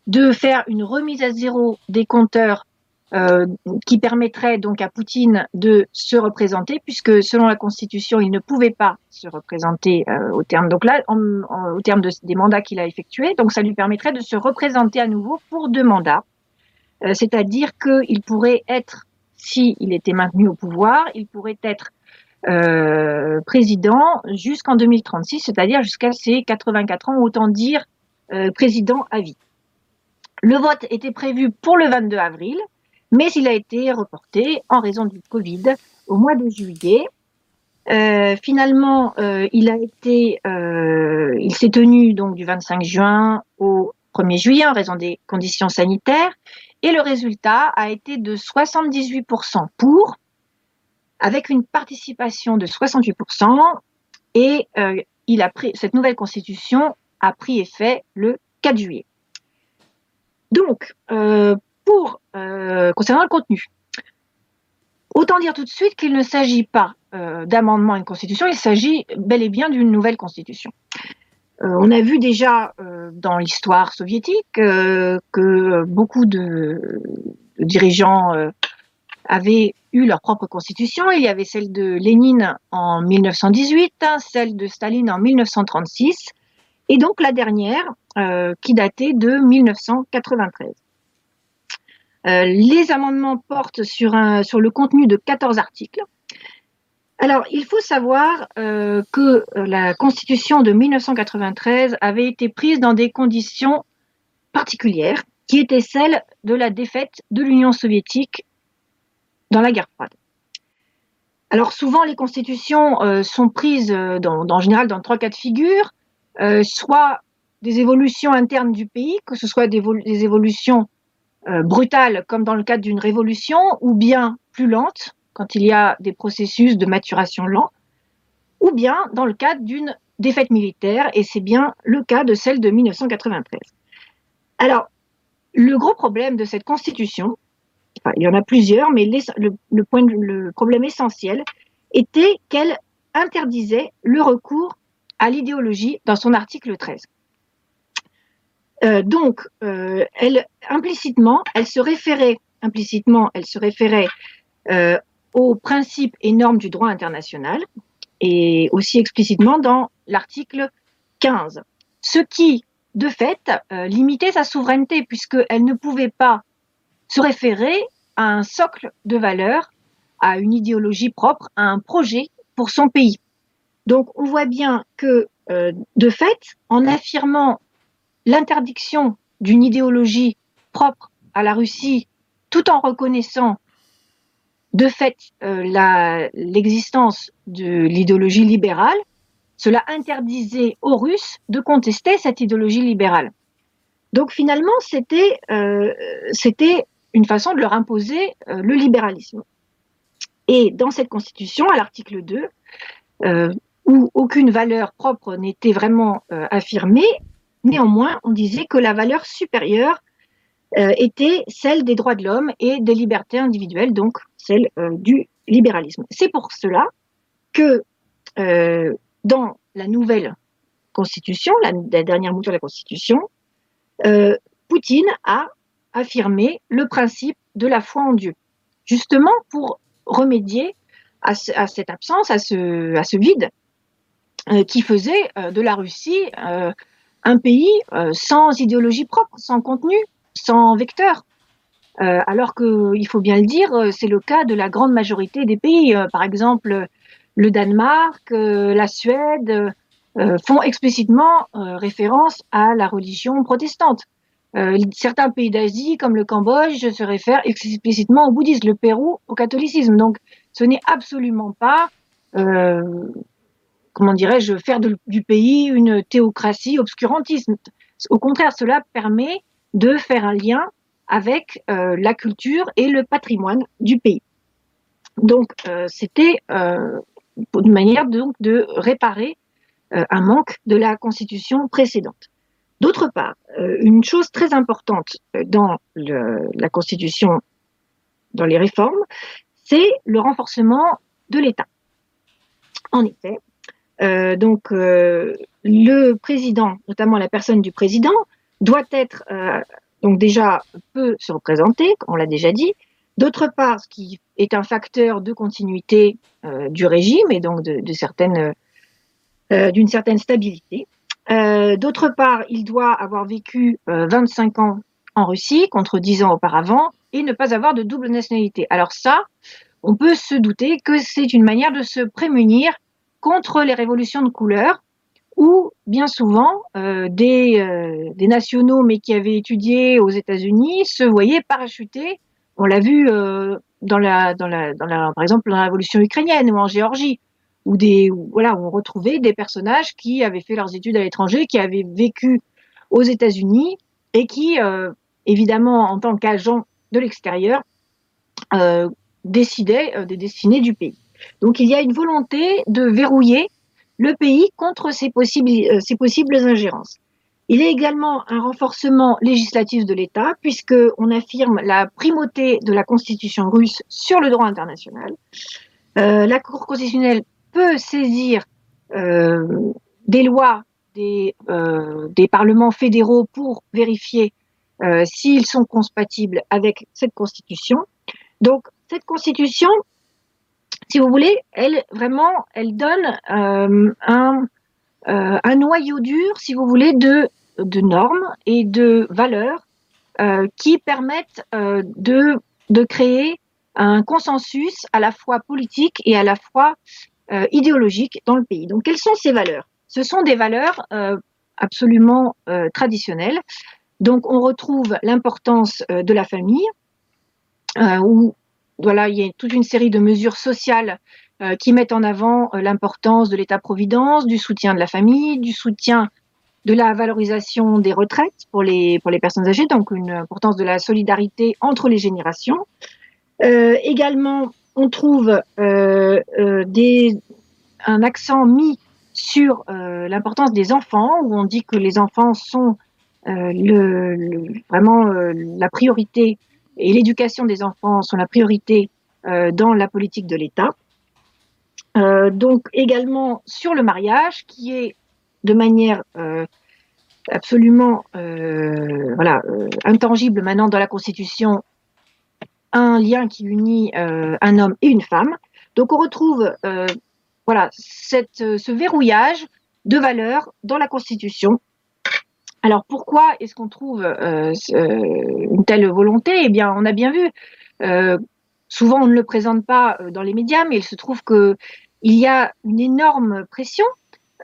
de faire une remise à zéro des compteurs euh, qui permettrait donc à Poutine de se représenter, puisque selon la Constitution, il ne pouvait pas se représenter euh, au terme donc là, au terme des mandats qu'il a effectués. Donc ça lui permettrait de se représenter à nouveau pour deux mandats, c'est-à-dire qu'il pourrait être, s'il était maintenu au pouvoir, il pourrait être euh, président jusqu'en 2036, c'est-à-dire jusqu'à ses 84 ans, autant dire euh, président à vie. Le vote était prévu pour le 22 avril, mais il a été reporté en raison du Covid au mois de juillet. Euh, finalement, euh, il a été, euh, il s'est tenu du 25 juin au 1er juillet en raison des conditions sanitaires, et le résultat a été de 78% pour, avec une participation de 68%, et il a cette nouvelle constitution a pris effet le 4 juillet. Donc, pour euh, concernant le contenu, autant dire tout de suite qu'il ne s'agit pas d'amendement à une constitution, il s'agit bel et bien d'une nouvelle constitution. on a vu déjà dans l'histoire soviétique que beaucoup de, dirigeants avaient eu leur propre constitution. Il y avait celle de Lénine en 1918, celle de Staline en 1936, et donc la dernière euh, qui datait de 1993. Euh, les amendements portent sur, le contenu de 14 articles. Alors, il faut savoir euh, que la Constitution de 1993 avait été prise dans des conditions particulières, qui étaient celles de la défaite de l'Union soviétique dans la guerre froide. Alors souvent, les constitutions euh, sont prises euh, dans, en général dans trois cas de figure, euh, soit des évolutions internes du pays, que ce soit des évolutions brutales comme dans le cadre d'une révolution, ou bien plus lentes, quand il y a des processus de maturation lents, ou bien dans le cadre d'une défaite militaire, et c'est bien le cas de celle de 1993. Alors, le gros problème de cette constitution, il y en a plusieurs, mais le problème essentiel était qu'elle interdisait le recours à l'idéologie dans son article 13. Euh, donc, euh, elle implicitement, elle se référait implicitement, elle se référait euh, aux principes et normes du droit international et aussi explicitement dans l'article 15, ce qui, de fait, limitait sa souveraineté puisqu'elle ne pouvait pas se référer à un socle de valeurs, à une idéologie propre, à un projet pour son pays. Donc on voit bien que, euh, de fait, en affirmant l'interdiction d'une idéologie propre à la Russie, tout en reconnaissant de fait euh, l'existence de l'idéologie libérale, cela interdisait aux Russes de contester cette idéologie libérale. Donc finalement, c'était c'était une façon de leur imposer le libéralisme. Et dans cette constitution, à l'article 2, où aucune valeur propre n'était vraiment affirmée, néanmoins, on disait que la valeur supérieure était celle des droits de l'homme et des libertés individuelles, donc celle du libéralisme. C'est pour cela que euh, dans la nouvelle constitution, la, dernière mouture de la constitution, euh, Poutine a affirmé le principe de la foi en Dieu, justement pour remédier à, cette absence, à ce, vide euh, qui faisait de la Russie un pays sans idéologie propre, sans contenu, sans vecteur. Euh, alors qu'il faut bien le dire, euh, c'est le cas de la grande majorité des pays. Euh, par exemple, le Danemark, la Suède font explicitement référence à la religion protestante. certains pays d'Asie, comme le Cambodge, se réfèrent explicitement au bouddhisme, le Pérou au catholicisme. Donc, ce n'est absolument pas, comment dirais-je, faire du pays une théocratie obscurantiste. Au contraire, cela permet de faire un lien avec euh, la culture et le patrimoine du pays. Donc, euh, c'était euh, une manière donc de réparer un manque de la constitution précédente. D'autre part, une chose très importante dans la constitution, dans les réformes, c'est le renforcement de l'État. En effet, euh, donc euh, le président, notamment la personne du président, doit être euh, donc déjà peut se représenter, on l'a déjà dit. D'autre part, ce qui est un facteur de continuité du régime et donc de, certaines, d'une certaine stabilité. D'autre part, il doit avoir vécu 25 euh, ans en Russie contre 10 ans auparavant et ne pas avoir de double nationalité. Alors ça, on peut se douter que c'est une manière de se prémunir contre les révolutions de couleur où bien souvent euh, des, euh, des, nationaux mais qui avaient étudié aux États-Unis se voyaient parachuter. On l'a vu euh, dans, la, dans, la, par exemple dans la révolution ukrainienne ou en Géorgie, où des voilà où on retrouvait des personnages qui avaient fait leurs études à l'étranger, qui avaient vécu aux États-Unis et qui évidemment en tant qu'agents de l'extérieur décidaient des destinées du pays. Donc il y a une volonté de verrouiller le pays contre ces possibles, euh, possibles ingérences. Il y a également un renforcement législatif de l'État, puisqu'on affirme la primauté de la Constitution russe sur le droit international. Euh, la Cour constitutionnelle peut saisir euh, des lois des, des, parlements fédéraux pour vérifier s'ils sont compatibles avec cette Constitution. Donc, cette Constitution si vous voulez, elle vraiment, elle donne euh, un, euh, un, noyau dur, si vous voulez, de, de normes et de valeurs euh, qui permettent euh, de, de créer un consensus à la fois politique et à la fois euh, idéologique dans le pays. Donc, quelles sont ces valeurs? Ce sont des valeurs euh, absolument traditionnelles. Donc, on retrouve l'importance de la famille, où voilà, il y a toute une série de mesures sociales euh, qui mettent en avant euh, l'importance de l'État-providence, du soutien de la famille, du soutien de la valorisation des retraites pour les, pour les personnes âgées, donc une importance de la solidarité entre les générations. Euh, également, on trouve des, un accent mis sur l'importance des enfants, où on dit que les enfants sont le, vraiment la priorité et l'éducation des enfants sont la priorité euh, dans la politique de l'État. Euh, donc également sur le mariage, qui est de manière euh, absolument voilà, intangible maintenant dans la Constitution, un lien qui unit un homme et une femme. Donc on retrouve voilà, ce verrouillage de valeurs dans la Constitution alors pourquoi est-ce qu'on trouve euh, une telle volonté? Eh bien, on a bien vu. Euh, souvent, on ne le présente pas euh, dans les médias, mais il se trouve que il y a une énorme pression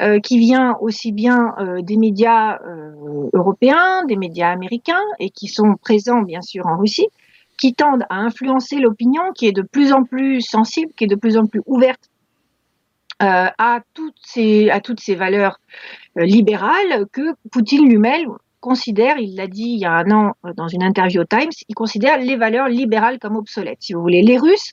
euh, qui vient aussi bien euh, des médias euh, européens, des médias américains, et qui sont présents bien sûr en Russie, qui tendent à influencer l'opinion, qui est de plus en plus sensible, qui est de plus en plus ouverte à toutes ces valeurs euh, libérale que Poutine lui-même considère, il l'a dit il y a un an dans une interview au Times, il considère les valeurs libérales comme obsolètes, si vous voulez. Les Russes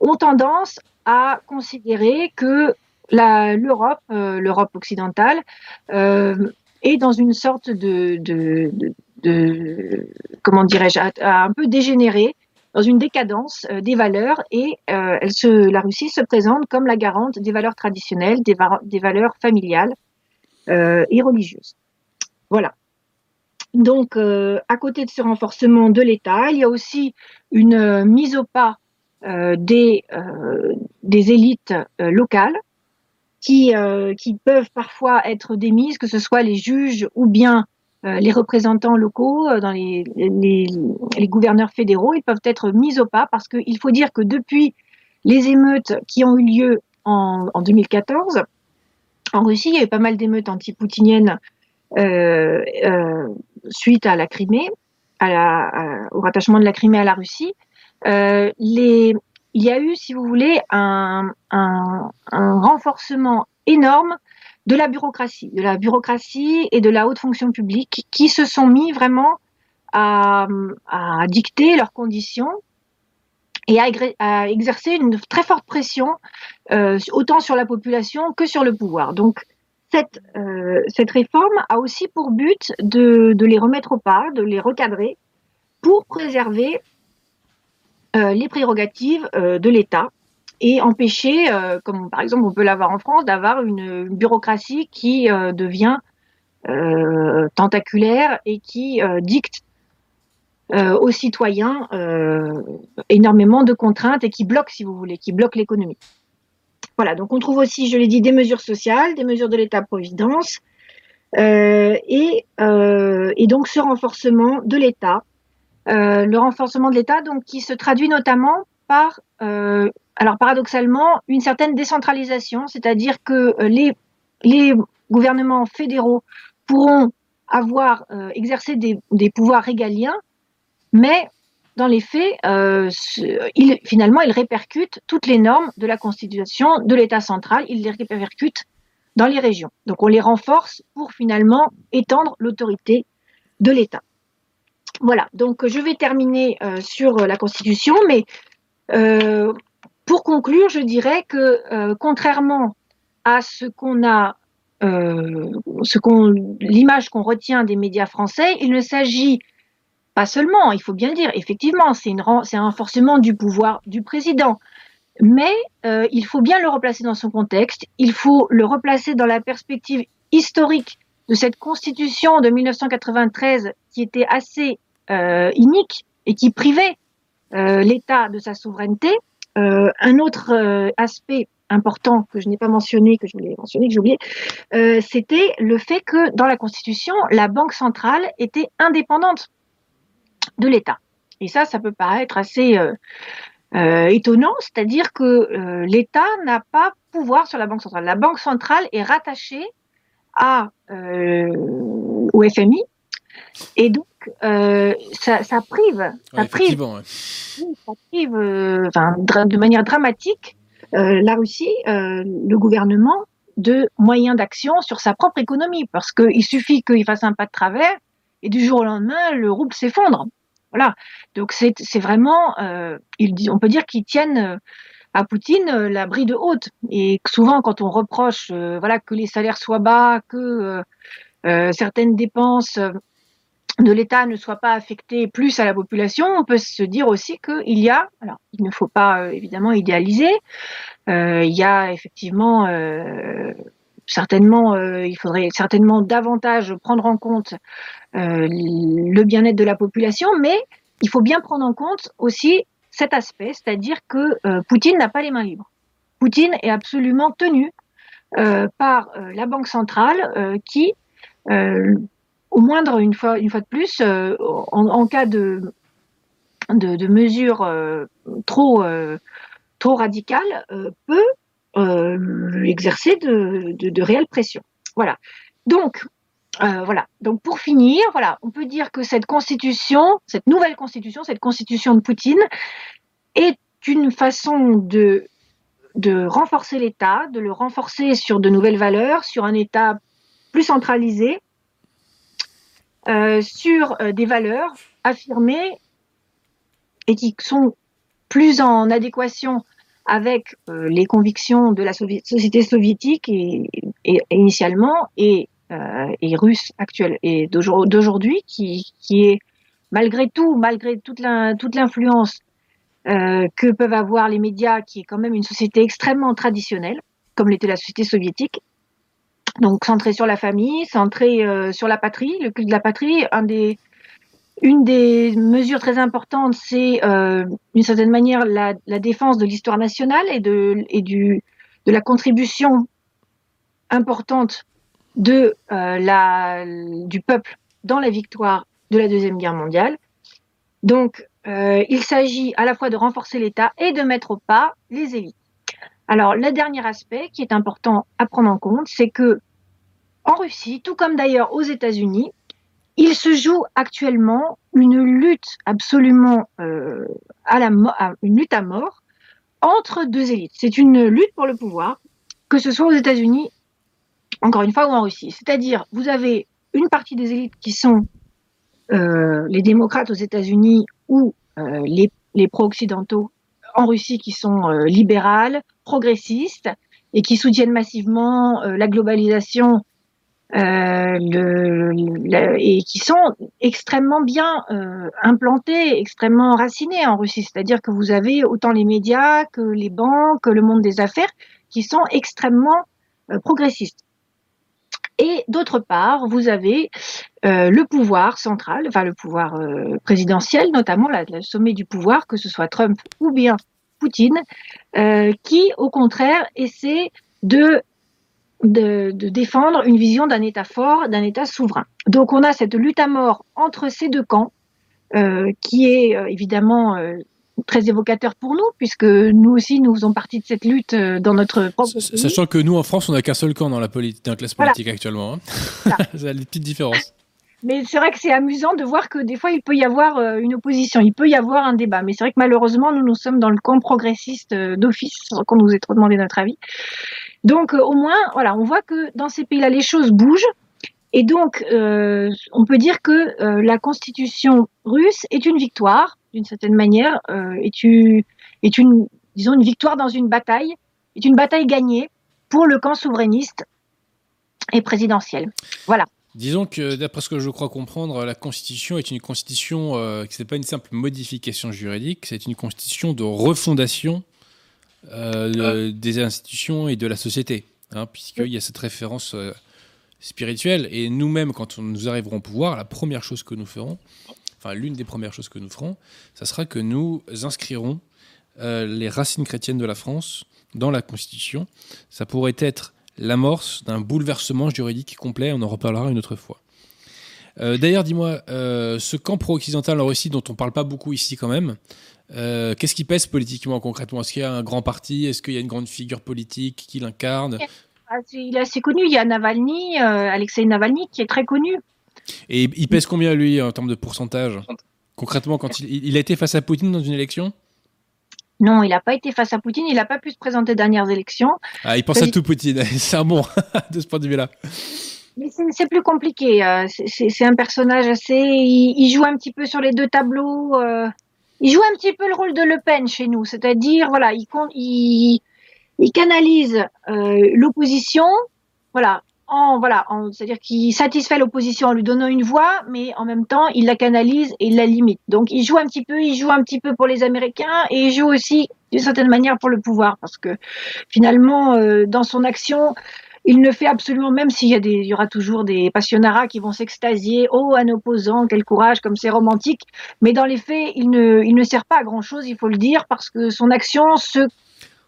ont tendance à considérer que l'Europe, euh, l'Europe occidentale, euh, est dans une sorte de, de, de, comment dirais-je, un peu dégénéré, dans une décadence euh, des valeurs, et la Russie se présente comme la garante des valeurs traditionnelles, des valeurs familiales et religieuses. Voilà. Donc, à côté de ce renforcement de l'État, il y a aussi une mise au pas des, des élites locales qui, euh, qui peuvent parfois être démises, que ce soit les juges ou bien euh, les représentants locaux, euh, dans les, les, les, gouverneurs fédéraux, ils peuvent être mis au pas parce qu'il faut dire que depuis les émeutes qui ont eu lieu en, en 2014, en Russie, il y a eu pas mal d'émeutes anti-poutiniennes euh, euh, suite à la Crimée, à la, à, au rattachement de la Crimée à la Russie. Euh, les, il y a eu, si vous voulez, un, un, un, renforcement énorme de la bureaucratie, de la bureaucratie et de la haute fonction publique qui se sont mis vraiment à, à dicter leurs conditions et à, à, exercer une très forte pression euh, autant sur la population que sur le pouvoir. Donc cette, euh, cette réforme a aussi pour but de, de les remettre au pas, de les recadrer pour préserver euh, les prérogatives de l'État et empêcher, comme par exemple on peut l'avoir en France, d'avoir une, bureaucratie qui devient tentaculaire et qui dicte aux citoyens énormément de contraintes et qui bloque, si vous voulez, qui bloque l'économie. Voilà, donc on trouve aussi, je l'ai dit, des mesures sociales, des mesures de l'État-providence, euh, et, euh, et, donc ce renforcement de l'État euh, le renforcement de l'État, donc qui se traduit notamment par, euh, alors paradoxalement, une certaine décentralisation, c'est-à-dire que euh, les, les gouvernements fédéraux pourront avoir euh, exercé des, des, pouvoirs régaliens, mais dans les faits, euh, il, finalement, ils répercutent toutes les normes de la constitution de l'État central, ils les répercutent dans les régions. Donc on les renforce pour finalement étendre l'autorité de l'État. Voilà, donc je vais terminer euh, sur la Constitution, mais euh, pour conclure, je dirais que contrairement à ce qu'on a, l'image qu'on retient des médias français, il ne s'agit pas seulement, il faut bien le dire, effectivement, c'est, un renforcement du pouvoir du président, mais euh, il faut bien le replacer dans son contexte, il faut le replacer dans la perspective historique de cette constitution de 1993 qui était assez euh, inique et qui privait euh, l'État de sa souveraineté. Euh, un autre euh, aspect important que je n'ai pas mentionné, que je voulais mentionner, que j'ai oublié, euh, c'était le fait que dans la Constitution, la Banque centrale était indépendante de l'État. Et ça, ça peut paraître assez euh, étonnant, c'est-à-dire que l'État n'a pas pouvoir sur la Banque centrale. La Banque centrale est rattachée à, au FMI, et donc, euh, ça, ça, prive, ça ouais, prive, ouais. ça prive euh, de manière dramatique euh, la Russie, euh, le gouvernement, de moyens d'action sur sa propre économie, parce qu'il suffit qu'il fasse un pas de travers et du jour au lendemain, le rouble s'effondre. Voilà. Donc c'est vraiment, euh, on peut dire qu'ils tiennent à Poutine la bride haute. Et souvent, quand on reproche, voilà, que les salaires soient bas, que certaines dépenses de l'État ne soit pas affecté plus à la population, on peut se dire aussi qu'il y a, alors il ne faut pas euh, évidemment idéaliser, euh, il y a effectivement euh, certainement, euh, il faudrait certainement davantage prendre en compte euh, le bien-être de la population, mais il faut bien prendre en compte aussi cet aspect, c'est-à-dire que euh, Poutine n'a pas les mains libres. Poutine est absolument tenu par la Banque centrale qui au moindre, une fois, une fois de plus, en, cas de, de, de mesures trop, trop radicales, peut exercer de, réelles pressions. Voilà. Donc, voilà. Donc, pour finir, voilà, on peut dire que cette constitution, cette nouvelle constitution, cette constitution de Poutine, est une façon de renforcer l'État, de le renforcer sur de nouvelles valeurs, sur un État plus centralisé, euh, sur euh, des valeurs affirmées et qui sont plus en adéquation avec euh, les convictions de la société soviétique et, et- initialement et, euh, et russe actuelle et d'aujour- d'aujourd'hui qui, qui est malgré tout, malgré toute l'influence euh, que peuvent avoir les médias, qui est quand même une société extrêmement traditionnelle, comme l'était la société soviétique. Donc centrée sur la famille, centrée euh, sur la patrie, le culte de la patrie. Un des, une des mesures très importantes, c'est euh, d'une certaine manière la, la défense de l'histoire nationale et de, et du, de la contribution importante de euh, la, du peuple dans la victoire de la Deuxième Guerre mondiale. Donc, euh, il s'agit à la fois de renforcer l'État et de mettre au pas les élites. Alors, le dernier aspect qui est important à prendre en compte, c'est que en Russie, tout comme d'ailleurs aux États-Unis, il se joue actuellement une lutte absolument euh, à la une lutte à mort entre deux élites. C'est une lutte pour le pouvoir, que ce soit aux États-Unis, encore une fois, ou en Russie. C'est-à-dire, vous avez une partie des élites qui sont euh, les démocrates aux États-Unis ou euh, les, les pro-occidentaux en Russie qui sont libérales, progressistes et qui soutiennent massivement la globalisation euh, et qui sont extrêmement bien euh, implantés, extrêmement enracinés en Russie. C'est-à-dire que vous avez autant les médias que les banques, que le monde des affaires qui sont extrêmement euh, progressistes. Et d'autre part, vous avez le pouvoir central, enfin le pouvoir présidentiel, notamment le sommet du pouvoir, que ce soit Trump ou bien Poutine, qui au contraire essaie de, de, de défendre une vision d'un État fort, d'un État souverain. Donc on a cette lutte à mort entre ces deux camps, euh, qui est euh, évidemment euh, très évocateur pour nous, puisque nous aussi nous faisons partie de cette lutte dans notre propre. Sachant que nous, en France, on n'a qu'un seul camp dans la, politi- dans la classe Voilà. politique actuellement. hein. Voilà. Ça a des petites différences. Mais c'est vrai que c'est amusant de voir que des fois il peut y avoir une opposition, il peut y avoir un débat. Mais c'est vrai que malheureusement nous nous sommes dans le camp progressiste d'office, sans qu'on nous ait trop demandé notre avis. Donc euh, au moins voilà, on voit que dans ces pays-là les choses bougent. Et donc euh, on peut dire que euh, la constitution russe est une victoire d'une certaine manière, est, une, est une disons une victoire dans une bataille, est une bataille gagnée pour le camp souverainiste et présidentiel. Voilà. Disons que, d'après ce que je crois comprendre, la Constitution est une Constitution euh, qui n'est pas une simple modification juridique, c'est une Constitution de refondation euh, de- des institutions et de la société, hein, puisqu'il y a cette référence euh, spirituelle. Et nous-mêmes, quand on- nous arriverons au pouvoir, la première chose que nous ferons, enfin l'une des premières choses que nous ferons, ça sera que nous inscrirons euh, les racines chrétiennes de la France dans la Constitution. Ça pourrait être l'amorce d'un bouleversement juridique complet, on en reparlera une autre fois. Euh, D'ailleurs, dis-moi, euh, ce camp pro-occidental en Russie, dont on parle pas beaucoup ici quand même, euh, qu'est-ce qui pèse politiquement concrètement? Est-ce qu'il y a un grand parti? Est-ce qu'il y a une grande figure politique qui l'incarne? Ah, Il est assez connu. Il y a Navalny, euh, Alexei Navalny, qui est très connu. Et il pèse combien lui en termes de pourcentage? Concrètement, quand il, il a été face à Poutine dans une élection? Non, il n'a pas été face à Poutine. Il n'a pas pu se présenter aux dernières élections. ah, Il pense à tout Poutine. C'est un bon de ce point de vue-là. Mais c'est- plus compliqué. euh, c'est- un personnage assez. Il, il joue un petit peu sur les deux tableaux. euh, il joue un petit peu le rôle de Le Pen chez nous, c'est-à-dire voilà, il, il, il canalise euh, l'opposition, voilà, en voilà, c'est-à-dire qu'il satisfait l'opposition en lui donnant une voix, mais en même temps il la canalise et il la limite. Donc il joue un petit peu, il joue un petit peu pour les Américains et il joue aussi d'une certaine manière pour le pouvoir, parce que finalement euh, dans son action il ne fait absolument, même s'il y, a il y aura toujours des passionnarats qui vont s'extasier, oh, un opposant, quel courage, comme c'est romantique, mais dans les faits, il ne, il ne sert pas à grand-chose, il faut le dire, parce que son action se,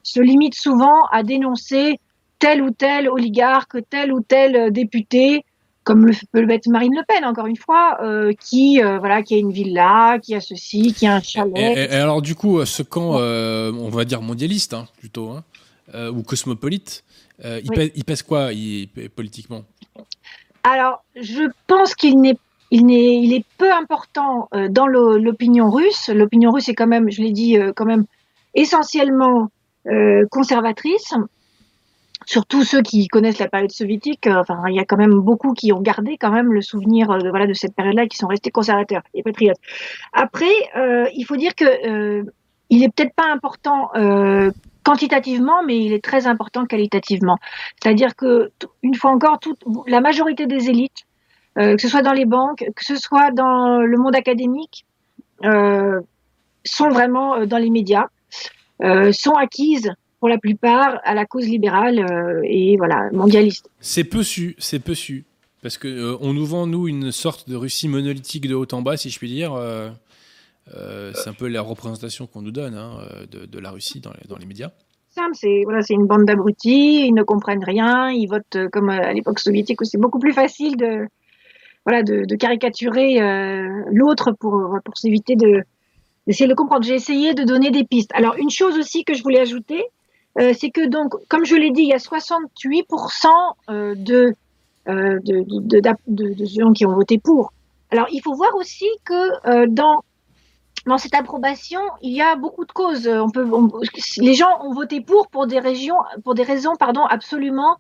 se limite souvent à dénoncer tel ou tel oligarque, tel ou tel euh, député, comme le peut être Marine Le Pen, encore une fois, euh, qui, euh, voilà, qui a une villa, qui a ceci, qui a un Et, chalet. et- alors du coup, ce camp, on va dire mondialiste hein, plutôt, hein, ou cosmopolite, euh, il, Oui. pèse, il pèse quoi il- politiquement? Alors, je pense qu'il n'est il, n'est, il est peu important euh, dans l'opinion russe. L'opinion russe est quand même, je l'ai dit, euh, quand même essentiellement conservatrice. surtout ceux qui connaissent la période soviétique. Enfin, il y a quand même beaucoup qui ont gardé quand même le souvenir de, voilà, de cette période-là, qui sont restés conservateurs et patriotes. Après, euh, il faut dire que euh, il est peut-être pas important euh, quantitativement, mais il est très important qualitativement. C'est-à-dire que, une fois encore, toute, la majorité des élites, euh, que ce soit dans les banques, que ce soit dans le monde académique, euh, sont vraiment euh, dans les médias, sont acquises pour la plupart à la cause libérale et voilà mondialiste. C'est peu su, c'est peu su. Parce que on nous vend, nous, une sorte de Russie monolithique de haut en bas, si je puis dire. Euh, c'est un peu la représentation qu'on nous donne hein, euh, de, la Russie dans les, dans les médias. C'est voilà, une bande d'abrutis, ils ne comprennent rien, ils votent euh, comme à l'époque soviétique où c'est beaucoup plus facile de voilà de, caricaturer l'autre pour pour s'éviter de d'essayer de comprendre. J'ai essayé de donner des pistes. Alors une chose aussi que je voulais ajouter, c'est que donc comme je l'ai dit, il y a 68% euh, de, de, de, gens qui ont voté pour. Alors il faut voir aussi que dans dans cette approbation, il y a beaucoup de causes. On peut, on- les gens ont voté pour pour des régions, pour des raisons, pardon, absolument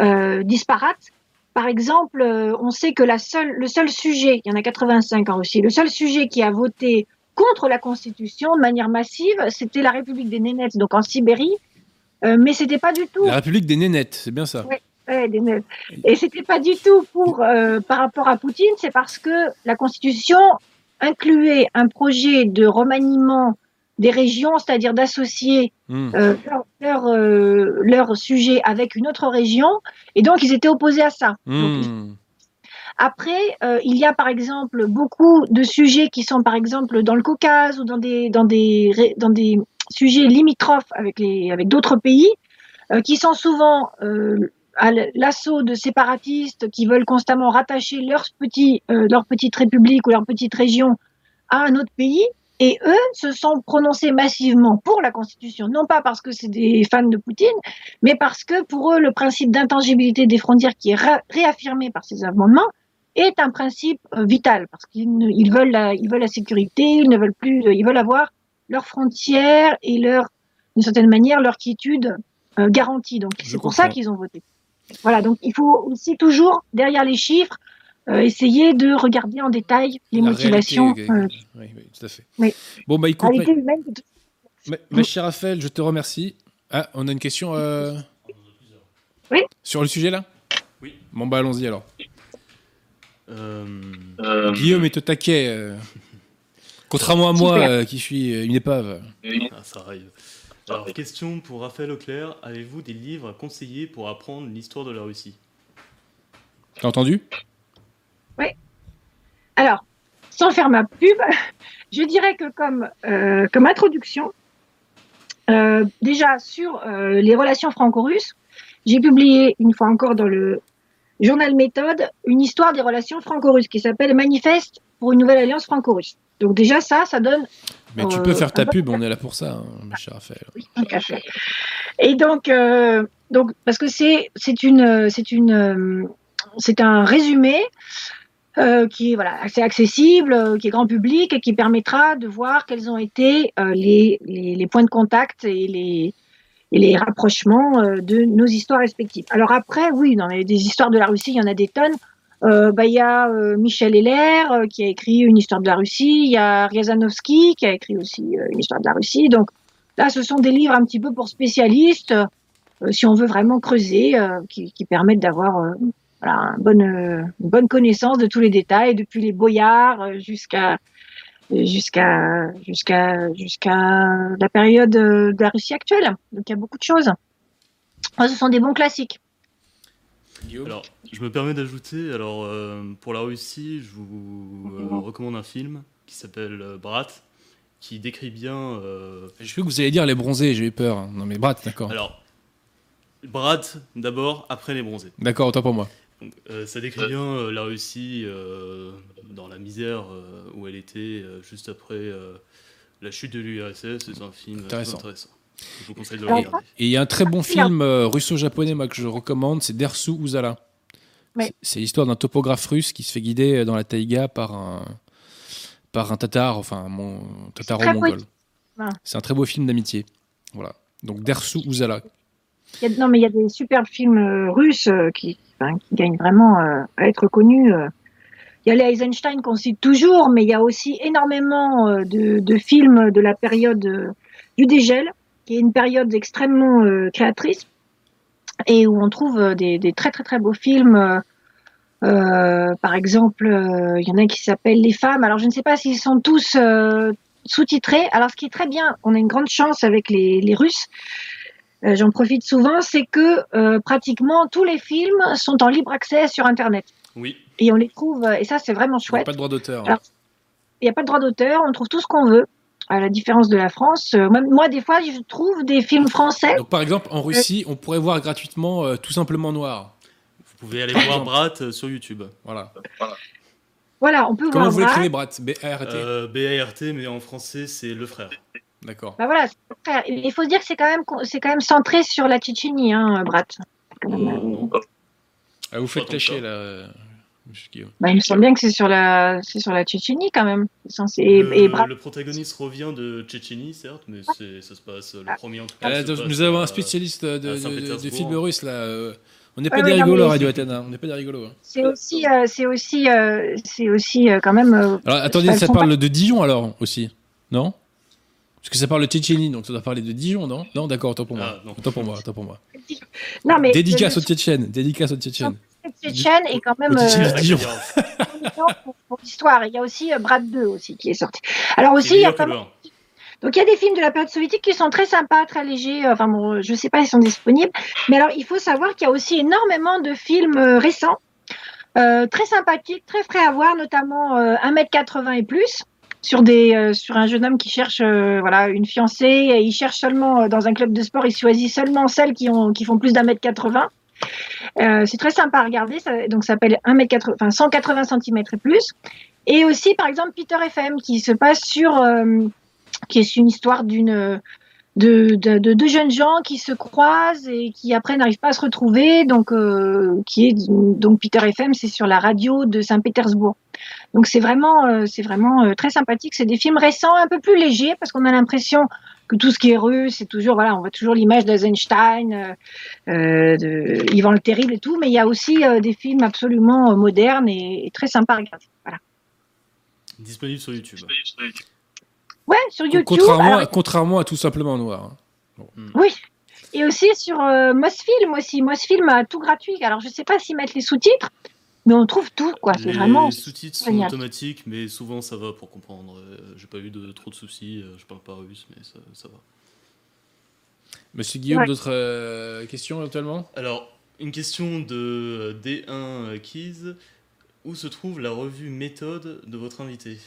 euh, disparates. Par exemple, euh, on sait que la seule, le seul sujet, il y en a 85 en Russie, le seul sujet qui a voté contre la Constitution de manière massive, c'était la République des Nénettes, donc en Sibérie. Euh, mais c'était pas du tout La République des Nénettes, c'est bien ça. Ouais, des neufs. Et c'était pas du tout pour euh, par rapport à Poutine, c'est parce que la Constitution incluait un projet de remaniement des régions, c'est-à-dire d'associer Hmm. euh, leur, leur, euh, leur sujet avec une autre région, et donc ils étaient opposés à ça. Donc, Hmm. après, euh, il y a par exemple beaucoup de sujets qui sont par exemple dans le Caucase ou dans des dans des dans des sujets limitrophes avec les avec d'autres pays euh, qui sont souvent à l'assaut de séparatistes qui veulent constamment rattacher leur petit euh, leur petite république ou leur petite région à un autre pays et eux se sont prononcés massivement pour la Constitution, non pas parce que c'est des fans de Poutine, mais parce que pour eux, le principe d'intangibilité des frontières qui est ré- réaffirmé par ces amendements est un principe euh, vital, parce qu'ils veulent, la, ils veulent la sécurité, ils ne veulent plus, ils veulent avoir leurs frontières et leur, d'une certaine manière, leur quiétude euh, garantie. Donc c'est pour ça qu'ils ont voté. Voilà, donc il faut aussi toujours, derrière les chiffres, euh, essayer de regarder en détail les La motivations. réalité, euh, oui, oui, tout à fait. oui. Bon, bah écoute, humaine ma, ma chère Raphaël, je te remercie. Ah, on a une question euh, Oui. sur le sujet là? Oui. Bon, bah allons-y alors. Euh, Guillaume est au taquet. euh, Contrairement à moi, euh, qui suis une épave. ah, ça arrive. Alors, question pour Raphaël Auclair. Avez-vous des livres à conseiller pour apprendre l'histoire de la Russie? T'as entendu? Alors, sans faire ma pub, je dirais que comme, euh, comme introduction, euh, déjà sur euh, les relations franco-russes, j'ai publié une fois encore dans le journal Méthode une histoire des relations franco-russes qui s'appelle Manifeste pour une nouvelle alliance franco-russe. Donc déjà ça, ça donne Mais tu Euh, peux faire ta pub, on est là pour ça, hein, ma chère Raphaël. un café. Et donc, euh, donc parce que c'est une c'est une euh, c'est un résumé euh, qui est voilà assez accessible, euh, qui est grand public et qui permettra de voir quels ont été euh, les, les les points de contact et les et les rapprochements euh, de nos histoires respectives. Alors après, oui, dans les des histoires de la Russie, il y en a des tonnes. Euh, bah, il y a euh, Michel Heller euh, qui a écrit une histoire de la Russie. Il y a Riazanovsky qui a écrit aussi euh, une histoire de la Russie. Donc Là, ce sont des livres un petit peu pour spécialistes, euh, si on veut vraiment creuser, euh, qui, qui permettent d'avoir voilà, une, bonne, une bonne connaissance de tous les détails, depuis les boyards jusqu'à jusqu'à jusqu'à jusqu'à la période de la Russie actuelle. Donc il y a beaucoup de choses. Ce sont des bons classiques. Guillaume Alors, je me permets d'ajouter, alors euh, pour la Russie, je vous euh, recommande un film qui s'appelle euh, Brat, qui décrit bien. euh, J'ai cru que vous alliez dire les bronzés, j'ai eu peur. Non mais Brat, d'accord. alors, Brat d'abord, après les bronzés. D'accord, autant pour moi. Donc, euh, ça décrit bien euh, la Russie euh, dans la misère euh, où elle était euh, juste après euh, la chute de l'URSS. C'est un film intéressant. Je vous conseille de le regarder. Et il y a un très bon film euh, russo-japonais moi, que je recommande, c'est Dersu Uzala. Oui. C'est- l'histoire d'un topographe russe qui se fait guider dans la taïga par un, par un tatar, enfin un mon, tataro-mongol. C'est un très beau film d'amitié. Voilà. Donc Dersu Uzala. Il y a- non, mais il y a des superbes films euh, russes euh, qui, enfin, qui gagnent vraiment euh, à être connus. euh. Il y a les Eisenstein qu'on cite toujours, mais il y a aussi énormément euh, de, de films de la période euh, du dégel, qui est une période extrêmement euh, créatrice et où on trouve euh, des, des très très très beaux films. euh, par exemple, il y en a un qui s'appelle Les femmes. Alors je ne sais pas s'ils sont tous sous-titrés. Alors ce qui est très bien, on a une grande chance avec les, les Russes. J'en profite souvent, c'est que pratiquement tous les films sont en libre accès sur Internet Oui. et on les trouve. Et ça, c'est vraiment Il n'y a chouette. pas de droit d'auteur. Il n'y a pas de droit d'auteur, on trouve tout ce qu'on veut. À la différence de la France, Euh, moi, des fois, je trouve des films français. Donc par exemple, en Russie, on pourrait voir gratuitement euh, tout simplement noir. Vous pouvez aller voir Brat euh, sur YouTube. Voilà. Voilà, on peut Comment voir. vous Brad. l'écrivez, Brat? B-A-R-T Euh, B-A-R-T, mais en français, c'est le frère. D'accord. Bah voilà, frère. il faut se dire que c'est quand même c'est quand même centré sur la Tchétchénie, hein, Brat. Oh. Ah, vous faites ça. là. Bah, il me semble bien que c'est sur la c'est sur la Tchétchénie quand même. Et, le, et Brat- le protagoniste revient de Tchétchénie, certes, mais c'est- ça se passe, le premier en tout cas. Euh, donc, passe nous avons un spécialiste de, de, de, films russes là. euh, On n'est pas des rigolos Radio Athènes. hein. On n'est pas des rigolos. hein. c'est aussi euh, c'est aussi euh, c'est aussi euh, quand même. euh, Alors attendez, ça parle de Dijon alors aussi, non? Parce que ça parle de Tchétchénie, donc ça doit parler de Dijon, non? Non, d'accord, autant pour moi. Ah, non. Autant pour moi, autant pour moi. Non mais Dédicace le- aux Tchétchènes, dédicace aux Tchétchènes. Tchétchène est quand même euh, pour, l'histoire. Il y a aussi euh, Brat 2 aussi qui est sorti. Alors aussi il y a. Donc il y a des films de la période soviétique qui sont très sympas, très légers. Enfin bon, je sais pas s'ils sont disponibles, mais alors il faut savoir qu'il y a aussi énormément de films euh, récents, euh, très sympathiques, très frais à voir, notamment euh, 1m80 et plus sur des euh, sur un jeune homme qui cherche euh, voilà une fiancée. Et il cherche seulement euh, dans un club de sport, il choisit seulement celles qui ont qui font plus d'un mètre 80. Euh, c'est très sympa à regarder, ça, donc s'appelle 1 mètre 80, enfin 180 cm et plus. Et aussi par exemple Peter FM qui se passe sur euh, qui est une histoire d'une de, de, de deux jeunes gens qui se croisent et qui après n'arrivent pas à se retrouver. Donc, euh, qui est donc Peter FM, c'est sur la radio de Saint-Pétersbourg. Donc c'est vraiment, euh, c'est vraiment euh, très sympathique. C'est des films récents, un peu plus légers parce qu'on a l'impression que tout ce qui est russe, c'est toujours voilà, on voit toujours l'image d'Eisenstein, euh, euh, de Ivan le Terrible et tout, mais il y a aussi euh, des films absolument euh, modernes et, et très sympas à regarder. Voilà. Disponible sur YouTube. Ouais, sur YouTube. Contrairement, alors- à, contrairement à tout simplement noir. hein. Oui. Et aussi sur euh, Mosfilm aussi. Mosfilm a tout gratuit. Alors je sais pas s'ils mettent les sous-titres, mais on trouve tout quoi. C'est Les sous-titres sont génial. automatiques, mais souvent ça va pour comprendre. Euh, J'ai pas eu de, trop de soucis, euh, je parle pas russe, mais ça, ça va. Monsieur Guillaume, Ouais. d'autres euh, questions actuellement Alors, une question de euh, D1 Keys. Où se trouve la revue méthode de votre invité?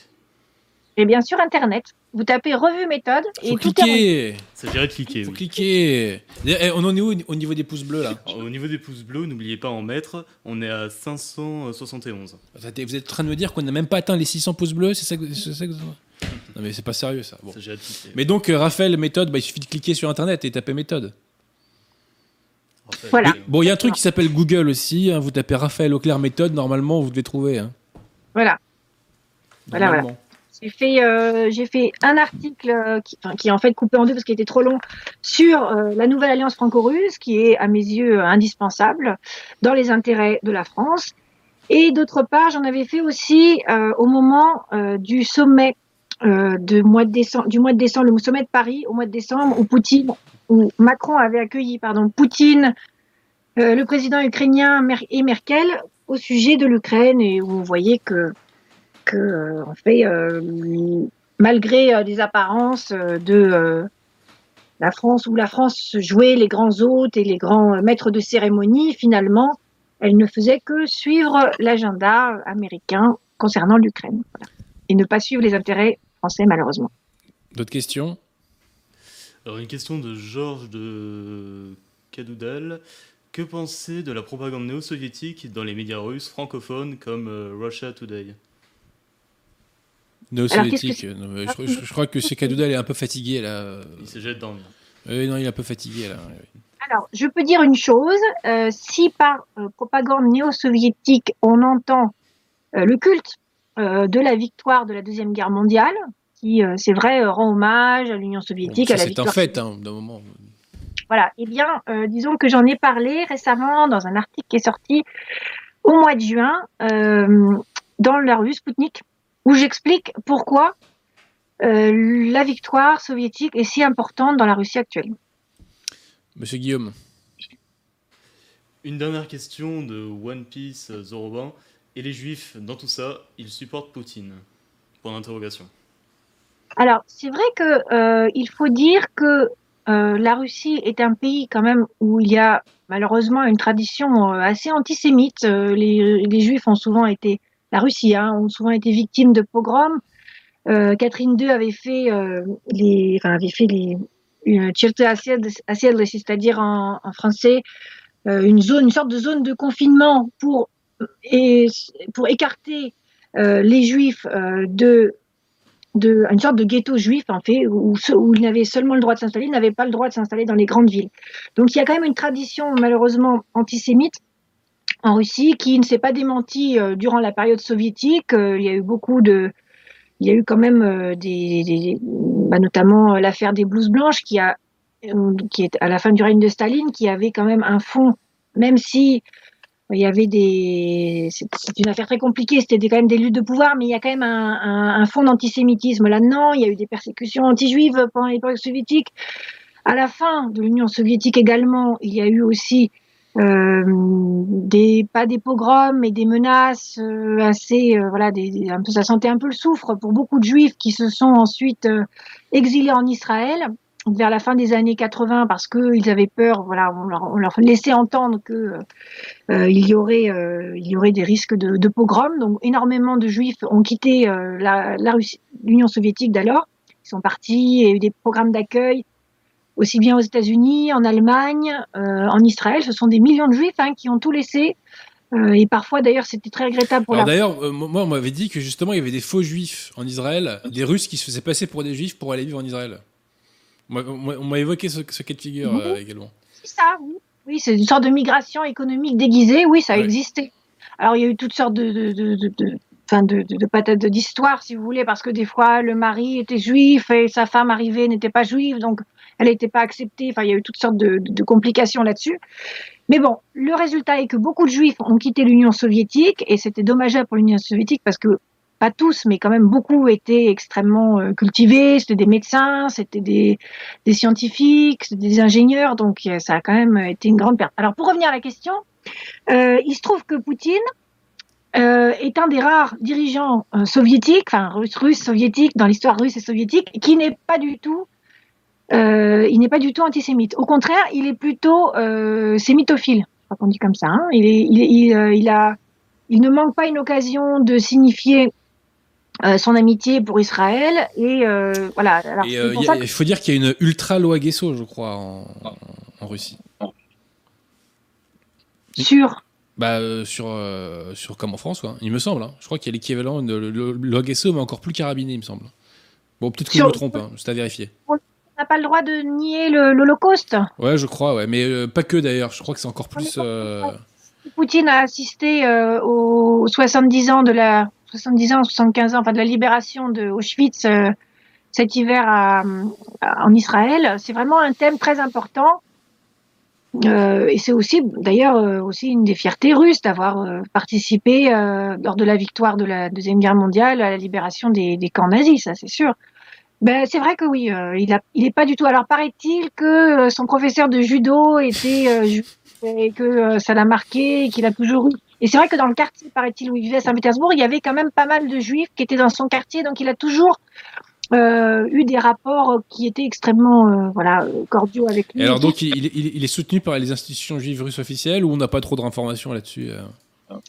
Et bien sûr Internet. Vous tapez revue méthode et Faut tout est. cliquer Ça dirait de cliquer, Faut oui. cliquer Eh, On en est où au niveau des pouces bleus là Alors, Au niveau des pouces bleus, n'oubliez pas en mettre, on est à 571. Attendez, Vous êtes en train de me dire qu'on n'a même pas atteint les 600 pouces bleus C'est ça que, c'est ça que- Non mais c'est pas sérieux ça. Bon. Ça, j'ai hâte de cliquer. Mais donc, euh, Raphaël, méthode, bah, il suffit de cliquer sur Internet et taper méthode. Raphaël, Voilà. Bon, il y a un truc qui s'appelle Google aussi. hein, vous tapez Raphaël Auclair méthode, normalement, vous devez trouver. hein. Voilà. Voilà, Normalement. J'ai fait, euh, j'ai fait un article euh, qui, est en fait coupé en deux parce qu'il était trop long sur euh, la nouvelle alliance franco-russe qui est à mes yeux indispensable dans les intérêts de la France. Et d'autre part, j'en avais fait aussi au moment du sommet de du mois de décembre, le sommet de Paris au mois de décembre où Poutine, où Macron avait accueilli, pardon, Poutine, le président ukrainien et Merkel au sujet de l'Ukraine et où on voyait que que euh, en fait, euh, malgré euh, les apparences euh, de euh, la France où la France jouait les grands hôtes et les grands euh, maîtres de cérémonie, finalement, elle ne faisait que suivre l'agenda américain concernant l'Ukraine voilà. et ne pas suivre les intérêts français malheureusement. D'autres questions? Alors, une question de Georges de Cadoudal. Que penser de la propagande néo-soviétique dans les médias russes francophones comme Russia Today? Non, mais je, je- je crois que chez Cadoudal est un peu fatigué là. Il se jette dormir. Euh, non, il est un peu fatigué là. oui. Alors, je peux dire une chose, euh, si par euh, propagande néo-soviétique on entend euh, le culte euh, de la victoire de la Deuxième Guerre mondiale, qui, euh, c'est vrai, euh, rend hommage à l'Union Bon, soviétique, ça, à la c'est un victoire fait hein, d'un moment. Voilà. Eh bien, euh, disons que j'en ai parlé récemment dans un article qui est sorti au mois de juin euh, dans la revue Sputnik, où j'explique pourquoi euh, la victoire soviétique est si importante dans la Russie actuelle. Monsieur Guillaume. Une dernière question de One Piece Zoroban. Et les juifs, dans tout ça, ils supportent Poutine? Point d'interrogation. Alors, c'est vrai que euh, il faut dire que euh, la Russie est un pays quand même où il y a malheureusement une tradition euh, assez antisémite. Euh, les, les, Juifs ont souvent été, la Russie, hein, ont souvent été victimes de pogroms. Euh, Catherine II avait fait les, enfin, avait fait les une c'est-à-dire en, français une zone, une sorte de zone de confinement pour et pour écarter les Juifs de de, une sorte de ghetto juif, en fait, où, où ils n'avaient seulement le droit de s'installer, ils n'avaient pas le droit de s'installer dans les grandes villes. Donc il y a quand même une tradition malheureusement antisémite en Russie qui ne s'est pas démentie euh, durant la période soviétique. Euh, il y a eu beaucoup de, il y a eu quand même euh, des, des bah, notamment l'affaire des blouses blanches qui a, qui est à la fin du règne de Staline, qui avait quand même un fond, même si il y avait des. C'est une affaire très compliquée, c'était quand même des luttes de pouvoir, mais il y a quand même un, un, un fond d'antisémitisme là-dedans. Il y a eu des persécutions anti-juives pendant l'époque soviétique. À la fin de l'Union soviétique également, il y a eu aussi des pas des pogroms, mais des menaces euh, assez euh, voilà, un peu ça sentait un peu le soufre pour beaucoup de juifs qui se sont ensuite euh, exilés en Israël vers la fin des années 80 parce qu'ils avaient peur, voilà, on leur, laissait entendre que euh, il y aurait euh, il y aurait des risques de, de pogrom. Donc énormément de juifs ont quitté euh, l'Union soviétique d'alors. Ils sont partis, il y a eu des programmes d'accueil aussi bien aux États-Unis, en Allemagne, euh, en Israël. Ce sont des millions de juifs hein, qui ont tout laissé. Euh, et parfois, d'ailleurs, c'était très regrettable pour Alors, la. D'ailleurs, euh, moi, on m'avait dit que justement, il y avait des faux juifs en Israël, des Russes qui se faisaient passer pour des juifs pour aller vivre en Israël. On m'a évoqué ce, ce, cas de figure également. C'est ça, oui. Oui, c'est une sorte de migration économique déguisée. Oui, ça a existé. Alors, il y a eu toutes sortes de, de, de, de, de enfin de, de, de patates d'histoire, si vous voulez, parce que des fois, le mari était juif et sa femme arrivée n'était pas juive, donc elle n'était pas acceptée. Il y a eu toutes sortes de, complications là-dessus. Mais bon, le résultat est que beaucoup de juifs ont quitté l'Union soviétique et c'était dommageable pour l'Union soviétique parce que pas tous, mais quand même beaucoup étaient extrêmement euh, cultivés. C'était des médecins, c'était des, scientifiques, c'était des ingénieurs, donc euh, ça a quand même été une grande perte. Alors pour revenir à la question, euh, il se trouve que Poutine est un des rares dirigeants soviétiques, enfin russes, russes, soviétiques, dans l'histoire russe et soviétique, qui n'est pas du tout, euh, il n'est pas du tout antisémite. Au contraire, il est plutôt euh, sémitophile, je crois qu'on dit comme ça. Hein. Il, est, il, est, il, euh, il, a, il ne manque pas une occasion de signifier euh, son amitié pour Israël et euh, voilà. Euh, il faut dire qu'il y a une ultra loi Guesso, je crois, en, en- en Russie. sur Bah, euh, sur, euh, sur comme en France, quoi. Il me semble. hein. Je crois qu'il y a l'équivalent de loi Guesso, mais encore plus carabiné, il me semble. Bon, peut-être que je me trompe, hein, c'est à vérifier. On n'a pas le droit de nier l'Holocauste? Ouais, je crois, ouais. Mais euh, pas que d'ailleurs. Je crois que c'est encore plus. euh, Poutine a assisté euh, aux 70 ans de la 70 ans, 75 ans, enfin de la libération de Auschwitz euh, cet hiver à, à- en Israël. C'est vraiment un thème très important. Euh, et c'est aussi, d'ailleurs, euh, aussi une des fiertés russes d'avoir euh, participé lors de la victoire de la deuxième guerre mondiale à la libération des, des camps nazis, ça c'est sûr. Ben c'est vrai que oui, euh, il a, il est pas du tout. Alors paraît-il que euh, son professeur de judo était euh, et que euh, ça l'a marqué et qu'il a toujours eu. Et c'est vrai que dans le quartier, paraît-il, où il vivait à Saint-Pétersbourg, il y avait quand même pas mal de juifs qui étaient dans son quartier, donc il a toujours euh, eu des rapports qui étaient extrêmement euh, voilà cordiaux avec lui. Et alors, donc, il, il- il- est soutenu par les institutions juives russes officielles ou on n'a pas trop d'informations là-dessus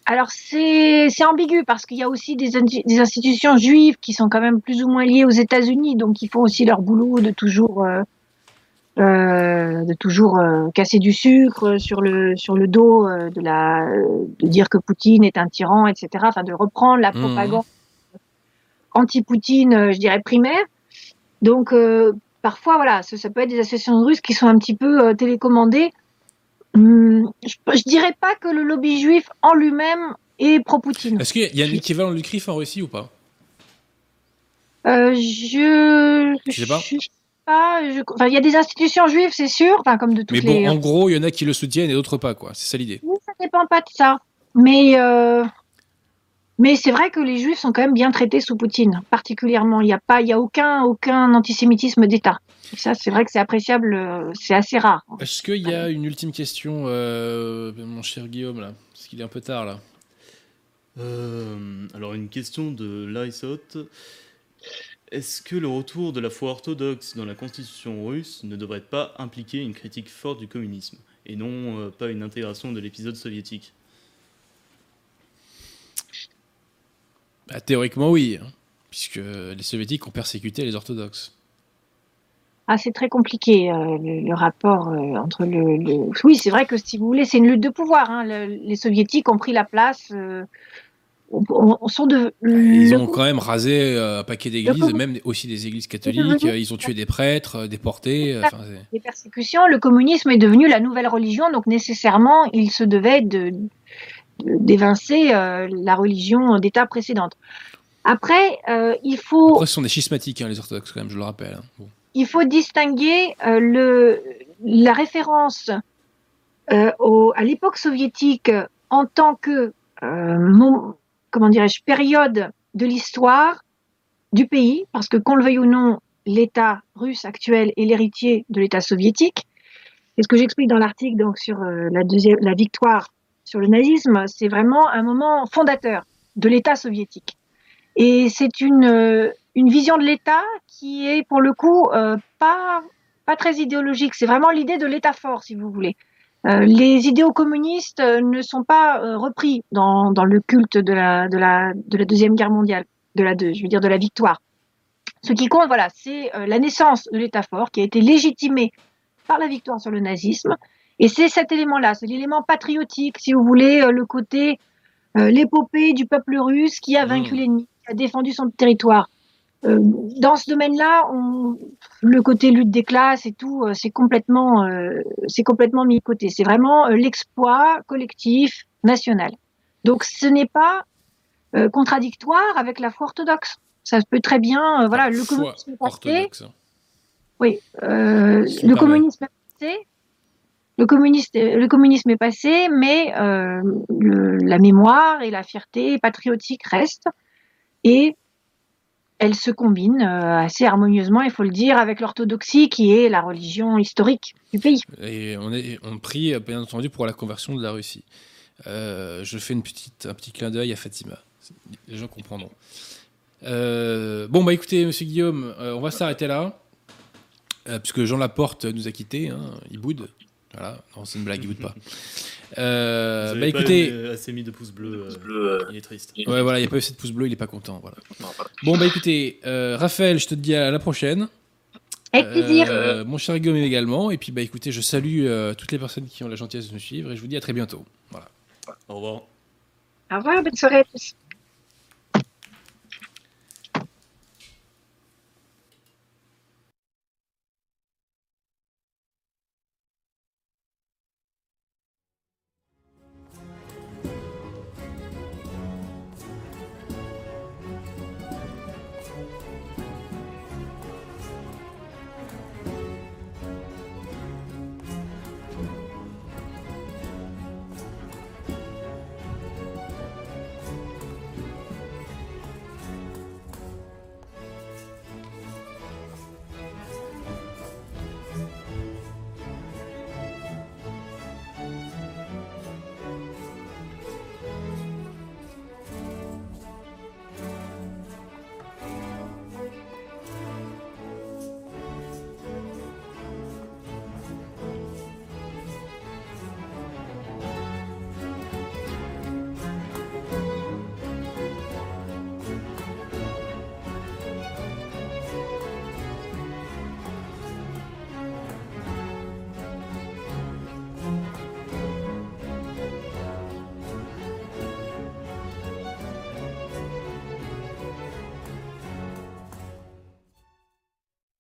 Alors c'est ambigu parce qu'il y a aussi des, des institutions juives qui sont quand même plus ou moins liées aux États-Unis, donc ils font aussi leur boulot de toujours euh, euh, de toujours euh, casser du sucre sur le sur le dos euh, de la de dire que Poutine est un tyran, etc. Enfin de reprendre la Mhm. propagande anti-Poutine, euh, je dirais primaire. Donc euh, parfois voilà, ça, ça peut être des associations russes qui sont un petit peu télécommandées. Hum, je, je dirais pas que le lobby juif en lui-même est pro-Poutine. Est-ce qu'il y a un équivalent du CRIF en Russie ou pas? Euh, je Je sais pas. suis pas. Je- Enfin, il y a des institutions juives, c'est sûr. Enfin, comme de toutes Mais bon, les. en gros, il y en a qui le soutiennent et d'autres pas, quoi. C'est ça l'idée. Oui, ça dépend pas de ça. Mais, euh, mais c'est vrai que les juifs sont quand même bien traités sous Poutine, particulièrement. Il n'y a pas, il y a aucun, aucun antisémitisme d'État. Et ça, c'est vrai que c'est appréciable, euh, c'est assez rare. Est-ce qu'il y a une ultime question, euh, mon cher Guillaume, là? Parce qu'il est un peu tard, là. Euh, alors une question de Lysot. Est-ce que le retour de la foi orthodoxe dans la constitution russe ne devrait pas impliquer une critique forte du communisme? Et non euh, pas une intégration de l'épisode soviétique? Bah, théoriquement, oui. hein, puisque les soviétiques ont persécuté les orthodoxes. Ah, c'est très compliqué euh, le, le rapport euh, entre le, le- Oui, c'est vrai que si vous voulez, c'est une lutte de pouvoir. hein. Le- les soviétiques ont pris la place. euh, on, on- on sont de. Ils ont quand même rasé un paquet d'églises, même aussi des églises catholiques. Ils ont tué des prêtres, déportés. les persécutions, le communisme est devenu la nouvelle religion, donc nécessairement, il se devait de de- d'évincer euh, la religion d'État précédente. Après, euh, il faut Après, ce sont des schismatiques, hein, les orthodoxes, quand même, je le rappelle. hein. Bon. il faut distinguer euh, le, la référence au, à l'époque soviétique en tant que comment dirais-je période de l'histoire du pays, parce que qu'on le veuille ou non, l'État russe actuel est l'héritier de l'État soviétique. Et ce que j'explique dans l'article donc sur euh, la deuxième la victoire sur le nazisme, c'est vraiment un moment fondateur de l'État soviétique. Et c'est une euh, une vision de l'État qui est pour le coup euh, pas pas très idéologique. C'est vraiment l'idée de l'État fort, si vous voulez. Euh, les idéaux communistes ne sont pas repris dans, dans le culte de la, de, la, de la deuxième guerre mondiale, de la deux, je veux dire de la victoire. Ce qui compte, voilà, c'est la naissance de l'État fort qui a été légitimé par la victoire sur le nazisme. Et c'est cet élément-là, c'est l'élément patriotique, si vous voulez, euh, le côté, euh, l'épopée du peuple russe qui a vaincu Mmh. l'ennemi, qui a défendu son territoire. Euh, dans ce domaine-là, on, le côté lutte des classes et tout, euh, c'est complètement, euh, c'est complètement mis de côté. C'est vraiment euh, l'exploit collectif national. Donc, ce n'est pas euh, contradictoire avec la foi orthodoxe. Ça peut très bien, euh, voilà, le communisme est passé. Oui, euh, le communisme est passé. Le, communisme est passé, mais euh, la mémoire et la fierté patriotique restent. Et elles se combinent euh, assez harmonieusement, il faut le dire, avec l'orthodoxie qui est la religion historique du pays. Et on, est, on prie, bien entendu, pour la conversion de la Russie. Euh, je fais une petite, un petit clin d'œil à Fatima. Les gens comprendront. Bon, bah écoutez, monsieur Guillaume, on va s'arrêter là. Puisque Jean Laporte nous a quittés. hein, il boude. Voilà, non, c'est une blague, il boude pas. Euh, Vous bah pas écoutez. assez mis de pouces bleus. euh, Bleu, il est triste. Ouais, voilà, il n'y a pas eu cette pouce bleu, il est pas content. Voilà. Bon, bah écoutez, euh, Raphaël, je te dis à la prochaine. Avec plaisir. Euh, mon cher Guillaume également. Et puis, bah écoutez, je salue euh, toutes les personnes qui ont la gentillesse de nous suivre et je vous dis à très bientôt. Voilà. Au revoir. Au revoir, bonne soirée à tous.